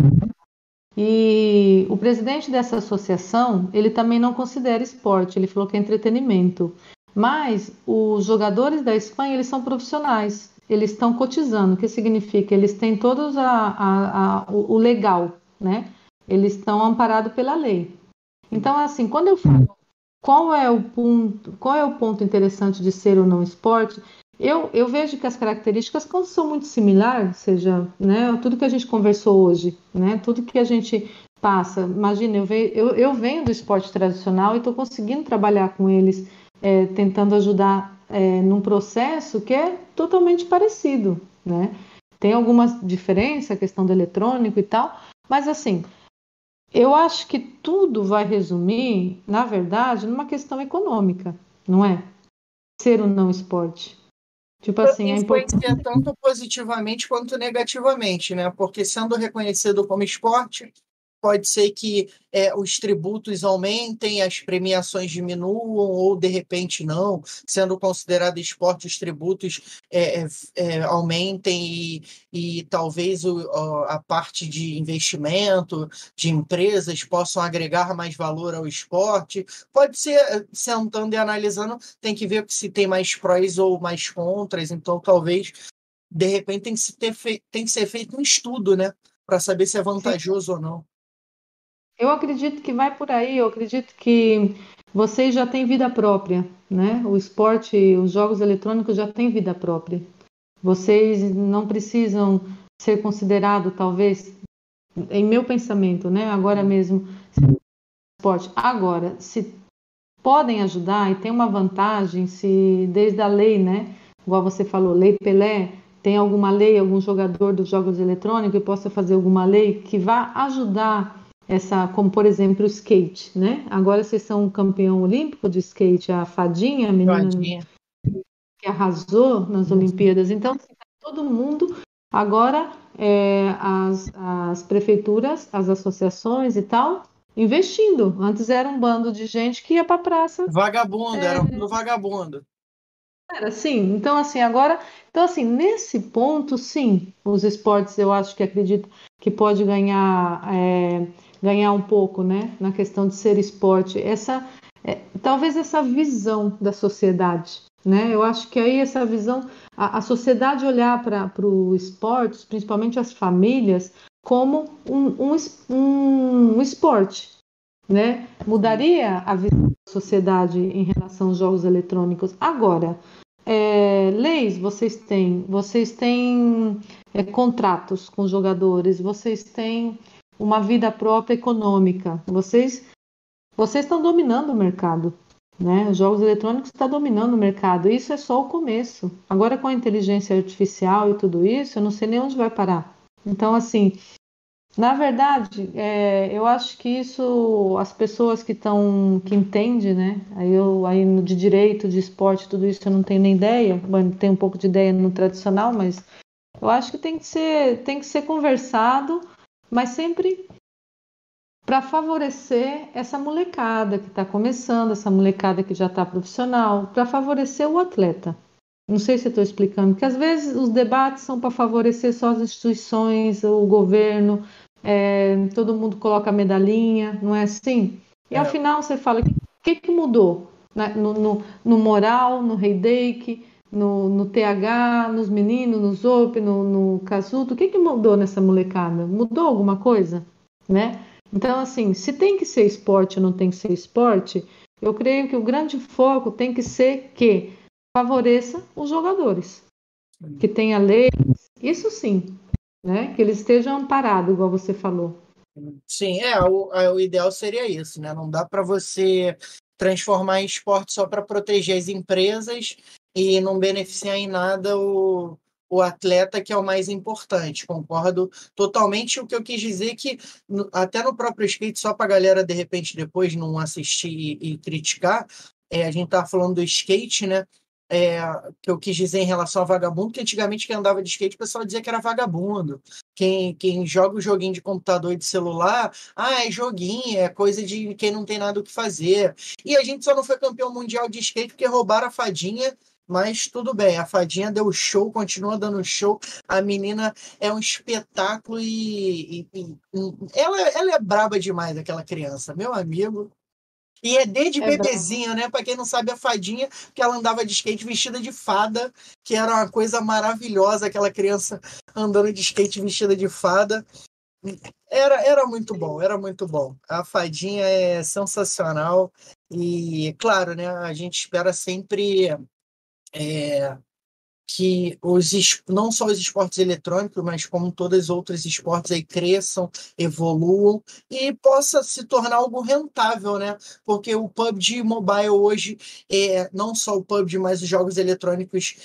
E o presidente dessa associação, ele também não considera esporte, ele falou que é entretenimento. Mas os jogadores da Espanha, eles são profissionais, eles estão cotizando, o que significa? Eles têm todos a, a, a, o legal, né? Eles estão amparados pela lei. Então, assim, quando eu falo qual é o ponto, qual é o ponto interessante de ser ou não esporte? Eu, eu vejo que as características são muito similares, seja, né, tudo que a gente conversou hoje, né, tudo que a gente passa. Imagina, eu, venho, eu, eu venho do esporte tradicional e estou conseguindo trabalhar com eles, é, tentando ajudar é, num processo que é totalmente parecido, né? Tem algumas diferenças, a questão do eletrônico e tal, mas assim, eu acho que tudo vai resumir, na verdade, numa questão econômica, não é? Ser ou não esporte. Tipo assim, é importante. tanto positivamente quanto negativamente, né? Porque sendo reconhecido como esporte, pode ser que é, os tributos aumentem, as premiações diminuam, ou de repente não, sendo considerado esporte, os tributos é, é, é aumentem e, e talvez o, a parte de investimento de empresas possam agregar mais valor ao esporte. Pode ser, sentando e analisando, tem que ver se tem mais prós ou mais contras, então talvez, de repente, tem que, se ter tem que ser feito um estudo, né? Para saber se é vantajoso Sim. ou não. Eu acredito que vai por aí, eu acredito que vocês já têm vida própria, né? O esporte, os jogos eletrônicos já têm vida própria. Vocês não precisam ser considerados, talvez, em meu pensamento, né? Agora mesmo, esporte. Agora, se podem ajudar e tem uma vantagem, se desde a lei, né? Igual você falou, lei Pelé, tem alguma lei, algum jogador dos jogos eletrônicos que possa fazer alguma lei que vá ajudar essa, como por exemplo o skate, né? Agora vocês são campeão olímpico de skate, a Fadinha, a menina Fadinha. que arrasou nas Olimpíadas. Então, assim, tá todo mundo agora é, as, as prefeituras, as associações e tal investindo. Antes era um bando de gente que ia para praça. Vagabundo, é, era um vagabundo. Era assim. Então, assim, agora. Então, assim, nesse ponto, sim, os esportes eu acho que acredito que pode ganhar. É, ganhar um pouco, né, na questão de ser esporte, essa é, talvez essa visão da sociedade, né? Eu acho que aí essa visão, a, a sociedade olhar para o esporte, principalmente as famílias, como um, um, um, um esporte, né? Mudaria a visão da sociedade em relação aos jogos eletrônicos. Agora, é, leis vocês têm, vocês têm é, contratos com jogadores, vocês têm uma vida própria econômica. Vocês vocês estão dominando o mercado, né? Os jogos eletrônicos estão dominando o mercado. Isso é só o começo. Agora com a inteligência artificial e tudo isso, eu não sei nem onde vai parar. Então, assim, na verdade, é, eu acho que isso, as pessoas que estão, que entendem, né? Aí eu, aí de direito, de esporte, tudo isso, eu não tenho nem ideia. Bom, tenho um pouco de ideia no tradicional, mas eu acho que tem que ser, tem que ser conversado mas sempre para favorecer essa molecada que está começando, essa molecada que já está profissional, para favorecer o atleta. Não sei se estou explicando, porque às vezes os debates são para favorecer só as instituições, o governo, é, todo mundo coloca a medalhinha, não é assim? E é. ao final você fala, o que, que mudou? Né? No, no, no moral, no reidake, no, no TH, nos meninos, no Zop, no, no Casuto, o que, que mudou nessa molecada? Mudou alguma coisa? Né? Então, assim, se tem que ser esporte ou não tem que ser esporte, eu creio que o grande foco tem que ser que favoreça os jogadores, que tenha leis, isso sim, né? que eles estejam amparados, igual você falou. Sim, é, o, o ideal seria isso, né? Não dá para você transformar em esporte só para proteger as empresas e não beneficiar em nada o, o atleta, que é o mais importante. Concordo totalmente. O que eu quis dizer é que, até no próprio skate, só para a galera, de repente, depois não assistir e, e criticar, é, a gente estava falando do skate, né? É, que eu quis dizer em relação a vagabundo, que antigamente quem andava de skate, o pessoal dizia que era vagabundo. Quem, quem joga o joguinho de computador e de celular, ah, é joguinho, é coisa de quem não tem nada o que fazer. E a gente só não foi campeão mundial de skate porque roubaram a fadinha mas tudo bem, a fadinha deu show, continua dando show. A menina é um espetáculo e, e, e ela, ela é braba demais, aquela criança, meu amigo. E é desde é bebezinha, né? Para quem não sabe, a fadinha, que ela andava de skate vestida de fada, que era uma coisa maravilhosa, aquela criança andando de skate vestida de fada. Era, era muito bom, era muito bom. A fadinha é sensacional. E, claro, né? A gente espera sempre é, que os, não só os esportes eletrônicos, mas como todos os outros esportes aí cresçam, evoluam e possa se tornar algo rentável, né? Porque o PUBG Mobile hoje, é, não só o PUBG, mas os jogos eletrônicos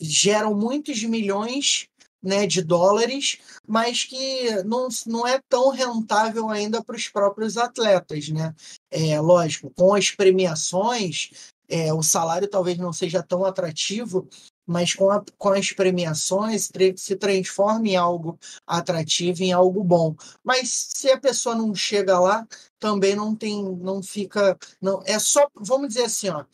geram muitos milhões né, de dólares, mas que não, não é tão rentável ainda para os próprios atletas, né? É lógico, com as premiações, é, o salário talvez não seja tão atrativo, mas com, a, com as premiações se transforma em algo atrativo, em algo bom. Mas se a pessoa não chega lá, também não tem, não fica, não é só, vamos dizer assim, ó,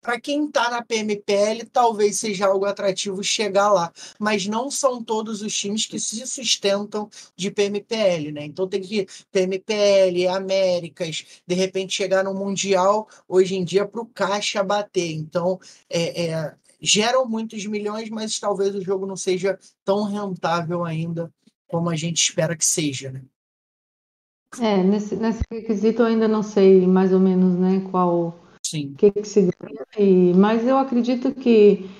para quem está na PMPL, talvez seja algo atrativo chegar lá, mas não são todos os times que se sustentam de PMPL, né? Então tem que PMPL, Américas, de repente chegar no Mundial, hoje em dia, para o caixa bater. Então, é, é, geram muitos milhões, mas talvez o jogo não seja tão rentável ainda como a gente espera que seja, né? É, nesse, nesse requisito eu ainda não sei mais ou menos né, qual Sim. o que, que se ganha. E, mas eu acredito que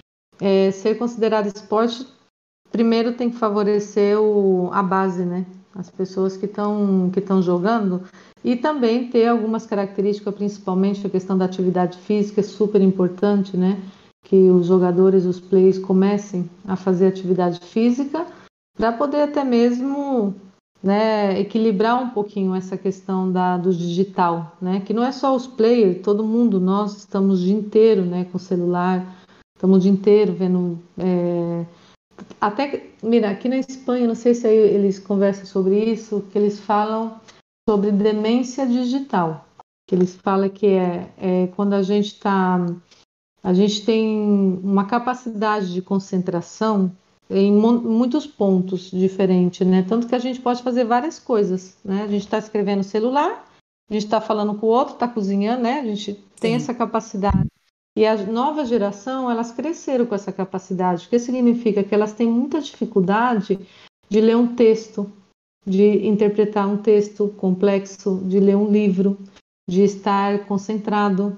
é, ser considerado esporte, primeiro tem que favorecer o, a base, né? As pessoas que estão que jogando e também ter algumas características, principalmente a questão da atividade física, é super importante, né? Que os jogadores, os players comecem a fazer atividade física para poder até mesmo né, equilibrar um pouquinho essa questão da, do digital, né, que não é só os players, todo mundo, nós estamos o dia inteiro né, com o celular, estamos o dia inteiro vendo. É, até, mira, aqui na Espanha, não sei se eles conversam sobre isso, que eles falam sobre demência digital, que eles falam que é, é quando a gente está. A gente tem uma capacidade de concentração em muitos pontos diferentes, né? Tanto que a gente pode fazer várias coisas, né? A gente está escrevendo no celular, a gente está falando com o outro, está cozinhando, né? A gente tem Sim. essa capacidade. E a nova geração, elas cresceram com essa capacidade, o que significa que elas têm muita dificuldade de ler um texto, de interpretar um texto complexo, de ler um livro, de estar concentrado.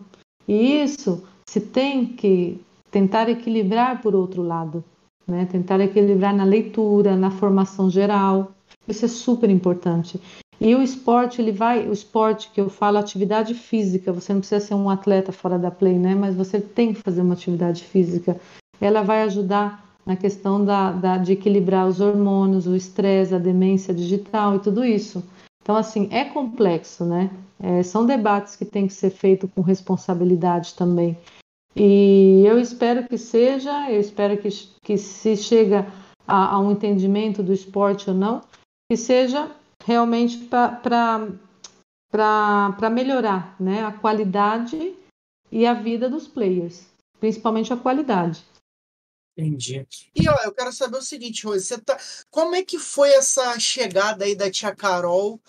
E isso se tem que tentar equilibrar por outro lado né? Tentar equilibrar na leitura, na formação geral. Isso é super importante. E o esporte, ele vai, o esporte que eu falo, atividade física, você não precisa ser um atleta fora da play, né? Mas você tem que fazer uma atividade física. Ela vai ajudar na questão da, da de equilibrar os hormônios, o estresse, a demência digital e tudo isso. Então, assim, é complexo, né? É, são debates que têm que ser feitos com responsabilidade também. E eu espero que seja, eu espero que, que se chega a, a um entendimento do esporte ou não, que seja realmente para melhorar né, a qualidade e a vida dos players, principalmente a qualidade. Entendi. E ó, eu quero saber o seguinte, Rose, você tá... como é que foi essa chegada aí da tia Carol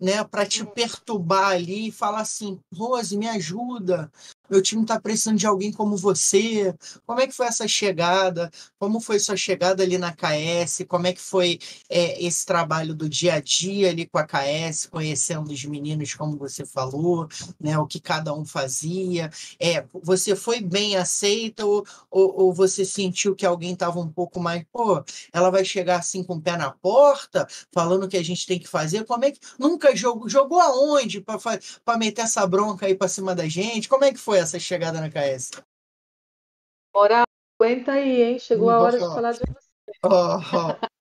né, para te perturbar ali e falar assim, Rose, me ajuda, meu time está precisando de alguém como você. Como é que foi essa chegada? Como foi sua chegada ali na KS? Como é que foi é, esse trabalho do dia a dia ali com a KS, conhecendo os meninos, como você falou, né? O que cada um fazia. É, você foi bem aceita ou, ou, ou você sentiu que alguém estava um pouco mais, pô, ela vai chegar assim com o pé na porta, falando o que a gente tem que fazer? Como é que nunca jogou, jogou aonde para meter essa bronca aí para cima da gente? Como é que foi essa chegada na KS? Moral, aguenta aí, hein? Chegou a hora de falar de você. Oh, oh.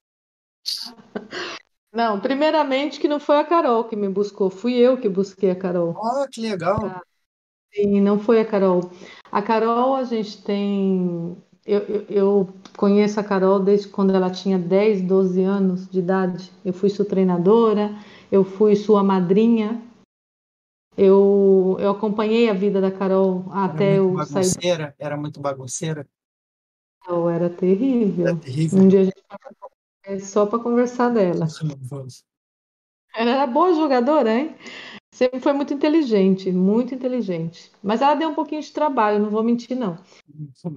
Não, primeiramente que não foi a Carol que me buscou, fui eu que busquei a Carol. Ah, que legal. Ah, sim, não foi a Carol. A Carol, a gente tem. Eu, eu, eu, conheço a Carol desde quando ela tinha 10, 12 anos de idade. Eu fui sua treinadora, eu fui sua madrinha. Eu, eu acompanhei a vida da Carol até eu bagunceira, sair. Era muito bagunceira? Não, era terrível. Era terrível. Um dia a gente é só para conversar dela. Ela era boa jogadora, hein? Sempre foi muito inteligente, muito inteligente. Mas ela deu um pouquinho de trabalho, não vou mentir, não.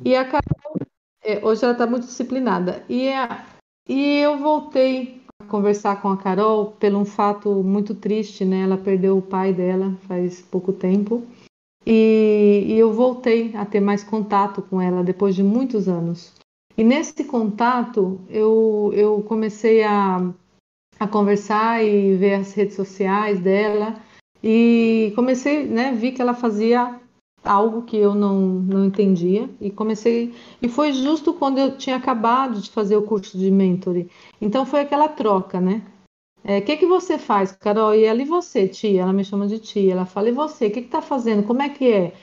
E a Carol, é, hoje ela está muito disciplinada. E, a, e eu voltei conversar com a Carol pelo um fato muito triste, né? Ela perdeu o pai dela faz pouco tempo. E, e eu voltei a ter mais contato com ela depois de muitos anos. E nesse contato, eu, eu comecei a, a conversar e ver as redes sociais dela e comecei, né, vi que ela fazia algo que eu não, não entendia e comecei e foi justo quando eu tinha acabado de fazer o curso de mentoring. Então foi aquela troca, né? O é, que que você faz, Carol? E e você, tia? Ela me chama de tia. Ela fala e você? O que que tá fazendo? Como é que é?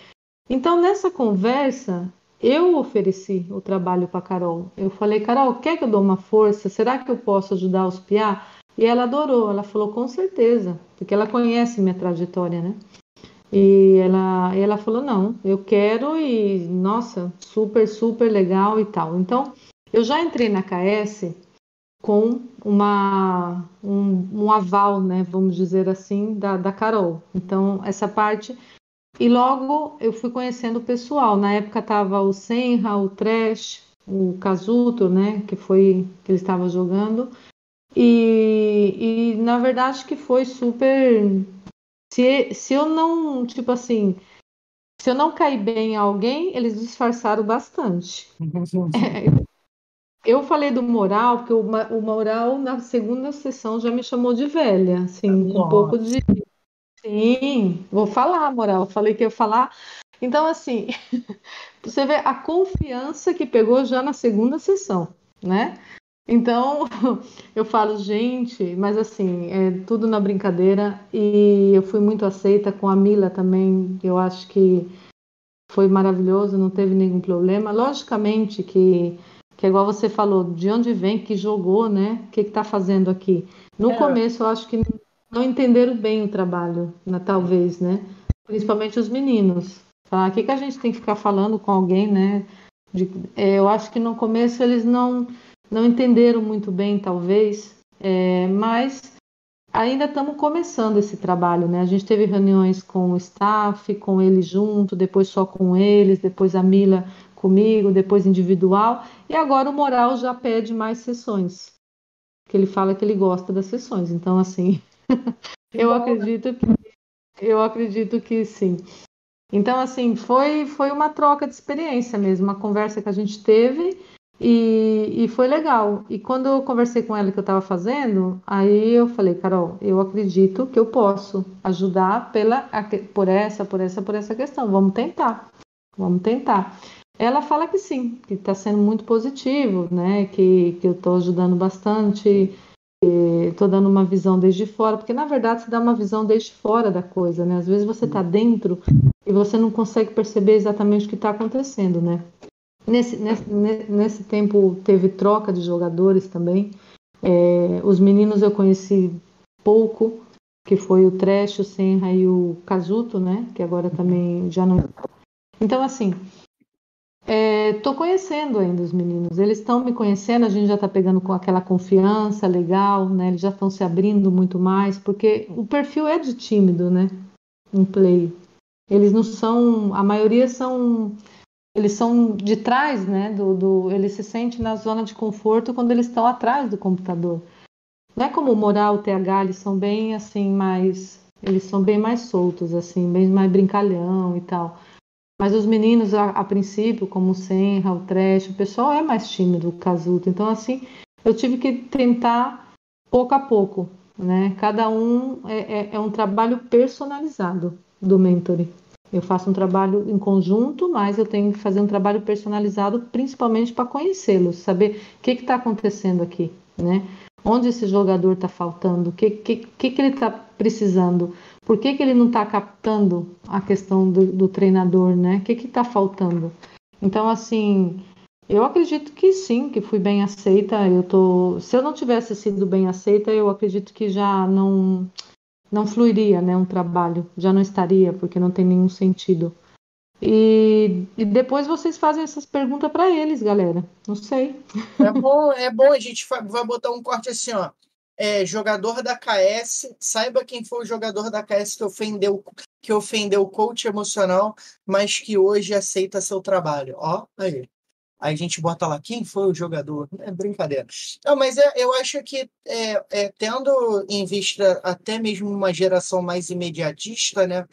Então nessa conversa eu ofereci o trabalho para Carol. Eu falei, Carol, quer que eu dou uma força? Será que eu posso ajudar os PIA? E ela adorou. Ela falou, com certeza, porque ela conhece minha trajetória, né? E ela, ela falou, não, eu quero e, nossa, super, super legal e tal. Então, eu já entrei na KS com uma, um, um aval, né, vamos dizer assim, da, da Carol. Então, essa parte e logo eu fui conhecendo o pessoal. Na época tava o Senra, o Trash, o Casuto, né? Que foi que ele estava jogando. E, e na verdade que foi super. Se, se eu não, tipo assim, se eu não cair bem em alguém, eles disfarçaram bastante. É, eu falei do moral, porque o, o moral na segunda sessão já me chamou de velha, assim, Nossa. um pouco de Sim, vou falar, moral. Falei que ia falar. Então, assim, você vê a confiança que pegou já na segunda sessão, né? Então, eu falo, gente, mas assim, é tudo na brincadeira e eu fui muito aceita com a Mila também. Eu acho que foi maravilhoso, não teve nenhum problema. Logicamente que, que é igual você falou, de onde vem, que jogou, né? O que está fazendo aqui? No é. começo, eu acho que não entenderam bem o trabalho, né, talvez, né? Principalmente os meninos. Falar, o que, que a gente tem que ficar falando com alguém, né? De, é, eu acho que no começo eles não, não entenderam muito bem, talvez, é, mas ainda estamos começando esse trabalho, né? A gente teve reuniões com o staff, com eles junto, depois só com eles, depois a Mila comigo, depois individual, e agora o Moral já pede mais sessões. Que ele fala que ele gosta das sessões. Então, assim, eu né? acredito que eu acredito que sim. Então, assim, foi, foi uma troca de experiência mesmo, uma conversa que a gente teve e, e foi legal. E quando eu conversei com ela que eu estava fazendo, aí eu falei, Carol, eu acredito que eu posso ajudar pela, por essa, por essa, por essa questão. Vamos tentar. Vamos tentar. Ela fala que sim, que está sendo muito positivo, né? Que, que eu estou ajudando bastante estou dando uma visão desde fora, porque na verdade se dá uma visão desde fora da coisa, né? Às vezes você está dentro e você não consegue perceber exatamente o que está acontecendo, né? Nesse, nesse, nesse tempo teve troca de jogadores também. É, os meninos eu conheci pouco, que foi o Trash, o Senra e o Casuto, né? Que agora também já não. Então, assim, Estou é, conhecendo ainda os meninos, eles estão me conhecendo, a gente já está pegando com aquela confiança legal, né? Eles já estão se abrindo muito mais, porque o perfil é de tímido, né? Um play. eles não são, a maioria são, eles são de trás, né? Do, do, eles se sentem na zona de conforto quando eles estão atrás do computador. Não é como o Moral, o TH, eles são bem assim, mais, eles são bem mais soltos, assim, bem mais brincalhão e tal. Mas os meninos, a, a princípio, como o Senra, o Trash, o pessoal é mais tímido, o Casuto. Então, assim, eu tive que tentar pouco a pouco, né? Cada um é, é, é um trabalho personalizado do mentoring. Eu faço um trabalho em conjunto, mas eu tenho que fazer um trabalho personalizado, principalmente para conhecê-los, saber o que está acontecendo aqui, né? Onde esse jogador está faltando, o que, que, que, que ele está precisando, por que, que ele não está captando a questão do, do treinador, né? O que está faltando? Então, assim, eu acredito que sim, que fui bem aceita. Eu tô, se eu não tivesse sido bem aceita, eu acredito que já não não fluiria, né, um trabalho, já não estaria, porque não tem nenhum sentido. E, e depois vocês fazem essas perguntas para eles, galera. Não sei. É bom, é bom a gente vai botar um corte assim, ó. É, jogador da KS, saiba quem foi o jogador da KS que ofendeu que ofendeu o coach emocional, mas que hoje aceita seu trabalho. Ó, aí. A gente bota lá quem foi o jogador. É brincadeira. Não, mas é, eu acho que é, é, tendo em vista até mesmo uma geração mais imediatista, né,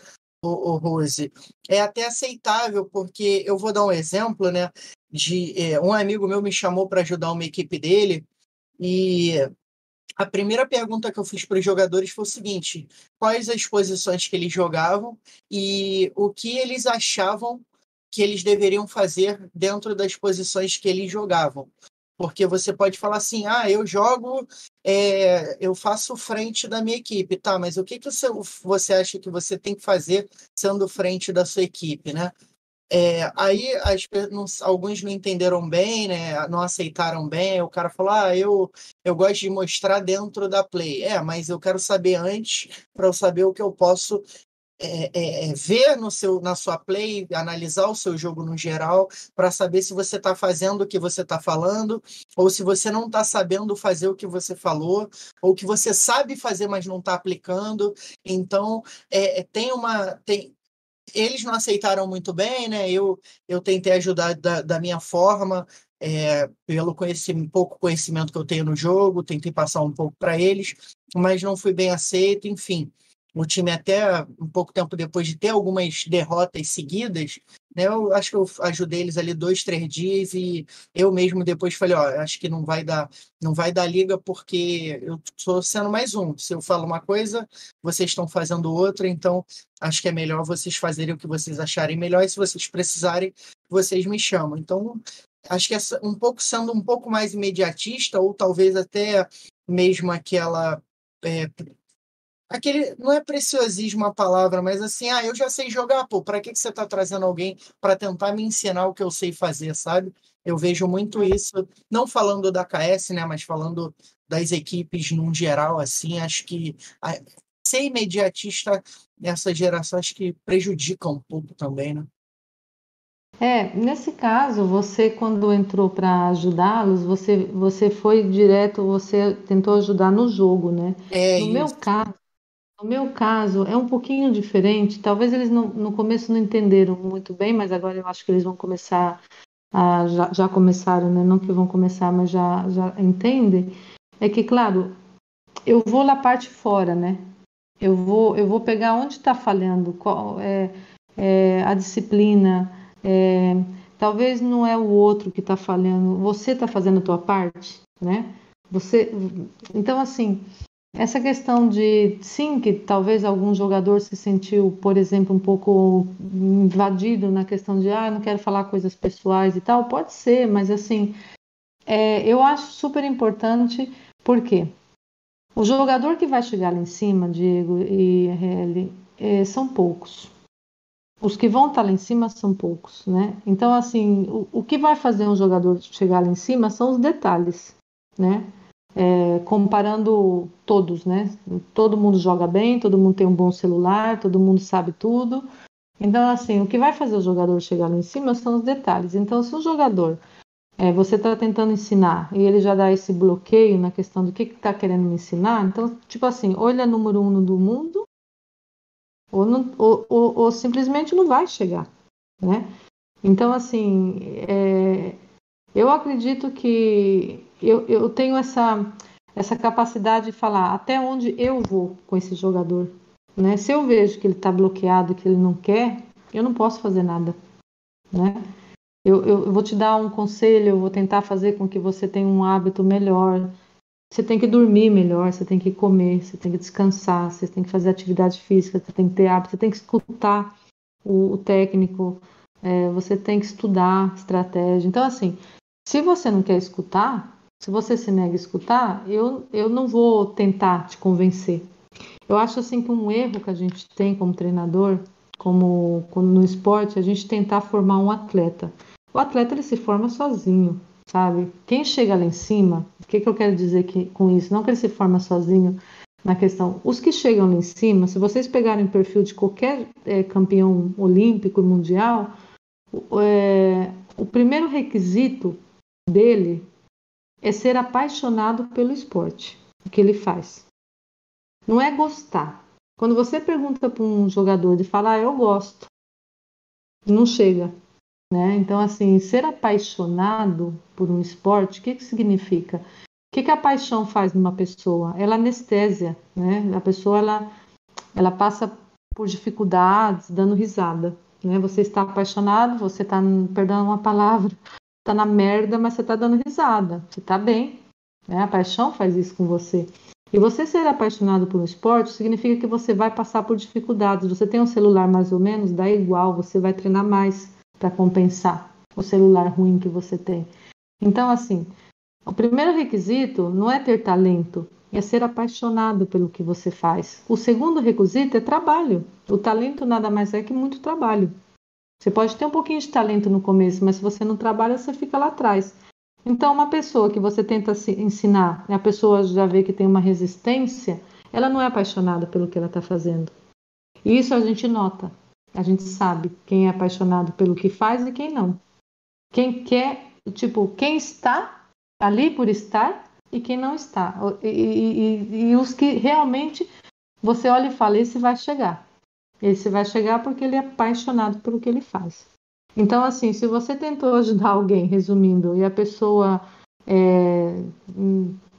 o, o Rose, é até aceitável, porque eu vou dar um exemplo, né, de é, um amigo meu me chamou para ajudar uma equipe dele e a primeira pergunta que eu fiz para os jogadores foi o seguinte: quais as posições que eles jogavam e o que eles achavam que eles deveriam fazer dentro das posições que eles jogavam. Porque você pode falar assim, ah, eu jogo, é, eu faço frente da minha equipe, tá? Mas o que, que você, você acha que você tem que fazer sendo frente da sua equipe, né? É, aí as, não, alguns não entenderam bem, né? não aceitaram bem. O cara falou: Ah, eu, eu gosto de mostrar dentro da play. É, mas eu quero saber antes para eu saber o que eu posso é, é, é, ver no seu, na sua play, analisar o seu jogo no geral, para saber se você está fazendo o que você está falando, ou se você não está sabendo fazer o que você falou, ou que você sabe fazer, mas não está aplicando. Então, é, é, tem uma. Tem, eles não aceitaram muito bem, né? Eu, eu tentei ajudar da, da minha forma, é, pelo conhecimento, pouco conhecimento que eu tenho no jogo, tentei passar um pouco para eles, mas não fui bem aceito, enfim o time até um pouco tempo depois de ter algumas derrotas seguidas, né? Eu acho que eu ajudei eles ali dois, três dias e eu mesmo depois falei, ó, acho que não vai dar, não vai dar liga porque eu estou sendo mais um. Se eu falo uma coisa, vocês estão fazendo outra, então acho que é melhor vocês fazerem o que vocês acharem melhor e se vocês precisarem, vocês me chamam. Então acho que essa, um pouco sendo um pouco mais imediatista ou talvez até mesmo aquela é, aquele não é preciosismo a palavra, mas assim, ah, eu já sei jogar, pô, para que que você está trazendo alguém para tentar me ensinar o que eu sei fazer, sabe? Eu vejo muito isso, não falando da KS, né, mas falando das equipes num geral assim, acho que a, ser imediatista nessa geração acho que prejudica um pouco também, né? É, nesse caso, você quando entrou para ajudá-los, você, você foi direto, você tentou ajudar no jogo, né? É no isso. meu caso, no meu caso, é um pouquinho diferente. Talvez eles não, no começo não entenderam muito bem, mas agora eu acho que eles vão começar a, já, já começaram, né? Não que vão começar, mas já, já entendem. É que, claro, eu vou na parte fora, né? Eu vou, eu vou pegar onde está falhando, qual é, é a disciplina. É, talvez não é o outro que está falhando, você está fazendo a tua parte, né? Você, então assim, essa questão de, sim, que talvez algum jogador se sentiu, por exemplo, um pouco invadido na questão de, ah, não quero falar coisas pessoais e tal, pode ser, mas assim, é, eu acho super importante, porque o jogador que vai chegar lá em cima, Diego e RL, é, são poucos. Os que vão estar lá em cima são poucos, né? Então, assim, o, o que vai fazer um jogador chegar lá em cima são os detalhes, né? É, comparando todos, né? Todo mundo joga bem, todo mundo tem um bom celular, todo mundo sabe tudo. Então, assim, o que vai fazer o jogador chegar lá em cima são os detalhes. Então, se o jogador é, você está tentando ensinar e ele já dá esse bloqueio na questão do que está que querendo me ensinar, então, tipo assim, ou ele é número um do mundo, ou, não, ou, ou, ou simplesmente não vai chegar, né? Então, assim, é, eu acredito que eu, eu tenho essa, essa capacidade de falar até onde eu vou com esse jogador. Né? Se eu vejo que ele está bloqueado, que ele não quer, eu não posso fazer nada. Né? Eu, eu, eu vou te dar um conselho, eu vou tentar fazer com que você tenha um hábito melhor. Você tem que dormir melhor, você tem que comer, você tem que descansar, você tem que fazer atividade física, você tem que ter hábito, você tem que escutar o, o técnico, é, você tem que estudar estratégia. Então, assim, se você não quer escutar, se você se nega a escutar, eu, eu não vou tentar te convencer. Eu acho assim que um erro que a gente tem como treinador, como, como no esporte, a gente tentar formar um atleta. O atleta ele se forma sozinho, sabe? Quem chega lá em cima, o que, que eu quero dizer que, com isso? Não que ele se forma sozinho na questão. Os que chegam lá em cima, se vocês pegarem o perfil de qualquer é, campeão olímpico e mundial, é, o primeiro requisito dele é ser apaixonado pelo esporte, o que ele faz. Não é gostar. Quando você pergunta para um jogador de falar, ah, eu gosto, não chega. Né? Então, assim, ser apaixonado por um esporte, o que, que significa? O que, que a paixão faz numa pessoa? Ela anestesia, né? A pessoa, ela, ela passa por dificuldades, dando risada, né? Você está apaixonado, você está, perdão uma palavra, tá na merda, mas você tá dando risada, você tá bem. Né? A paixão faz isso com você. E você ser apaixonado por um esporte significa que você vai passar por dificuldades. Você tem um celular mais ou menos, dá igual, você vai treinar mais para compensar o celular ruim que você tem. Então, assim, o primeiro requisito não é ter talento, é ser apaixonado pelo que você faz. O segundo requisito é trabalho. O talento nada mais é que muito trabalho. Você pode ter um pouquinho de talento no começo, mas se você não trabalha, você fica lá atrás. Então, uma pessoa que você tenta ensinar, e a pessoa já vê que tem uma resistência, ela não é apaixonada pelo que ela está fazendo. E isso a gente nota. A gente sabe quem é apaixonado pelo que faz e quem não. Quem quer, tipo, quem está ali por estar e quem não está. E, e, e, e os que realmente você olha e fala: esse vai chegar. Esse vai chegar porque ele é apaixonado pelo que ele faz. Então, assim, se você tentou ajudar alguém, resumindo, e a pessoa é,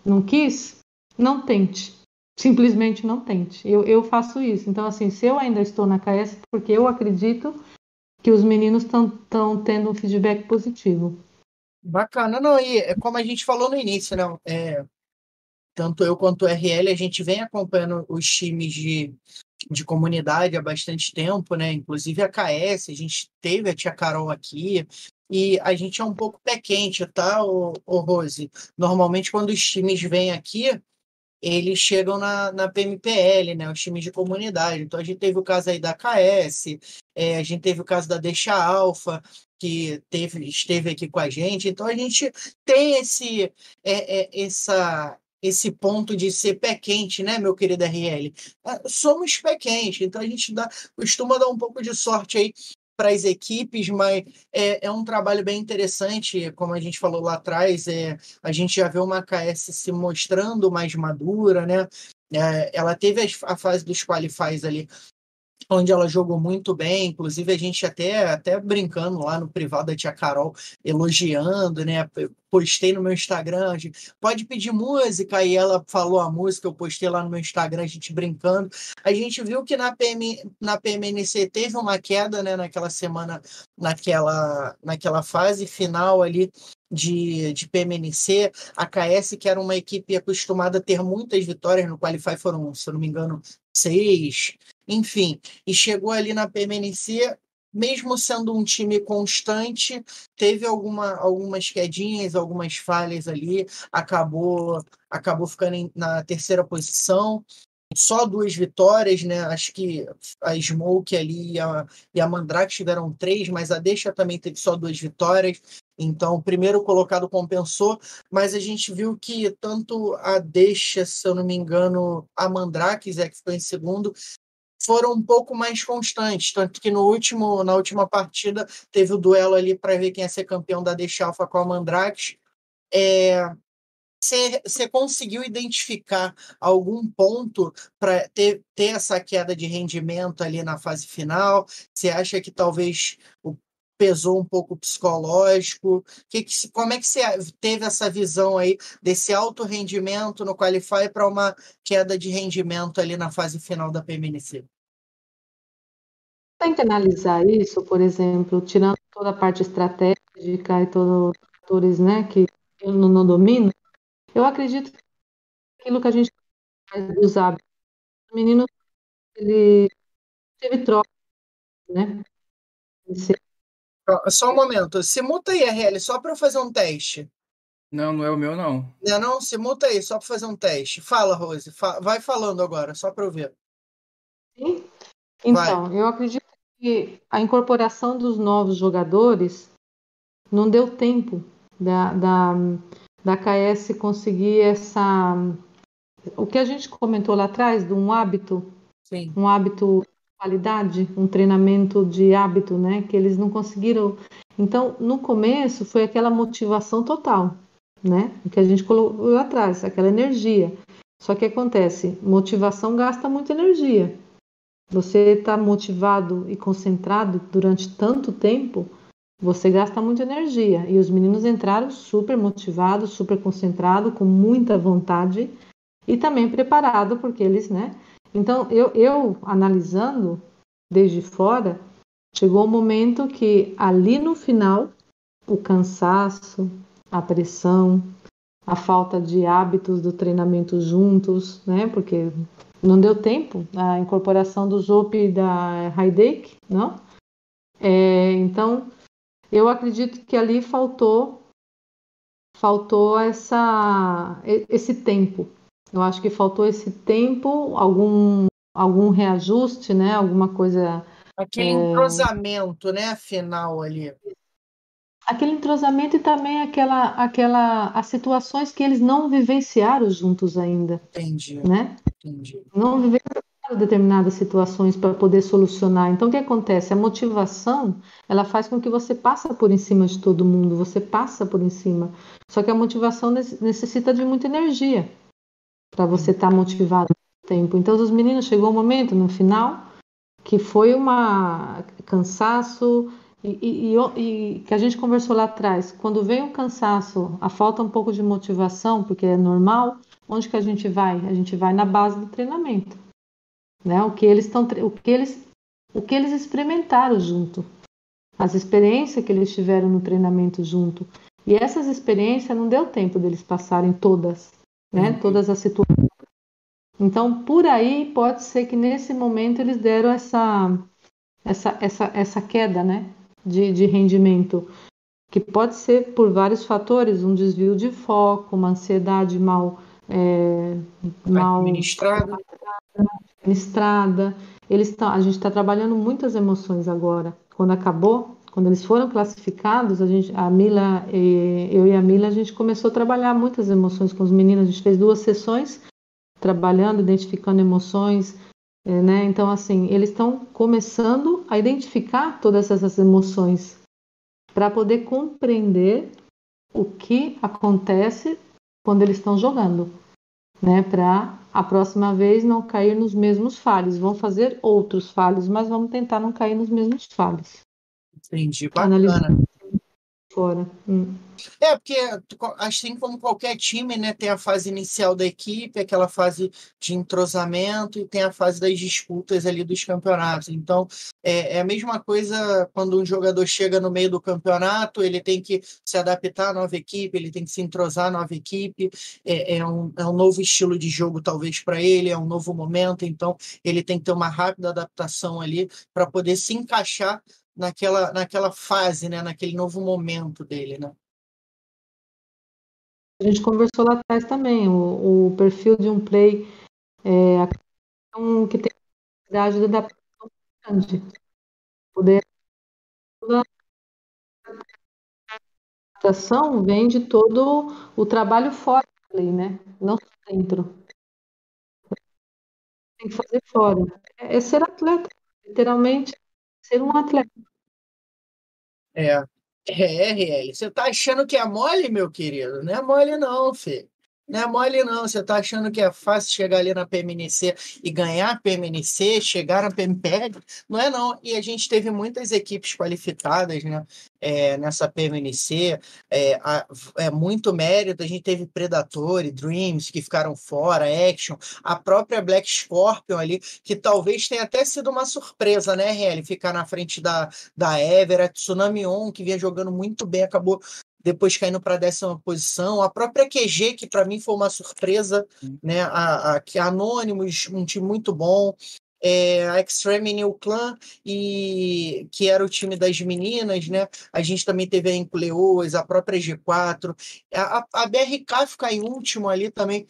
não quis, não tente. Simplesmente não tente. Eu, eu faço isso. Então, assim, se eu ainda estou na KS, porque eu acredito que os meninos estão tendo um feedback positivo. Bacana, não, e é como a gente falou no início, não, é, tanto eu quanto o RL, a gente vem acompanhando os times de, de comunidade há bastante tempo, né? Inclusive a KS, a gente teve a tia Carol aqui, e a gente é um pouco pé quente, tá, ô, ô Rose? Normalmente, quando os times vêm aqui, eles chegam na, na PMPL, né? Os times de comunidade. Então, a gente teve o caso aí da KS, é, a gente teve o caso da Deixa Alfa, que teve, esteve aqui com a gente. Então, a gente tem esse, é, é, essa, esse ponto de ser pé quente, né, meu querido RL? Ah, somos pé quente, então a gente dá, costuma dar um pouco de sorte aí para as equipes, mas é, é, um trabalho bem interessante, como a gente falou lá atrás, é, a gente já vê uma KS se mostrando mais madura, né? É, ela teve a, a fase dos qualifies ali onde ela jogou muito bem, inclusive a gente até até brincando lá no privado da tia Carol, elogiando, né? Postei no meu Instagram, pode pedir música, e ela falou a música, eu postei lá no meu Instagram, a gente brincando. A gente viu que na, PM, na PMNC teve uma queda, né, naquela semana, naquela, naquela fase final ali de, de PMNC, a KS, que era uma equipe acostumada a ter muitas vitórias no Qualify, foram, se eu não me engano, seis, enfim, e chegou ali na PMNC, mesmo sendo um time constante, teve alguma, algumas quedinhas, algumas falhas ali, acabou acabou ficando na terceira posição. Só duas vitórias, né? Acho que a Smoke ali e a, e a Mandrake tiveram três, mas a Deixa também teve só duas vitórias. Então, o primeiro colocado compensou, mas a gente viu que tanto a Deixa, se eu não me engano, a Mandrake, é que ficou em segundo, foram um pouco mais constantes, tanto que no último, na última partida teve o duelo ali para ver quem ia ser campeão da Deixalfa com a Mandrake. É, você conseguiu identificar algum ponto para ter, ter essa queda de rendimento ali na fase final? Você acha que talvez o pesou um pouco psicológico? Que, que, como é que você teve essa visão aí desse alto rendimento no Qualify para uma queda de rendimento ali na fase final da PMNC? Tem que analisar isso, por exemplo, tirando toda a parte estratégica e todos os fatores né, que eu não, não domino, eu acredito que aquilo que a gente faz dos hábitos, o menino ele teve troca, né? Só um momento, se muta aí, RL, só para eu fazer um teste. Não, não é o meu, não. Não, não, se muta aí, só para fazer um teste. Fala, Rose, fa vai falando agora, só para eu ver. Sim. Então, vai. eu acredito que a incorporação dos novos jogadores não deu tempo da, da, da KS conseguir essa. O que a gente comentou lá atrás, de um hábito, Sim. um hábito qualidade, um treinamento de hábito, né? Que eles não conseguiram. Então, no começo, foi aquela motivação total, né? O que a gente colocou lá atrás, aquela energia. Só que acontece, motivação gasta muita energia. Você está motivado e concentrado durante tanto tempo, você gasta muita energia. E os meninos entraram super motivados, super concentrados, com muita vontade e também preparado, porque eles, né? Então, eu, eu analisando desde fora, chegou o um momento que ali no final, o cansaço, a pressão, a falta de hábitos do treinamento juntos, né? Porque não deu tempo a incorporação do Zop e da Heidek, não? É, então, eu acredito que ali faltou faltou essa esse tempo. Eu acho que faltou esse tempo, algum algum reajuste, né? Alguma coisa aquele é... entrosamento, né, final ali. Aquele entrosamento e também aquela aquela as situações que eles não vivenciaram juntos ainda. Entendi. Né? Entendi. Não vivenciaram determinadas situações para poder solucionar. Então, o que acontece? A motivação, ela faz com que você passa por em cima de todo mundo, você passa por em cima. Só que a motivação necessita de muita energia para você estar tá motivado no tempo. Então, os meninos chegou um momento no final que foi uma cansaço e, e, e, e que a gente conversou lá atrás. Quando vem o cansaço, a falta um pouco de motivação, porque é normal, onde que a gente vai? A gente vai na base do treinamento né? O que eles estão, o que eles, o que eles experimentaram junto, as experiências que eles tiveram no treinamento junto. E essas experiências não deu tempo deles passarem todas, né? Uhum. Todas as situações. Então, por aí pode ser que nesse momento eles deram essa essa essa, essa queda, né? De, de rendimento que pode ser por vários fatores, um desvio de foco, uma ansiedade mal é, mal administrada, estrada. Eles tá, a gente está trabalhando muitas emoções agora. Quando acabou, quando eles foram classificados, a gente, a Mila, eu e a Mila, a gente começou a trabalhar muitas emoções com os meninos. A gente fez duas sessões trabalhando, identificando emoções, é, né? Então, assim, eles estão começando a identificar todas essas emoções para poder compreender o que acontece quando eles estão jogando, né? Para a próxima vez não cair nos mesmos falhos. Vão fazer outros falhos, mas vamos tentar não cair nos mesmos falhos. Entendi, bacana. Fora. Hum. É, porque assim como qualquer time, né, tem a fase inicial da equipe, aquela fase de entrosamento e tem a fase das disputas ali dos campeonatos. Então, é, é a mesma coisa quando um jogador chega no meio do campeonato, ele tem que se adaptar à nova equipe, ele tem que se entrosar à nova equipe, é, é, um, é um novo estilo de jogo talvez para ele, é um novo momento, então ele tem que ter uma rápida adaptação ali para poder se encaixar naquela, naquela fase, né? naquele novo momento dele. Né? A gente conversou lá atrás também, o, o perfil de um play é, um, que tem capacidade de adaptação grande. Poder adaptação vem de todo o trabalho fora play, né? Não dentro. Tem que fazer fora. É, é ser atleta, literalmente ser um atleta. É. É, RL. Você tá achando que é mole, meu querido? Não é mole, não, filho. Não é mole, não. Você tá achando que é fácil chegar ali na PMNC e ganhar a PMNC, chegar na PMPL? Não é, não. E a gente teve muitas equipes qualificadas né, é, nessa PMNC. É, a, é muito mérito. A gente teve Predator e Dreams que ficaram fora, Action, a própria Black Scorpion ali, que talvez tenha até sido uma surpresa, né, RL? Ficar na frente da, da Everett, Tsunami On, que vinha jogando muito bem, acabou depois caindo para a décima posição. A própria QG, que para mim foi uma surpresa, né? A, a, que a Anonymous, um time muito bom. É, a Extreme New Clan, e, que era o time das meninas, né? A gente também teve a Inculeoas, a própria G4. A, a BRK ficar em último ali também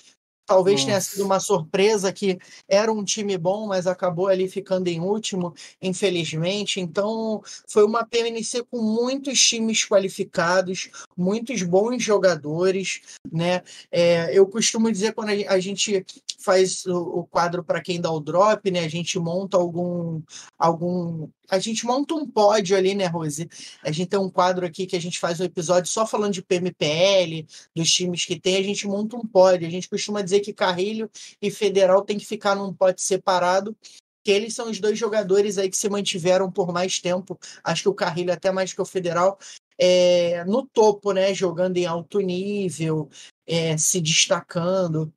Talvez Nossa. tenha sido uma surpresa que era um time bom, mas acabou ali ficando em último, infelizmente. Então, foi uma PNC com muitos times qualificados, muitos bons jogadores, né? É, eu costumo dizer quando a gente faz o, o quadro para quem dá o drop, né? A gente monta algum algum a gente monta um pódio ali, né, Rose? A gente tem um quadro aqui que a gente faz um episódio só falando de PMPL, dos times que tem, a gente monta um pódio. A gente costuma dizer que Carrilho e Federal tem que ficar num pódio separado, que eles são os dois jogadores aí que se mantiveram por mais tempo. Acho que o Carrilho até mais que o Federal. É, no topo, né? Jogando em alto nível, é, se destacando.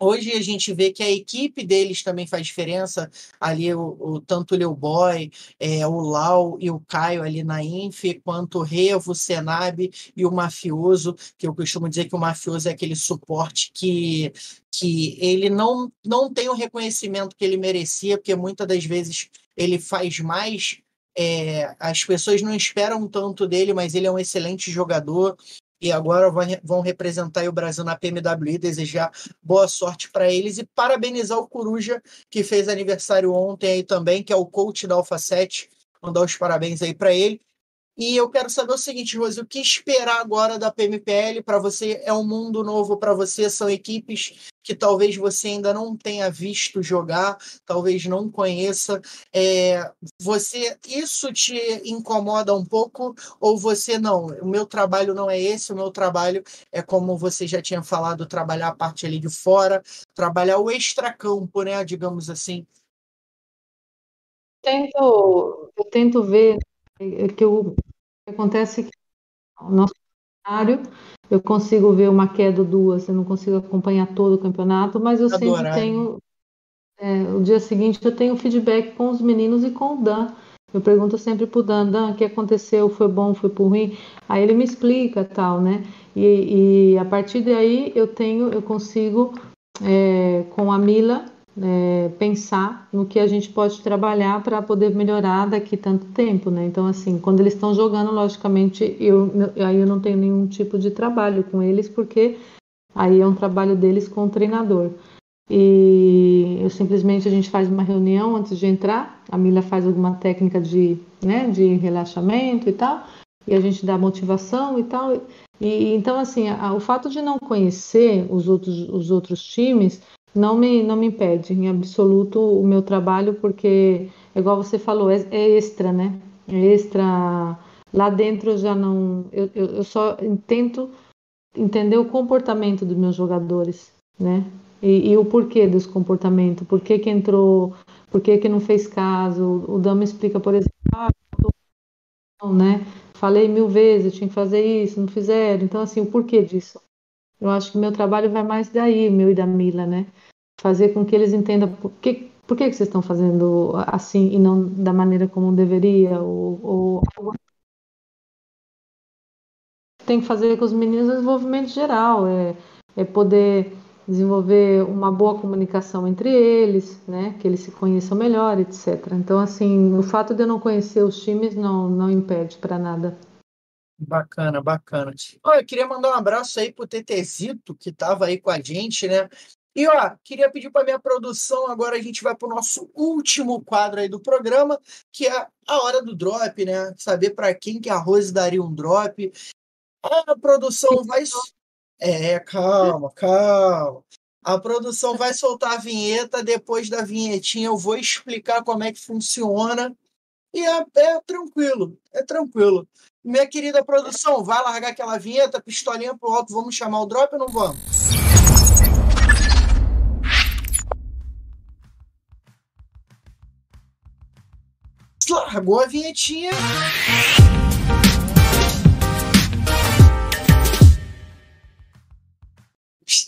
Hoje a gente vê que a equipe deles também faz diferença. Ali, o, o tanto o Leuboy, é, o Lau e o Caio ali na Inf, quanto o Revo, o Senab e o Mafioso, que eu costumo dizer que o Mafioso é aquele suporte que, que ele não, não tem o reconhecimento que ele merecia, porque muitas das vezes ele faz mais. É, as pessoas não esperam tanto dele, mas ele é um excelente jogador e agora vão representar o Brasil na PMWI, desejar boa sorte para eles e parabenizar o Coruja, que fez aniversário ontem aí também, que é o coach da Alpha 7, mandar os parabéns aí para ele. E eu quero saber o seguinte, Rose, o que esperar agora da PMPL para você? É um mundo novo para você, são equipes que talvez você ainda não tenha visto jogar, talvez não conheça. É, você isso te incomoda um pouco ou você não? O meu trabalho não é esse, o meu trabalho é como você já tinha falado, trabalhar a parte ali de fora, trabalhar o extracampo, né, digamos assim. Tento, eu tento ver é que o que acontece é que no nosso cenário eu consigo ver uma queda ou duas, eu não consigo acompanhar todo o campeonato, mas eu sempre tenho é, o dia seguinte eu tenho feedback com os meninos e com o Dan. Eu pergunto sempre pro Dan, Dan, o que aconteceu? Foi bom? Foi por ruim? Aí ele me explica tal, né? E, e a partir daí eu tenho, eu consigo é, com a Mila é, pensar no que a gente pode trabalhar para poder melhorar daqui tanto tempo, né? Então, assim, quando eles estão jogando, logicamente, eu, aí eu não tenho nenhum tipo de trabalho com eles, porque aí é um trabalho deles com o treinador. E eu simplesmente a gente faz uma reunião antes de entrar, a Mila faz alguma técnica de, né, de relaxamento e tal, e a gente dá motivação e tal. E então assim, a, o fato de não conhecer os outros, os outros times não me, não me impede em absoluto o meu trabalho, porque, igual você falou, é, é extra, né? É extra. Lá dentro eu já não. Eu, eu, eu, só tento entender o comportamento dos meus jogadores, né? E, e o porquê dos comportamentos, por que, que entrou, por que, que não fez caso. O Dama explica, por exemplo, ah, tô... né? Falei mil vezes, tinha que fazer isso, não fizeram. Então, assim, o porquê disso? Eu acho que meu trabalho vai mais daí, meu e da Mila, né? Fazer com que eles entendam por que, por que, vocês estão fazendo assim e não da maneira como deveria, ou, ou tem que fazer com os meninos o desenvolvimento geral, é, é poder desenvolver uma boa comunicação entre eles, né, que eles se conheçam melhor, etc. Então, assim, o fato de eu não conhecer os times não, não impede para nada. Bacana, bacana. Olha, eu queria mandar um abraço aí pro Tetezito, que estava aí com a gente, né? E ó, queria pedir para minha produção, agora a gente vai para o nosso último quadro aí do programa, que é a hora do drop, né? Saber para quem que a Rose daria um drop. A produção vai. É, calma, calma. A produção vai soltar a vinheta, depois da vinhetinha eu vou explicar como é que funciona. E é, é tranquilo, é tranquilo. Minha querida produção, vai largar aquela vinheta, pistolinha pro alto, vamos chamar o drop ou não vamos? Largou a vinhetinha.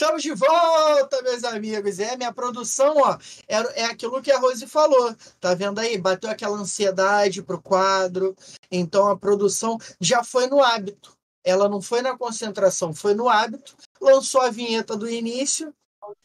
Estamos de volta, meus amigos. É, minha produção, ó, é, é aquilo que a Rose falou. Tá vendo aí? Bateu aquela ansiedade pro quadro. Então a produção já foi no hábito. Ela não foi na concentração, foi no hábito. Lançou a vinheta do início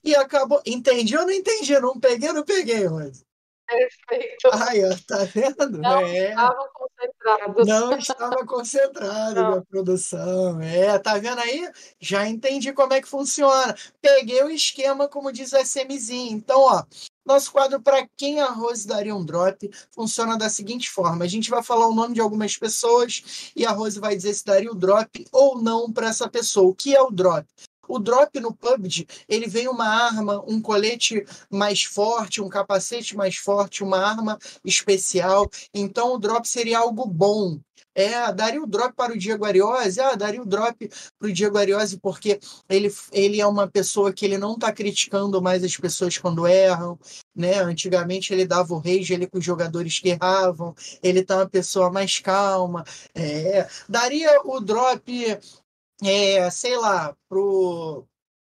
e acabou. Entendi ou não entendi? Não peguei não peguei, Rose? Perfeito. Aí, ó, tá vendo? Não é. estava concentrado. Não estava concentrado na produção. É, tá vendo aí? Já entendi como é que funciona. Peguei o esquema, como diz o SMzinho. Então, ó, nosso quadro para quem a Rose daria um drop funciona da seguinte forma: a gente vai falar o nome de algumas pessoas e a Rose vai dizer se daria o drop ou não para essa pessoa. O que é o drop? O drop no PUBG, ele vem uma arma, um colete mais forte, um capacete mais forte, uma arma especial. Então o drop seria algo bom. É, daria o drop para o Diego Ariose? Ah, daria o drop para o Diego Ariose porque ele, ele é uma pessoa que ele não está criticando mais as pessoas quando erram, né? Antigamente ele dava o rage ele com os jogadores que erravam, ele tá uma pessoa mais calma. É, daria o drop é, sei lá, pro,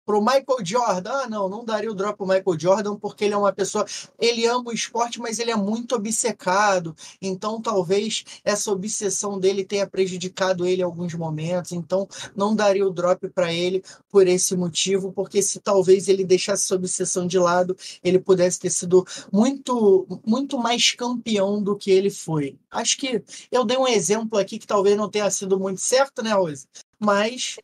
pro Michael Jordan. Ah, não, não daria o drop pro Michael Jordan porque ele é uma pessoa, ele ama o esporte, mas ele é muito obcecado. Então, talvez essa obsessão dele tenha prejudicado ele em alguns momentos. Então, não daria o drop para ele por esse motivo, porque se talvez ele deixasse essa obsessão de lado, ele pudesse ter sido muito muito mais campeão do que ele foi. Acho que eu dei um exemplo aqui que talvez não tenha sido muito certo, né, Rose? Mas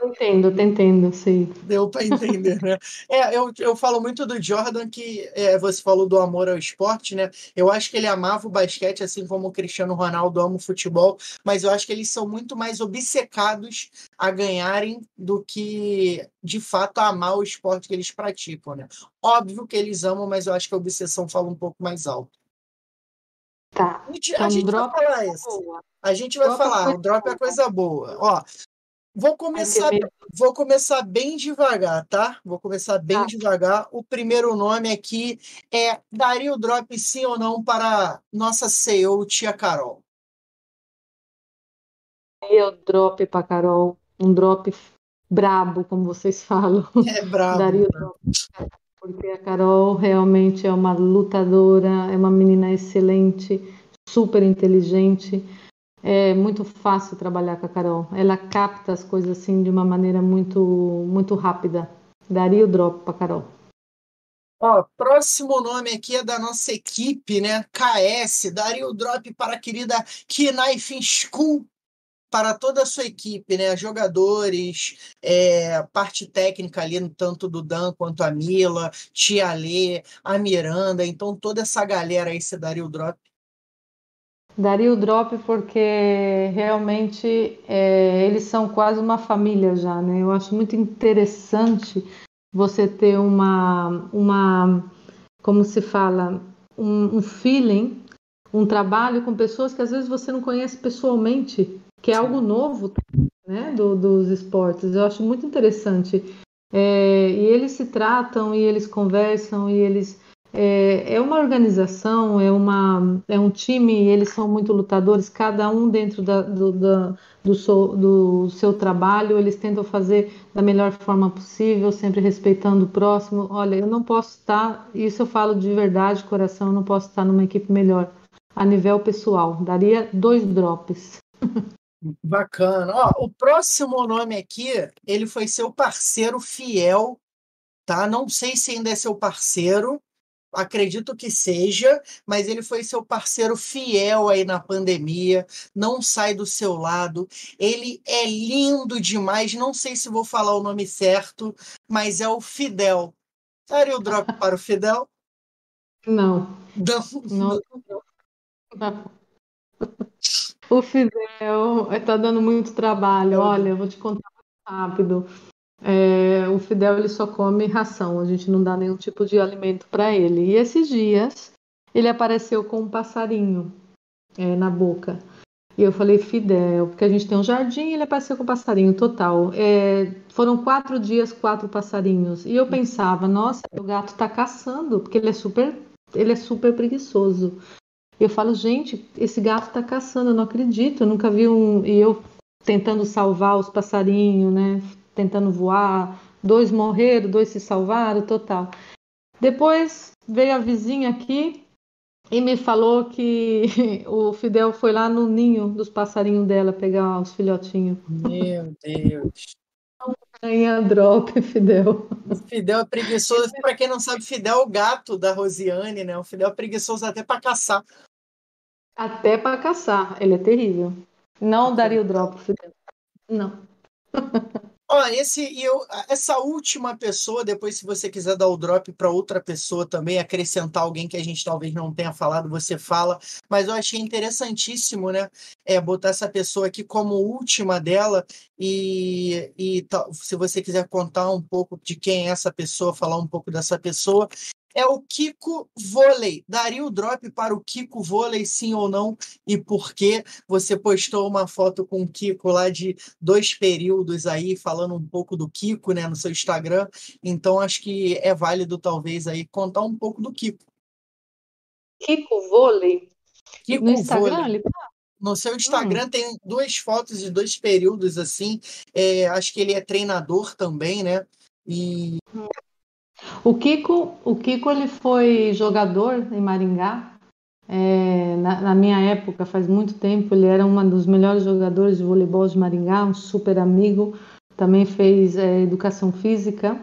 Entendo, te entendo, sim. Deu para entender, né? É, eu, eu falo muito do Jordan, que é, você falou do amor ao esporte, né? Eu acho que ele amava o basquete, assim como o Cristiano Ronaldo ama o futebol, mas eu acho que eles são muito mais obcecados a ganharem do que, de fato, amar o esporte que eles praticam, né? Óbvio que eles amam, mas eu acho que a obsessão fala um pouco mais alto. Tá. A gente, então, a gente vai falar é isso. Boa. A gente vai drop falar, o drop é coisa boa. Ó, vou começar, vou começar bem devagar, tá? Vou começar bem tá. devagar. O primeiro nome aqui é daria o drop sim ou não para nossa CEO, tia Carol? Eu drop para Carol, um drop brabo, como vocês falam. É brabo. Daria o drop. Porque a Carol realmente é uma lutadora, é uma menina excelente, super inteligente é muito fácil trabalhar com a Carol. Ela capta as coisas assim de uma maneira muito, muito rápida. Daria o drop para Carol. Ó, próximo nome aqui é da nossa equipe, né? KS. Daria o drop para a querida Knife School para toda a sua equipe, né? Jogadores, é, parte técnica ali, tanto do Dan quanto a Mila, Tia Lê, a Miranda. Então, toda essa galera aí, você daria o drop? Daria o drop porque realmente é, eles são quase uma família já, né? Eu acho muito interessante você ter uma, uma como se fala, um, um feeling, um trabalho com pessoas que às vezes você não conhece pessoalmente, que é algo novo, né? Do, dos esportes. Eu acho muito interessante. É, e eles se tratam e eles conversam e eles é, é, uma organização, é, uma, é um time, eles são muito lutadores, cada um dentro da, do, da, do, seu, do seu trabalho, eles tentam fazer da melhor forma possível, sempre respeitando o próximo. Olha, eu não posso estar, isso eu falo de verdade, coração, eu não posso estar numa equipe melhor a nível pessoal. Daria dois drops. Bacana. Ó, o próximo nome aqui, ele foi seu parceiro fiel, tá? Não sei se ainda é seu parceiro, acredito que seja, mas ele foi seu parceiro fiel aí na pandemia, não sai do seu lado. Ele é lindo demais, não sei se vou falar o nome certo, mas é o Fidel. Daria o drop para o Fidel? Não. Não. não. O Fidel está dando muito trabalho. Olha, eu vou te contar rápido. É, o Fidel ele só come ração, a gente não dá nenhum tipo de alimento para ele. E esses dias ele apareceu com um passarinho é, na boca. E eu falei, Fidel, porque a gente tem um jardim e ele apareceu com um passarinho total. É, foram quatro dias, quatro passarinhos. E eu pensava, nossa, o gato está caçando, porque ele é super, ele é super preguiçoso. Eu falo, gente, esse gato está caçando, eu não acredito, eu nunca vi um. E eu tentando salvar os passarinhos, né? Tentando voar. Dois morreram, dois se salvaram, total. Depois veio a vizinha aqui e me falou que o Fidel foi lá no ninho dos passarinhos dela pegar os filhotinhos. Meu Deus. Ganha drop, Fidel. Fidel é preguiçoso. Para quem não sabe, Fidel é o gato da Rosiane, né? O Fidel é preguiçoso até para caçar. Até para caçar. Ele é terrível. Não daria o drop, Fidel. Não. Ó, esse eu, essa última pessoa, depois se você quiser dar o drop para outra pessoa também, acrescentar alguém que a gente talvez não tenha falado, você fala. Mas eu achei interessantíssimo, né? É botar essa pessoa aqui como última dela e, e se você quiser contar um pouco de quem é essa pessoa, falar um pouco dessa pessoa é o Kiko Vôlei. Daria o drop para o Kiko Vôlei, sim ou não? E por quê? Você postou uma foto com o Kiko lá de dois períodos aí, falando um pouco do Kiko, né, no seu Instagram. Então, acho que é válido, talvez, aí contar um pouco do Kiko. Kiko Vôlei? Kiko no Instagram, Vôlei. Tá? No seu Instagram hum. tem duas fotos de dois períodos, assim. É, acho que ele é treinador também, né? E hum. O Kiko, o Kiko ele foi jogador em Maringá. É, na, na, minha época, faz muito tempo, ele era um dos melhores jogadores de voleibol de Maringá, um super amigo. Também fez é, educação física.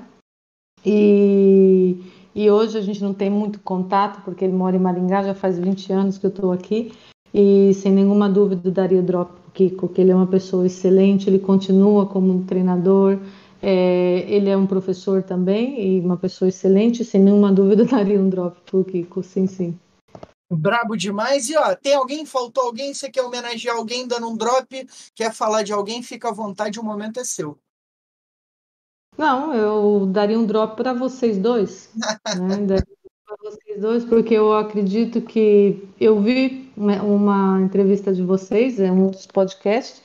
E, e hoje a gente não tem muito contato, porque ele mora em Maringá, já faz 20 anos que eu estou aqui. E sem nenhuma dúvida daria drop para Kiko, que ele é uma pessoa excelente, ele continua como treinador, é, ele é um professor também e uma pessoa excelente, sem nenhuma dúvida daria um drop pro Kiko, sim, sim. Brabo demais. E ó, tem alguém, faltou alguém, você quer homenagear alguém dando um drop, quer falar de alguém, fica à vontade, o momento é seu. Não, eu daria um drop para vocês dois. né? para vocês dois, porque eu acredito que eu vi uma entrevista de vocês, é um dos podcasts,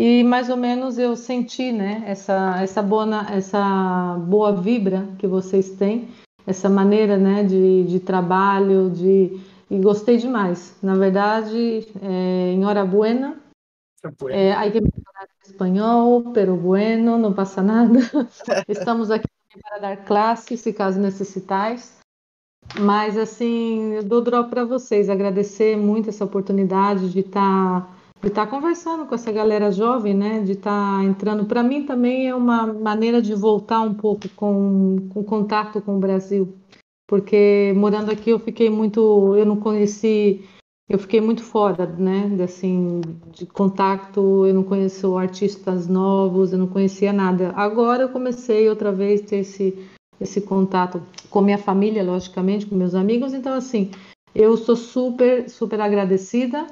e mais ou menos eu senti, né, essa essa boa essa boa vibra que vocês têm, essa maneira, né, de, de trabalho, de e gostei demais. Na verdade, é, em hora buena, é, hay que mejorar espanhol, pero bueno, não passa nada. Estamos aqui para dar classe, se caso necessitais. Mas assim, eu dou drop para vocês, agradecer muito essa oportunidade de estar tá de estar tá conversando com essa galera jovem, né? De estar tá entrando. Para mim também é uma maneira de voltar um pouco com, com contato com o Brasil, porque morando aqui eu fiquei muito, eu não conheci, eu fiquei muito fora, né? Assim, de contato, eu não conheço artistas novos, eu não conhecia nada. Agora eu comecei outra vez ter esse esse contato com minha família, logicamente, com meus amigos. Então assim, eu sou super super agradecida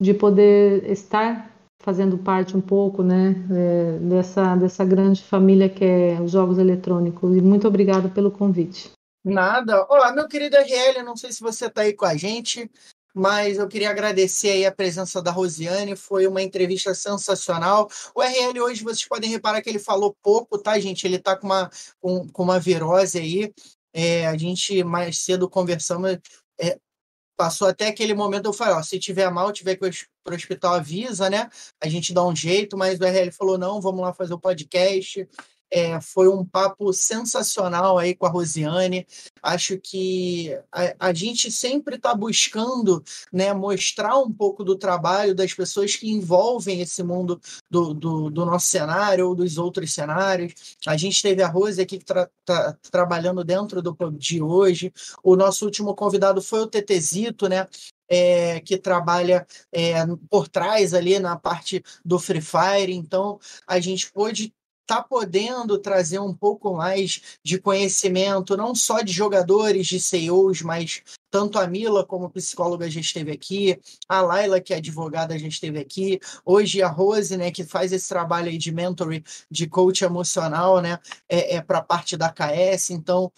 de poder estar fazendo parte um pouco né, é, dessa, dessa grande família que é os jogos eletrônicos. E muito obrigada pelo convite. Nada. Olá, meu querido RL, não sei se você está aí com a gente, mas eu queria agradecer aí a presença da Rosiane, foi uma entrevista sensacional. O RL hoje, vocês podem reparar que ele falou pouco, tá, gente? Ele está com uma, com, com uma virose aí. É, a gente mais cedo conversamos, é, passou até aquele momento, eu falei, ó, se tiver mal, tiver que ir para o hospital, avisa, né? A gente dá um jeito, mas o RL falou, não, vamos lá fazer o podcast. É, foi um papo sensacional aí com a Rosiane. Acho que a, a gente sempre está buscando né, mostrar um pouco do trabalho das pessoas que envolvem esse mundo do, do, do nosso cenário ou dos outros cenários. A gente teve a Rose aqui tra, trabalhando dentro do PUBG hoje. O nosso último convidado foi o Tetezito, né? É, que trabalha é, por trás ali na parte do Free Fire. Então, a gente pôde está podendo trazer um pouco mais de conhecimento, não só de jogadores, de CEOs, mas tanto a Mila como psicóloga já esteve aqui, a Laila, que é advogada, já esteve aqui, hoje a Rose, né, que faz esse trabalho aí de mentoring, de coach emocional, né, é, é para a parte da KS, então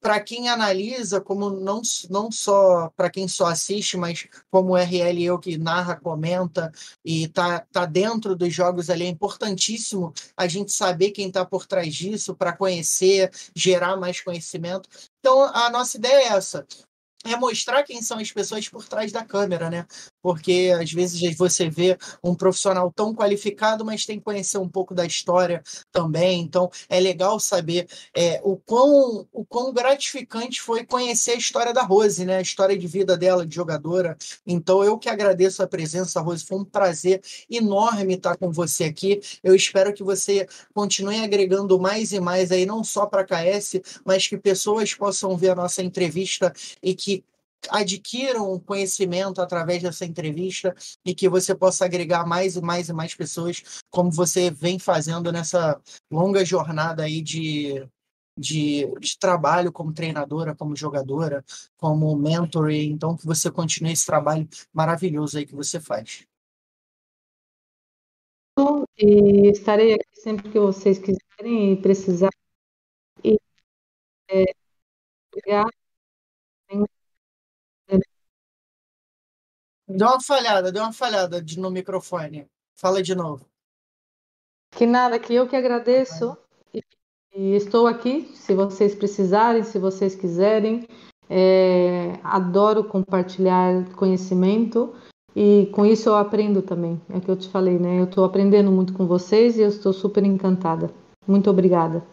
para quem analisa, como não, não só para quem só assiste, mas como o RL eu que narra, comenta e tá, tá dentro dos jogos ali, é importantíssimo a gente saber quem está por trás disso para conhecer, gerar mais conhecimento. Então, a nossa ideia é essa: é mostrar quem são as pessoas por trás da câmera, né? Porque às vezes você vê um profissional tão qualificado, mas tem que conhecer um pouco da história também. Então é legal saber é, o, quão, o quão gratificante foi conhecer a história da Rose, né? A história de vida dela, de jogadora. Então eu que agradeço a presença, Rose. Foi um prazer enorme estar com você aqui. Eu espero que você continue agregando mais e mais aí, não só para a KS, mas que pessoas possam ver a nossa entrevista e que adquiram conhecimento através dessa entrevista e que você possa agregar mais e mais e mais pessoas, como você vem fazendo nessa longa jornada aí de, de, de trabalho como treinadora, como jogadora, como mentor. Então, que você continue esse trabalho maravilhoso aí que você faz. E estarei aqui sempre que vocês quiserem e precisar. E, é, obrigada. Deu uma falhada, deu uma falhada de, no microfone. Fala de novo. Que nada, que eu que agradeço. E, e estou aqui, se vocês precisarem, se vocês quiserem. É, adoro compartilhar conhecimento e com isso eu aprendo também. É o que eu te falei, né? Eu estou aprendendo muito com vocês e eu estou super encantada. Muito obrigada.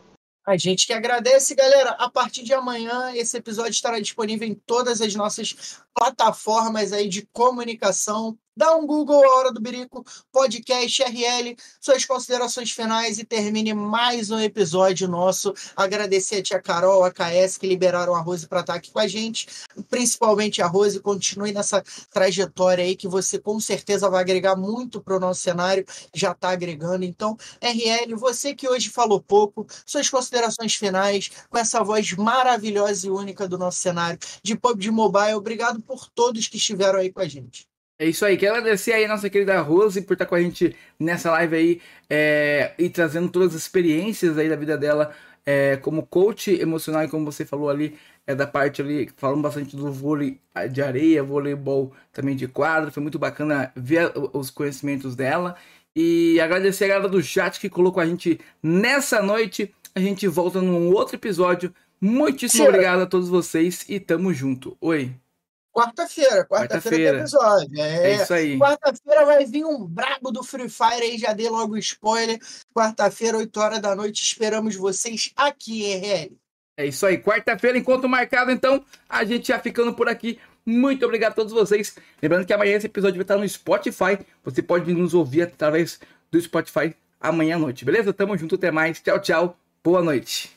A gente que agradece, galera. A partir de amanhã, esse episódio estará disponível em todas as nossas plataformas aí de comunicação Dá um Google A Hora do Birico, podcast RL, suas considerações finais e termine mais um episódio nosso. Agradecer a tia Carol, a KS, que liberaram a Rose para estar aqui com a gente, principalmente a Rose. Continue nessa trajetória aí que você com certeza vai agregar muito para o nosso cenário, já está agregando. Então, RL, você que hoje falou pouco, suas considerações finais com essa voz maravilhosa e única do nosso cenário de PUBG Mobile. Obrigado por todos que estiveram aí com a gente. É isso aí, quero agradecer aí a nossa querida Rose por estar com a gente nessa live aí é, e trazendo todas as experiências aí da vida dela é, como coach emocional e como você falou ali, é da parte ali, falando bastante do vôlei de areia, voleibol também de quadro, foi muito bacana ver os conhecimentos dela e agradecer a galera do chat que colocou a gente nessa noite, a gente volta num outro episódio, muitíssimo Sim. obrigado a todos vocês e tamo junto, oi! Quarta-feira, quarta-feira quarta episódio. É, é isso aí. Quarta-feira vai vir um brabo do Free Fire aí, já dei logo spoiler. Quarta-feira, 8 horas da noite, esperamos vocês aqui, RL. É isso aí, quarta-feira, encontro marcado, então a gente já ficando por aqui. Muito obrigado a todos vocês. Lembrando que amanhã esse episódio vai estar no Spotify. Você pode nos ouvir através do Spotify amanhã à noite, beleza? Tamo junto, até mais. Tchau, tchau. Boa noite.